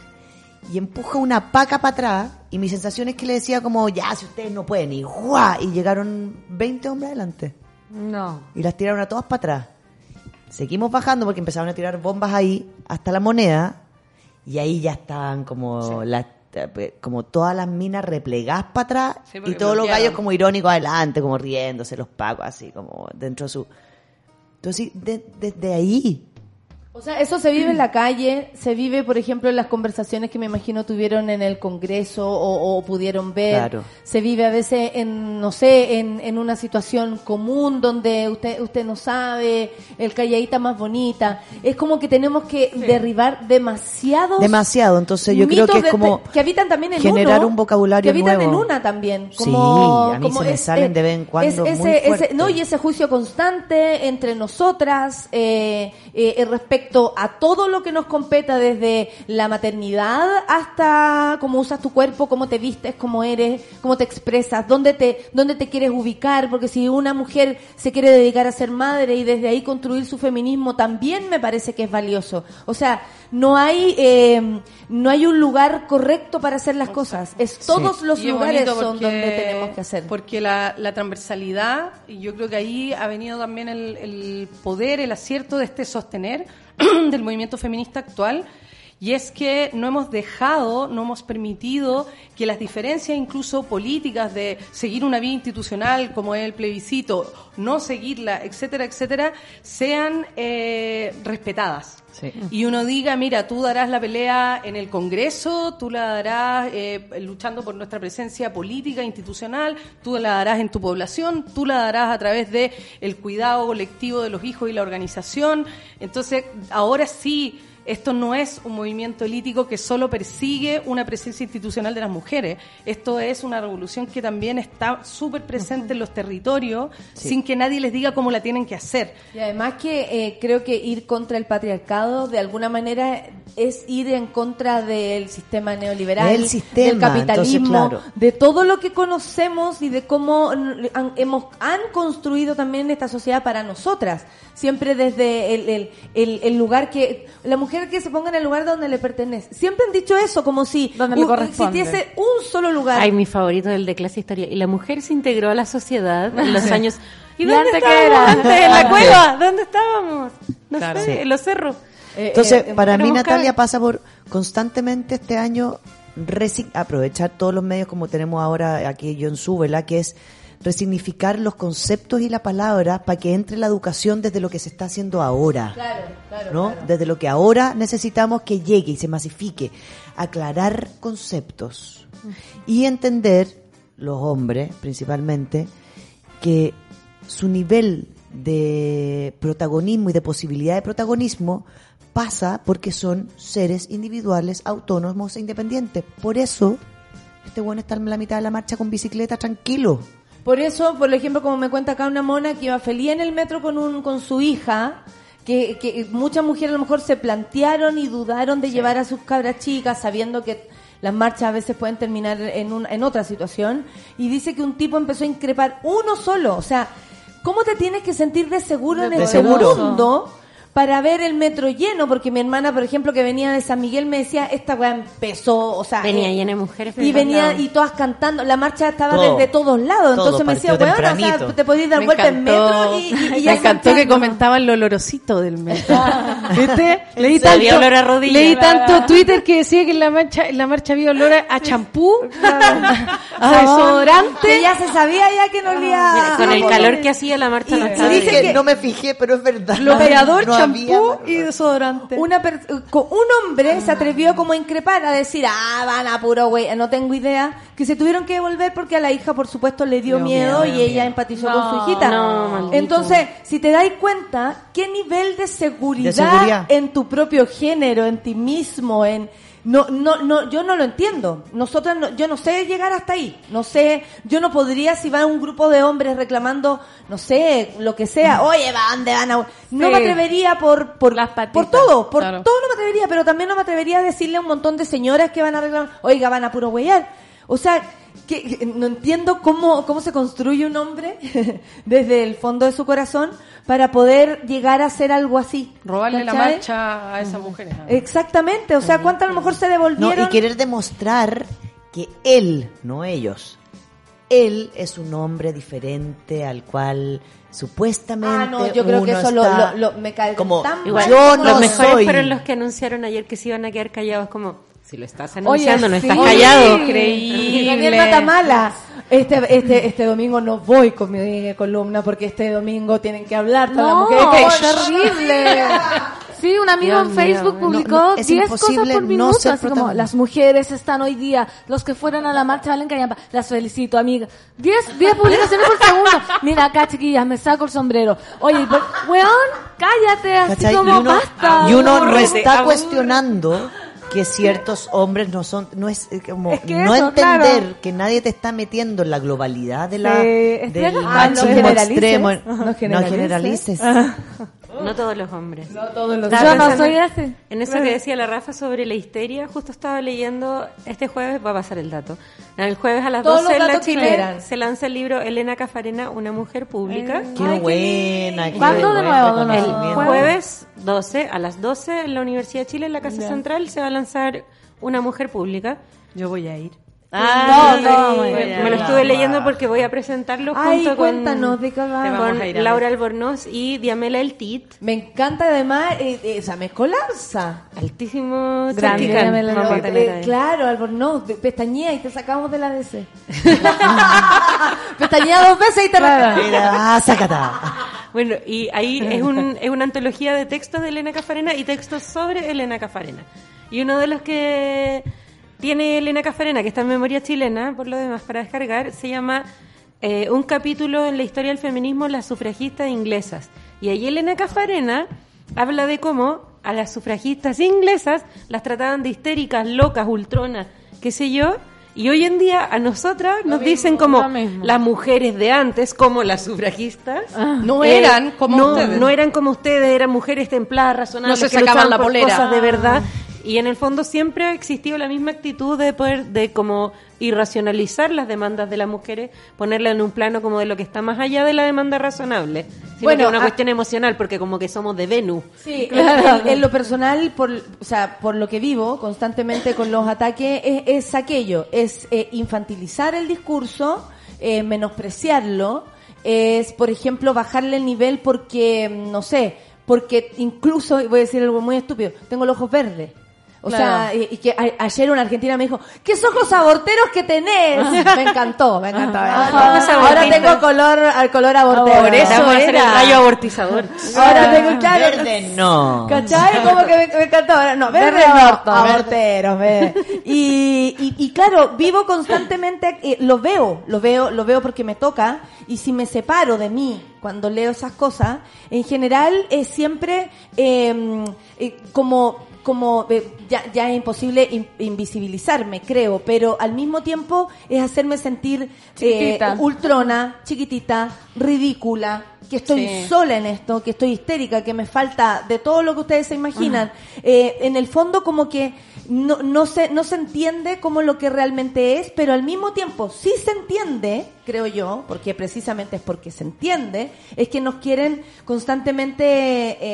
S9: y empuja una paca para atrás y mi sensación es que le decía como, ya, si ustedes no pueden, y ¡guau! Y llegaron 20 hombres adelante
S6: No.
S9: y las tiraron a todas para atrás. Seguimos bajando porque empezaron a tirar bombas ahí hasta la moneda y ahí ya estaban como las eh, como todas las minas replegadas para atrás
S8: Sí,
S9: y todos los gallos como irónicos adelante, como riéndose los pacos así como dentro de su entonces sí, de- desde ahí
S2: O sea, eso se vive en la calle, se vive, por ejemplo, en las conversaciones que me imagino tuvieron en el Congreso o, o pudieron ver.
S9: Claro.
S2: Se vive a veces en, no sé, en, en una situación común donde usted usted no sabe, el calladita más bonita. Es como que tenemos que derribar demasiados
S9: demasiado, entonces yo creo que es como
S2: de- que habitan también en
S9: generar
S2: uno,
S9: un vocabulario
S2: que habitan
S9: nuevo.
S2: en una también
S9: Sí,
S2: como,
S9: a mí
S2: como
S9: se me salen de vez en cuando
S2: es-
S9: muy
S2: ese, ese-
S9: fuerte.
S2: no y ese juicio constante entre nosotras eh, eh, eh, respecto a todo lo que nos competa desde la maternidad hasta cómo usas tu cuerpo cómo te vistes cómo eres cómo te expresas dónde te dónde te quieres ubicar porque si una mujer se quiere dedicar a ser madre y desde ahí construir su feminismo también me parece que es valioso. O sea no hay eh, no hay un lugar correcto para hacer las cosas. Es todos los lugares son donde tenemos que hacer.
S8: Porque la, la transversalidad, y yo creo que ahí ha venido también el, el poder, el acierto de este sostener del movimiento feminista actual. Y es que no hemos dejado, no hemos permitido que las diferencias incluso políticas de seguir una vía institucional como es el plebiscito, no seguirla, etcétera, etcétera, sean eh, respetadas. Y uno diga, mira, tú darás la pelea en el Congreso, tú la darás eh, luchando por nuestra presencia política, institucional, tú la darás en tu población, tú la darás a través de el cuidado colectivo de los hijos y la organización. Entonces, ahora sí, esto no es un movimiento político que solo persigue una presencia institucional de las mujeres. Esto es una revolución que también está súper presente en los territorios, sin que nadie les diga cómo la tienen que hacer.
S2: Y además que eh, creo que ir contra el patriarcado de alguna manera es ir en contra del sistema neoliberal,
S9: Del sistema,
S2: del capitalismo,
S9: entonces, claro.
S2: de todo lo que conocemos y de cómo han, hemos, han construido también esta sociedad para nosotras. Siempre desde el, el, el, el lugar que, la mujer que se ponga en el lugar donde le pertenece. Siempre han dicho eso, como si
S6: Donde le corresponde.
S2: existiese un solo lugar.
S7: Ay, mi favorito es el de clase historia. Y la mujer se integró a la sociedad en los años. ¿Y
S6: ¿Y
S7: dónde
S6: antes qué
S7: estábamos
S6: era?
S7: antes? ¿En la cueva? ¿Dónde estábamos? No
S8: Claro.
S7: sé,
S9: Sí.
S7: en los cerros.
S2: Eh,
S9: Entonces,
S2: eh,
S9: para mí,
S7: buscar-
S9: Natalia pasa por constantemente este año aprovechar todos los medios como tenemos ahora aquí yo en Súbela, que es resignificar los conceptos y la palabra para que entre la educación desde lo que se está haciendo ahora.
S2: Claro, claro,
S9: ¿no?
S2: claro.
S9: Desde lo que ahora necesitamos que llegue y se masifique, aclarar conceptos y entender, los hombres principalmente, que su nivel de protagonismo y de posibilidad de protagonismo pasa porque son seres individuales, autónomos e independientes. Por eso, este bueno está en la mitad de la marcha con bicicleta tranquilo.
S2: Por eso, por ejemplo, como me cuenta acá una mona que iba feliz en el metro con un con su hija, que, que muchas mujeres a lo mejor se plantearon y dudaron de llevar a sus cabras chicas sabiendo que las marchas a veces pueden terminar en, un, en otra situación. Y dice que un tipo empezó a increpar uno solo. O sea, ¿cómo te tienes que sentir de seguro en este mundo? Para ver el metro lleno, porque mi hermana, por ejemplo, que venía de San Miguel, me decía, esta weá empezó, o sea,
S7: Venía
S2: eh,
S7: llena de mujeres.
S2: y
S7: todos
S2: venía
S7: lados.
S2: y todas cantando, la marcha estaba
S9: Todo.
S2: desde todos lados,
S9: Todo,
S2: entonces me decía, bueno, o sea, te podías dar
S8: Me
S2: vuelta en metro y, y- y
S8: me
S2: ya
S8: encantó que comentaban lo olorosito del metro. ¿Viste? Leí tanto,
S7: olor a rodilla.
S8: leí tanto Twitter que decía que en la marcha, en la marcha había olor a- champú, a desodorante.
S2: Que ya se sabía ya que no olía...
S7: Mira, con el calor que hacía la marcha no
S2: Y-
S7: bien.
S2: que-
S9: no me fijé, pero es verdad.
S8: Bloqueador,
S9: No
S8: champú
S9: había-
S8: y desodorante.
S2: Una per- con- un hombre se atrevió como a increpar, a decir, ah, van a puro güey, no tengo idea, que se tuvieron que devolver porque a la hija, por supuesto, le dio miedo,
S8: miedo,
S2: y ella
S8: miedo.
S2: empatizó
S6: No,
S2: con su hijita.
S7: no.
S2: Entonces, si te dais cuenta, ¿qué nivel de seguridad,
S9: De seguridad.
S2: en tu propio género, en ti mismo, en... No, no, no, yo no lo entiendo. Nosotros, no- yo no sé llegar hasta ahí. No sé, yo no podría si va un grupo de hombres reclamando, no sé, lo que sea. Oye, ¿va dónde van a? No
S6: Sí.
S2: me atrevería por, por,
S6: Las patitas,
S2: por todo, por
S8: claro.
S2: todo no me atrevería, pero también no me atrevería a decirle a un montón de señoras que van a reclamar, oiga, van a puro huellar. O sea, que, que no entiendo cómo, cómo se construye un hombre desde el fondo de su corazón para poder llegar a hacer algo así.
S8: Robarle la marcha a esas mujeres.
S2: Exactamente, o sea, ¿cuántas a lo mejor se
S9: No,
S2: devolvieron?
S9: y querer demostrar que él, no ellos, él es un hombre diferente al cual supuestamente
S2: Ah, no, yo creo que eso lo-
S9: está
S2: lo- lo- me cae
S9: como
S2: tan
S7: Igual,
S9: yo
S2: como
S9: no
S7: los
S2: lo-
S7: mejores
S9: soy.
S7: fueron los que anunciaron ayer que se iban a quedar callados como si lo estás
S2: Oye,
S7: anunciando no
S2: sí.
S7: estás callado
S2: Y Daniel Matamala. Este, este, este domingo no voy con mi columna porque este domingo tienen que hablar
S6: No, es terrible. Sí, un amigo
S7: Dios
S6: en
S7: mío,
S6: Facebook
S7: no,
S6: publicó
S9: no, es
S6: 10 cosas por
S9: no
S6: minuto,
S9: ser
S6: así como las mujeres están hoy día, los que fueron a la marcha valen callampa, las felicito, amiga. 10 10 publicaciones por segundo. Mira acá, chiquillas, me saco el sombrero. Oye, weón, cállate, así
S9: ¿Cachai?
S6: como
S9: y uno,
S6: basta.
S9: y uno no
S7: Aburrete,
S9: está cuestionando que ciertos hombres no son no es eh, como
S6: Es que
S9: no
S6: eso,
S9: entender
S6: claro.
S9: que nadie te está metiendo en la globalidad de la
S6: Sí,
S9: del.
S2: Ah, no
S9: machismo
S2: generalices.
S9: extremo no
S2: No
S9: generalices,
S2: generalices.
S7: No todos los hombres
S2: No todos los
S7: Estaba
S6: Yo no soy ese.
S7: En eso que decía la Rafa sobre la histeria, justo estaba leyendo, este jueves va a pasar el dato. El jueves a las
S2: Todos
S7: 12 en la Chile se lanza el libro Elena Cafarena, una mujer pública.
S9: qué buena qué
S6: ¿Cuándo de nuevo?
S7: El jueves 12 a las 12 en la Universidad de Chile, en la Casa Central, se va a lanzar una mujer pública.
S8: Yo voy a ir.
S2: Ah, no, no,
S7: me, lo estuve leyendo porque voy a presentarlo
S2: Ay,
S7: junto con,
S2: cuéntanos de
S7: con
S8: ir a
S7: Laura Albornoz y Diamela El Tit.
S2: Me encanta además eh, eh, esa mezcolanza.
S7: Altísimo.
S6: Diamela
S2: Eh, claro, Albornoz, de- pestañea y te sacamos de la DC. pestañea dos veces y te rascas.
S9: Mira, sácata.
S7: Bueno, y ahí es, un, es una antología de textos de Elena Cafarena y textos sobre Elena Cafarena. Y uno de los que tiene Elena Cafarena, que está en memoria chilena, por lo demás, para descargar, se llama eh, Un capítulo en la historia del feminismo, las sufragistas inglesas. Y ahí Elena Cafarena habla de cómo a las sufragistas inglesas las trataban de histéricas, locas, ultronas, qué sé yo. Y hoy en día a nosotras nos dicen como las mujeres de antes, como las sufragistas,
S8: No
S7: eh,
S8: eran como
S7: no,
S8: ustedes.
S7: No eran como ustedes, eran mujeres templadas, razonables,
S8: No se
S7: que
S8: sacaban la
S7: por
S8: polera.
S7: cosas de verdad. Y en el fondo siempre ha existido la misma actitud de poder, de como irracionalizar las demandas de las mujeres, ponerla en un plano como de lo que está más allá de la demanda razonable. Sino
S2: Bueno,
S7: que una
S2: ah-
S7: cuestión emocional, porque como que somos de Venus.
S2: Sí, en, en- en lo personal, por, o sea, por lo que vivo constantemente con los ataques, es, es aquello, es eh, infantilizar el discurso, eh, menospreciarlo, es, por ejemplo, bajarle el nivel porque, no sé, porque incluso, voy a decir algo muy estúpido, tengo los ojos verdes. O
S8: Claro.
S2: sea, y, y que a- ayer una argentina me dijo, ¿qué ojos aborteros que tenés? Me encantó, me encantó.
S7: Ojos
S2: Ahora tengo color, al color abortero.
S7: Por eso Vamos a hacer el rayo abortizador.
S2: Ahora tengo, claro,
S9: Verde no.
S2: ¿Cachai? Como que me, me encantó. Ahora, No, verde,
S6: Verde
S2: no, aborteros, ve. Y, y, y claro, vivo constantemente, eh, lo veo, lo veo, lo veo porque me toca, y si me separo de mí cuando leo esas cosas, en general es siempre eh, eh, como como eh, ya, ya es imposible in- invisibilizarme, creo, pero al mismo tiempo es hacerme sentir eh, ultrona, chiquitita, ridícula, que estoy
S8: Sí.
S2: sola en esto, que estoy histérica, que me falta de todo lo que ustedes se imaginan. Eh, en el fondo como que no, no, se, no se entiende como lo que realmente es, pero al mismo tiempo sí se entiende, creo yo, porque precisamente es porque se entiende, es que nos quieren constantemente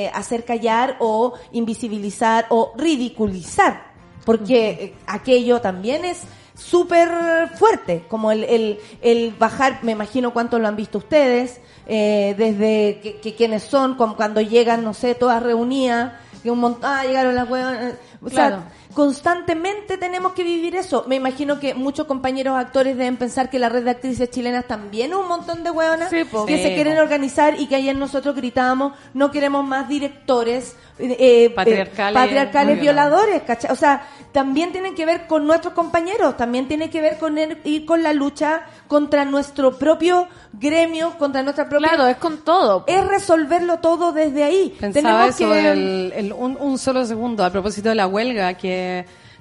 S2: eh, hacer callar o invisibilizar o ridiculizar, porque eh, aquello también es súper fuerte, como el, el, el bajar, me imagino cuánto lo han visto ustedes, eh, desde que, que quienes son, como cuando llegan, no sé, todas reunidas, que un montón, ah, llegaron las huevas, o
S6: Claro.
S2: sea, constantemente tenemos que vivir eso. Me imagino que muchos compañeros actores deben pensar que la red de actrices chilenas también es un montón de hueonas
S6: Sí,
S2: que
S8: Sí,
S2: se quieren organizar y que ayer nosotros gritábamos, no queremos más directores eh, eh,
S8: Patriarcales,
S2: patriarcales
S8: muy
S2: violadores, ¿cachai? O sea, también tienen que ver con nuestros compañeros, también tiene que ver con el- ir con la lucha contra nuestro propio gremio, contra nuestra propia...
S6: Claro, es con todo.
S2: Es resolverlo todo desde ahí.
S8: Pensaba
S2: Tenemos
S8: eso,
S2: que...
S8: el- el- un, un solo segundo, a propósito de la huelga que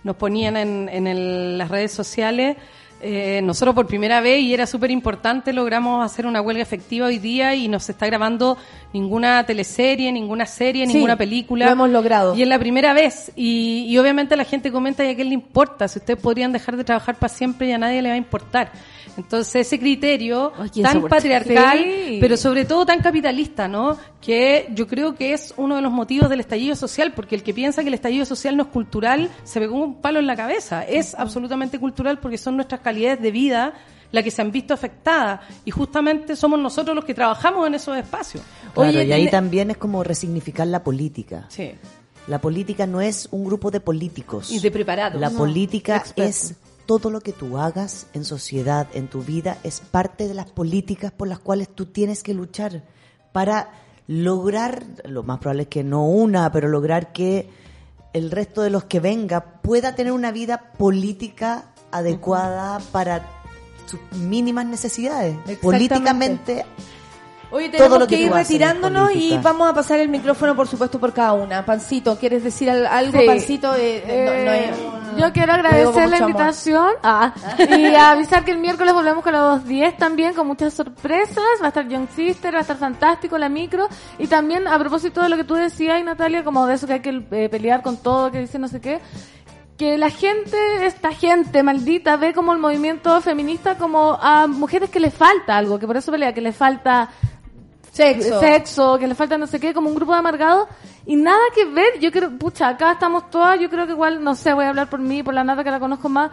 S8: nos ponían en, en las redes sociales. eh, nosotros por primera vez, y era súper importante, logramos hacer una huelga efectiva hoy día y no se está grabando ninguna teleserie, ninguna serie,
S2: Sí,
S8: ninguna película.
S2: lo hemos logrado.
S8: Y es la primera vez. Y, y obviamente la gente comenta y a quién le importa. Si ustedes podrían dejar de trabajar para siempre y a nadie le va a importar. Entonces ese criterio
S4: Ay,
S8: tan patriarcal,
S6: Sí.
S8: pero sobre todo tan capitalista, ¿no? Que yo creo que es uno de los motivos del estallido social, porque el que piensa que el estallido social no es cultural, se pegó un palo en la cabeza. Es absolutamente cultural porque son nuestras calidades de vida las que se han visto afectadas y justamente somos nosotros los que trabajamos en esos espacios.
S9: Claro,
S2: Oye,
S9: y ahí
S2: tiene-
S9: también es como resignificar la política.
S8: Sí.
S9: La política no es un grupo de políticos.
S8: Y de preparados.
S9: La
S8: No,
S9: política es todo lo que tú hagas en sociedad, en tu vida, es parte de las políticas por las cuales tú tienes que luchar para lograr, lo más probable es que no una, pero lograr que el resto de los que venga pueda tener una vida política adecuada para sus mínimas necesidades. Políticamente
S2: Oye,
S9: todo
S2: tenemos
S9: lo que
S2: que ir retirándonos y vamos a pasar el micrófono, por supuesto, por cada una. Pancito, ¿quieres decir al- algo,
S6: Sí.
S2: Pancito? Eh, eh, no- no es un-
S6: yo quiero agradecer la invitación ah, y avisar que el miércoles volvemos con las 2.10 también con muchas sorpresas. Va a estar Young Sister, va a estar fantástico la micro. Y también a propósito de lo que tú decías, Natalia, como de eso que hay que eh, pelear con todo, que dice no sé qué. Que la gente, esta gente maldita, ve como el movimiento feminista como a mujeres que le falta algo, que por eso pelea, que le falta
S2: Sexo.
S6: sexo, que le falta no sé qué, como un grupo de amargados y nada que ver. Yo creo, pucha, acá estamos todas, yo creo que igual, no sé, voy a hablar por mí, por la nata que la conozco más.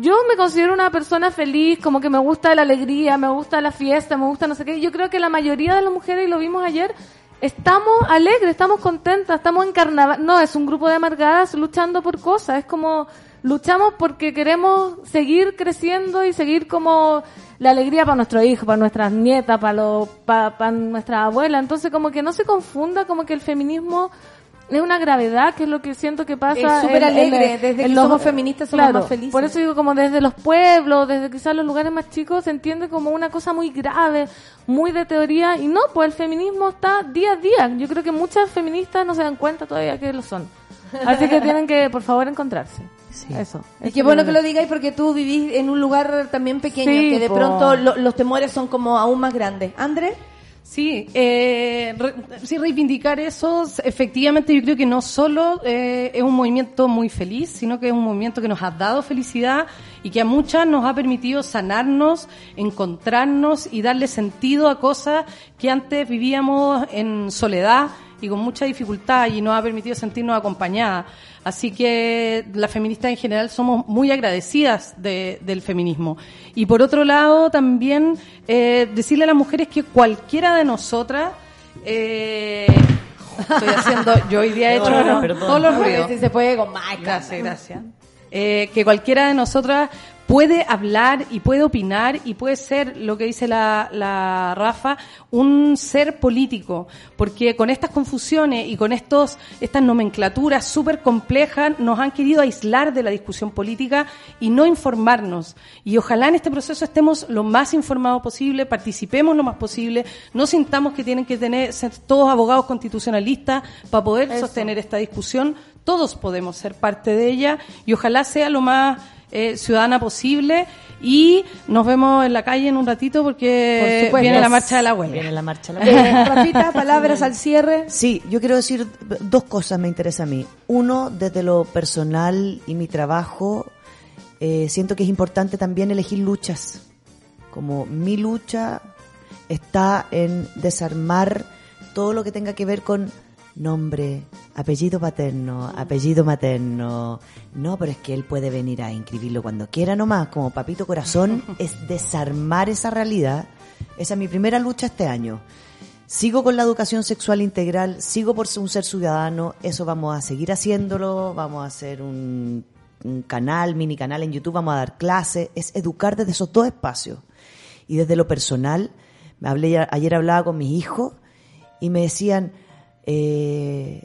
S6: Yo me considero una persona feliz, como que me gusta la alegría, me gusta la fiesta, me gusta no sé qué. Yo creo que la mayoría de las mujeres, y lo vimos ayer, estamos alegres, estamos contentas, estamos en carnaval. No, es un grupo de amargadas luchando por cosas, es como luchamos porque queremos seguir creciendo y seguir como la alegría para nuestros hijos, para nuestras nietas, para los, para, para nuestra abuela. Entonces como que no se confunda como que el feminismo es una gravedad, que es lo que siento que pasa.
S2: Es súper
S6: en-
S2: alegre, desde
S6: en
S2: que somos feministas somos
S6: Claro,
S2: más felices.
S6: Por eso digo, como desde los pueblos, desde quizás los lugares más chicos, se entiende como una cosa muy grave, muy de teoría, y no, pues el feminismo está día a día. Yo creo que muchas feministas no se dan cuenta todavía que lo son. Así que tienen que, por favor, encontrarse. Eso.
S2: Y qué bueno que lo digáis porque tú vivís en un lugar también pequeño,
S6: Sí,
S2: que de
S6: po.
S2: pronto lo- los temores son como aún más grandes. ¿André?
S8: Sí, eh, re- sí, reivindicar eso, efectivamente yo creo que no solo eh, es un movimiento muy feliz, sino que es un movimiento que nos ha dado felicidad y que a muchas nos ha permitido sanarnos, encontrarnos y darle sentido a cosas que antes vivíamos en soledad y con mucha dificultad y nos ha permitido sentirnos acompañadas. Así que las feministas en general somos muy agradecidas de- del feminismo. Y por otro lado, también eh, decirle a las mujeres que cualquiera de nosotras, eh, estoy haciendo, yo hoy día he hecho
S9: perdón.
S8: todos los ruidos.
S2: Si se puede con más.
S8: Gracias, gracias. Eh, que cualquiera de nosotras puede hablar y puede opinar y puede ser, lo que dice la, la Rafa, un ser político, porque con estas confusiones y con estos estas nomenclaturas súper complejas nos han querido aislar de la discusión política y no informarnos. Y ojalá en este proceso estemos lo más informados posible, participemos lo más posible, no sintamos que tienen que tener ser todos abogados constitucionalistas para poder sostener esta discusión. Todos podemos ser parte de ella y ojalá sea lo más eh, ciudadana posible y nos vemos en la calle en un ratito porque
S2: Por
S8: viene la marcha de la huelga.
S9: Viene la marcha. de la
S2: Eh, Rafita, palabras al cierre.
S9: Sí, yo quiero decir dos cosas me interesa a mí. Uno, desde lo personal y mi trabajo, eh, siento que es importante también elegir luchas. Como mi lucha está en desarmar todo lo que tenga que ver con nombre, apellido paterno, apellido materno. No, pero es que él puede venir a inscribirlo cuando quiera nomás, como papito corazón, es desarmar esa realidad. Esa es mi primera lucha este año. Sigo con la educación sexual integral, sigo por ser un ser ciudadano, eso vamos a seguir haciéndolo, vamos a hacer un, un canal, mini canal en YouTube, vamos a dar clases, es educar desde esos dos espacios. Y desde lo personal, me hablé, ayer hablaba con mis hijos y me decían, eh,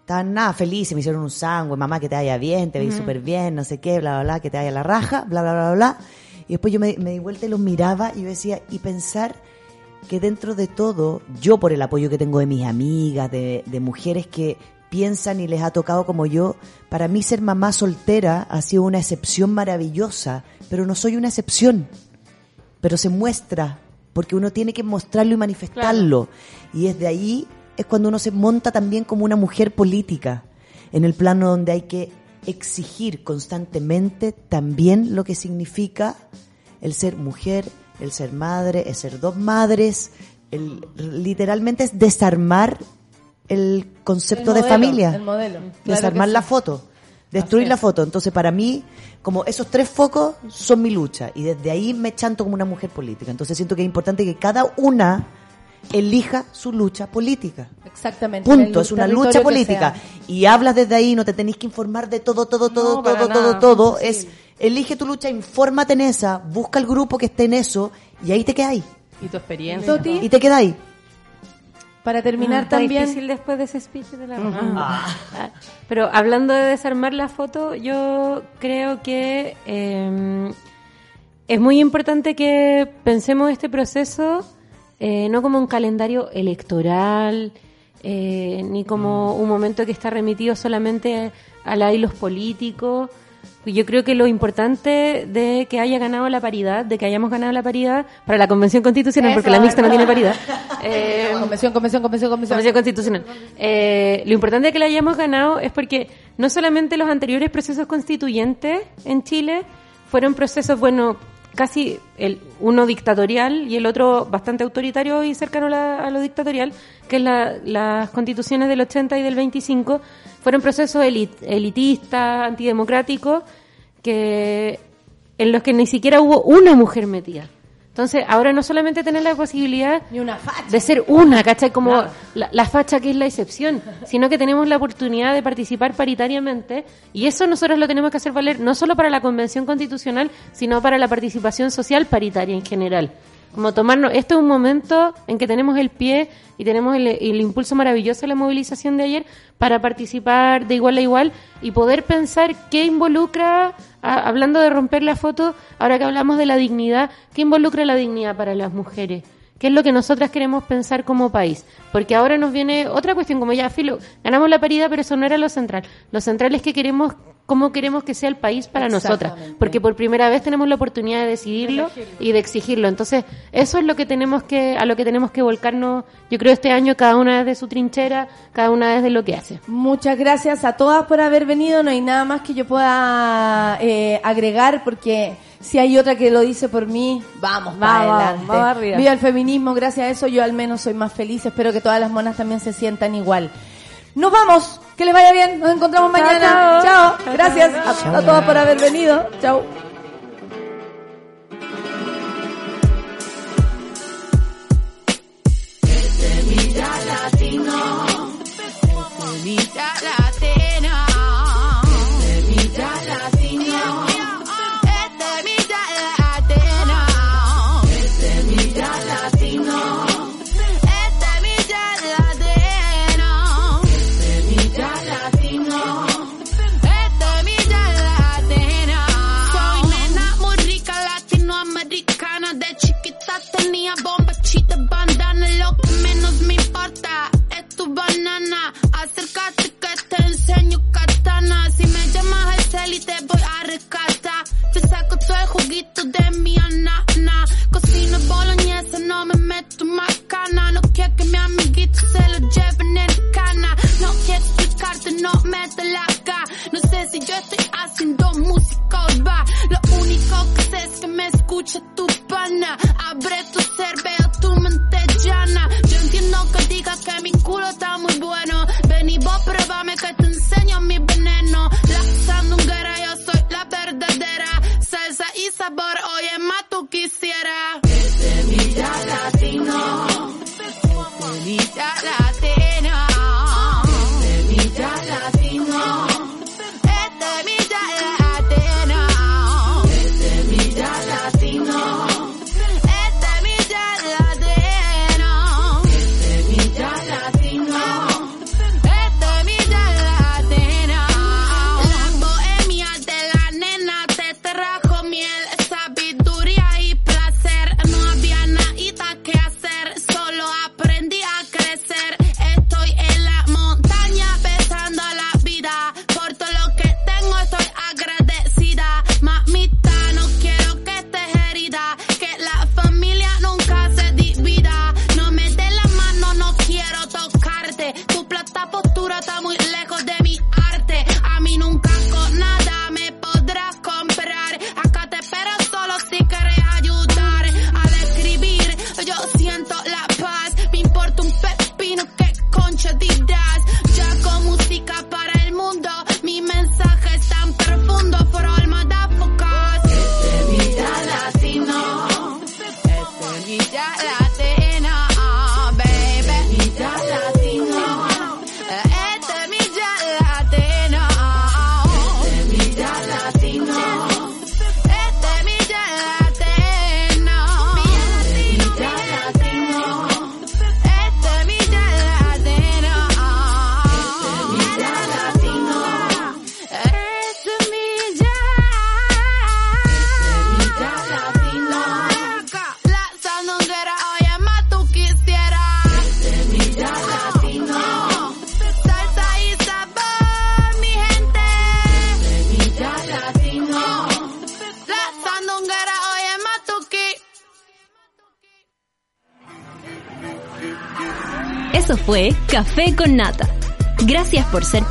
S9: estaban nada felices, me hicieron un sándwich, mamá que te vaya bien, te veis súper bien, no sé qué, bla, bla, bla, que te vaya la raja, bla, bla, bla, bla. Y después yo me, me di vuelta y los miraba y yo decía, y pensar que dentro de todo, yo por el apoyo que tengo de mis amigas, de, de mujeres que piensan y les ha tocado como yo, para mí ser mamá soltera ha sido una excepción maravillosa, pero no soy una excepción, pero se muestra, porque uno tiene que mostrarlo y manifestarlo. Y desde ahí es cuando uno se monta también como una mujer política, en el plano donde hay que exigir constantemente también lo que significa el ser mujer, el ser madre, el ser dos madres, el, literalmente es desarmar el concepto
S2: El
S9: de familia,
S2: el modelo. Claro
S9: desarmar la foto, destruir la foto. Entonces para mí, como esos tres focos son mi lucha y desde ahí me chanto como una mujer política. Entonces siento que es importante que cada una elija su lucha política.
S2: Exactamente. en
S9: Punto, es una lucha política. Y hablas desde ahí, no te tenéis que informar de todo, todo, todo,
S8: No,
S9: todo, todo,
S8: nada,
S9: todo.
S8: sí.
S9: Es, elige tu lucha, infórmate en esa, busca el grupo que esté en eso y ahí te quedáis.
S8: Y tu experiencia.
S2: Toti,
S9: Y te quedáis.
S2: para terminar
S7: Ah,
S2: también.
S7: difícil después de ese speech de la Ah. Pero hablando de desarmar la foto, yo creo que eh, es muy importante que pensemos este proceso eh, no como un calendario electoral, eh, ni como un momento que está remitido solamente a la y los políticos. Yo creo que lo importante de que haya ganado la paridad, de que hayamos ganado la paridad para la convención constitucional, porque la mixta no tiene paridad. eh,
S2: Convención, convención, convención, convención.
S7: Convención Constitucional. Eh, lo importante de que la hayamos ganado es porque no solamente los anteriores procesos constituyentes en Chile fueron procesos, bueno, casi el uno dictatorial y el otro bastante autoritario y cercano a, la- a lo dictatorial, que es la- las constituciones del 80 y del 25, fueron procesos elit- elitistas, antidemocráticos, que en los que ni siquiera hubo una mujer metida. Entonces, ahora no solamente tener la posibilidad
S2: una
S7: de ser una, ¿cachai? Como la, la facha que es la excepción, sino que tenemos la oportunidad de participar paritariamente y eso nosotros lo tenemos que hacer valer no solo para la Convención Constitucional, sino para la participación social paritaria en general. Como tomarnos, esto es un momento en que tenemos el pie y tenemos el, el impulso maravilloso de la movilización de ayer para participar de igual a igual y poder pensar qué involucra, a- hablando de romper la foto, ahora que hablamos de la dignidad, qué involucra la dignidad para las mujeres. ¿Qué es lo que nosotras queremos pensar como país? Porque ahora nos viene otra cuestión, como ya, filo, ganamos la paridad, pero eso no era lo central. Lo central es que queremos, cómo queremos que sea el país para nosotras. Porque por primera vez tenemos la oportunidad de decidirlo y de exigirlo. Entonces, eso es lo que tenemos que, a lo que tenemos que volcarnos, yo creo, este año, cada una desde su trinchera, cada una desde lo que hace.
S2: Muchas gracias a todas por haber venido. No hay nada más que yo pueda eh, agregar porque si hay otra que lo dice por mí, Vamos, adelante.
S6: vamos arriba.
S2: Viva el feminismo, gracias a eso yo al menos soy más feliz. Espero que todas las monas también se sientan igual. Nos vamos, que les vaya bien, nos encontramos mañana.
S6: chao.
S2: Chao, gracias a, a todas por haber venido. Chao.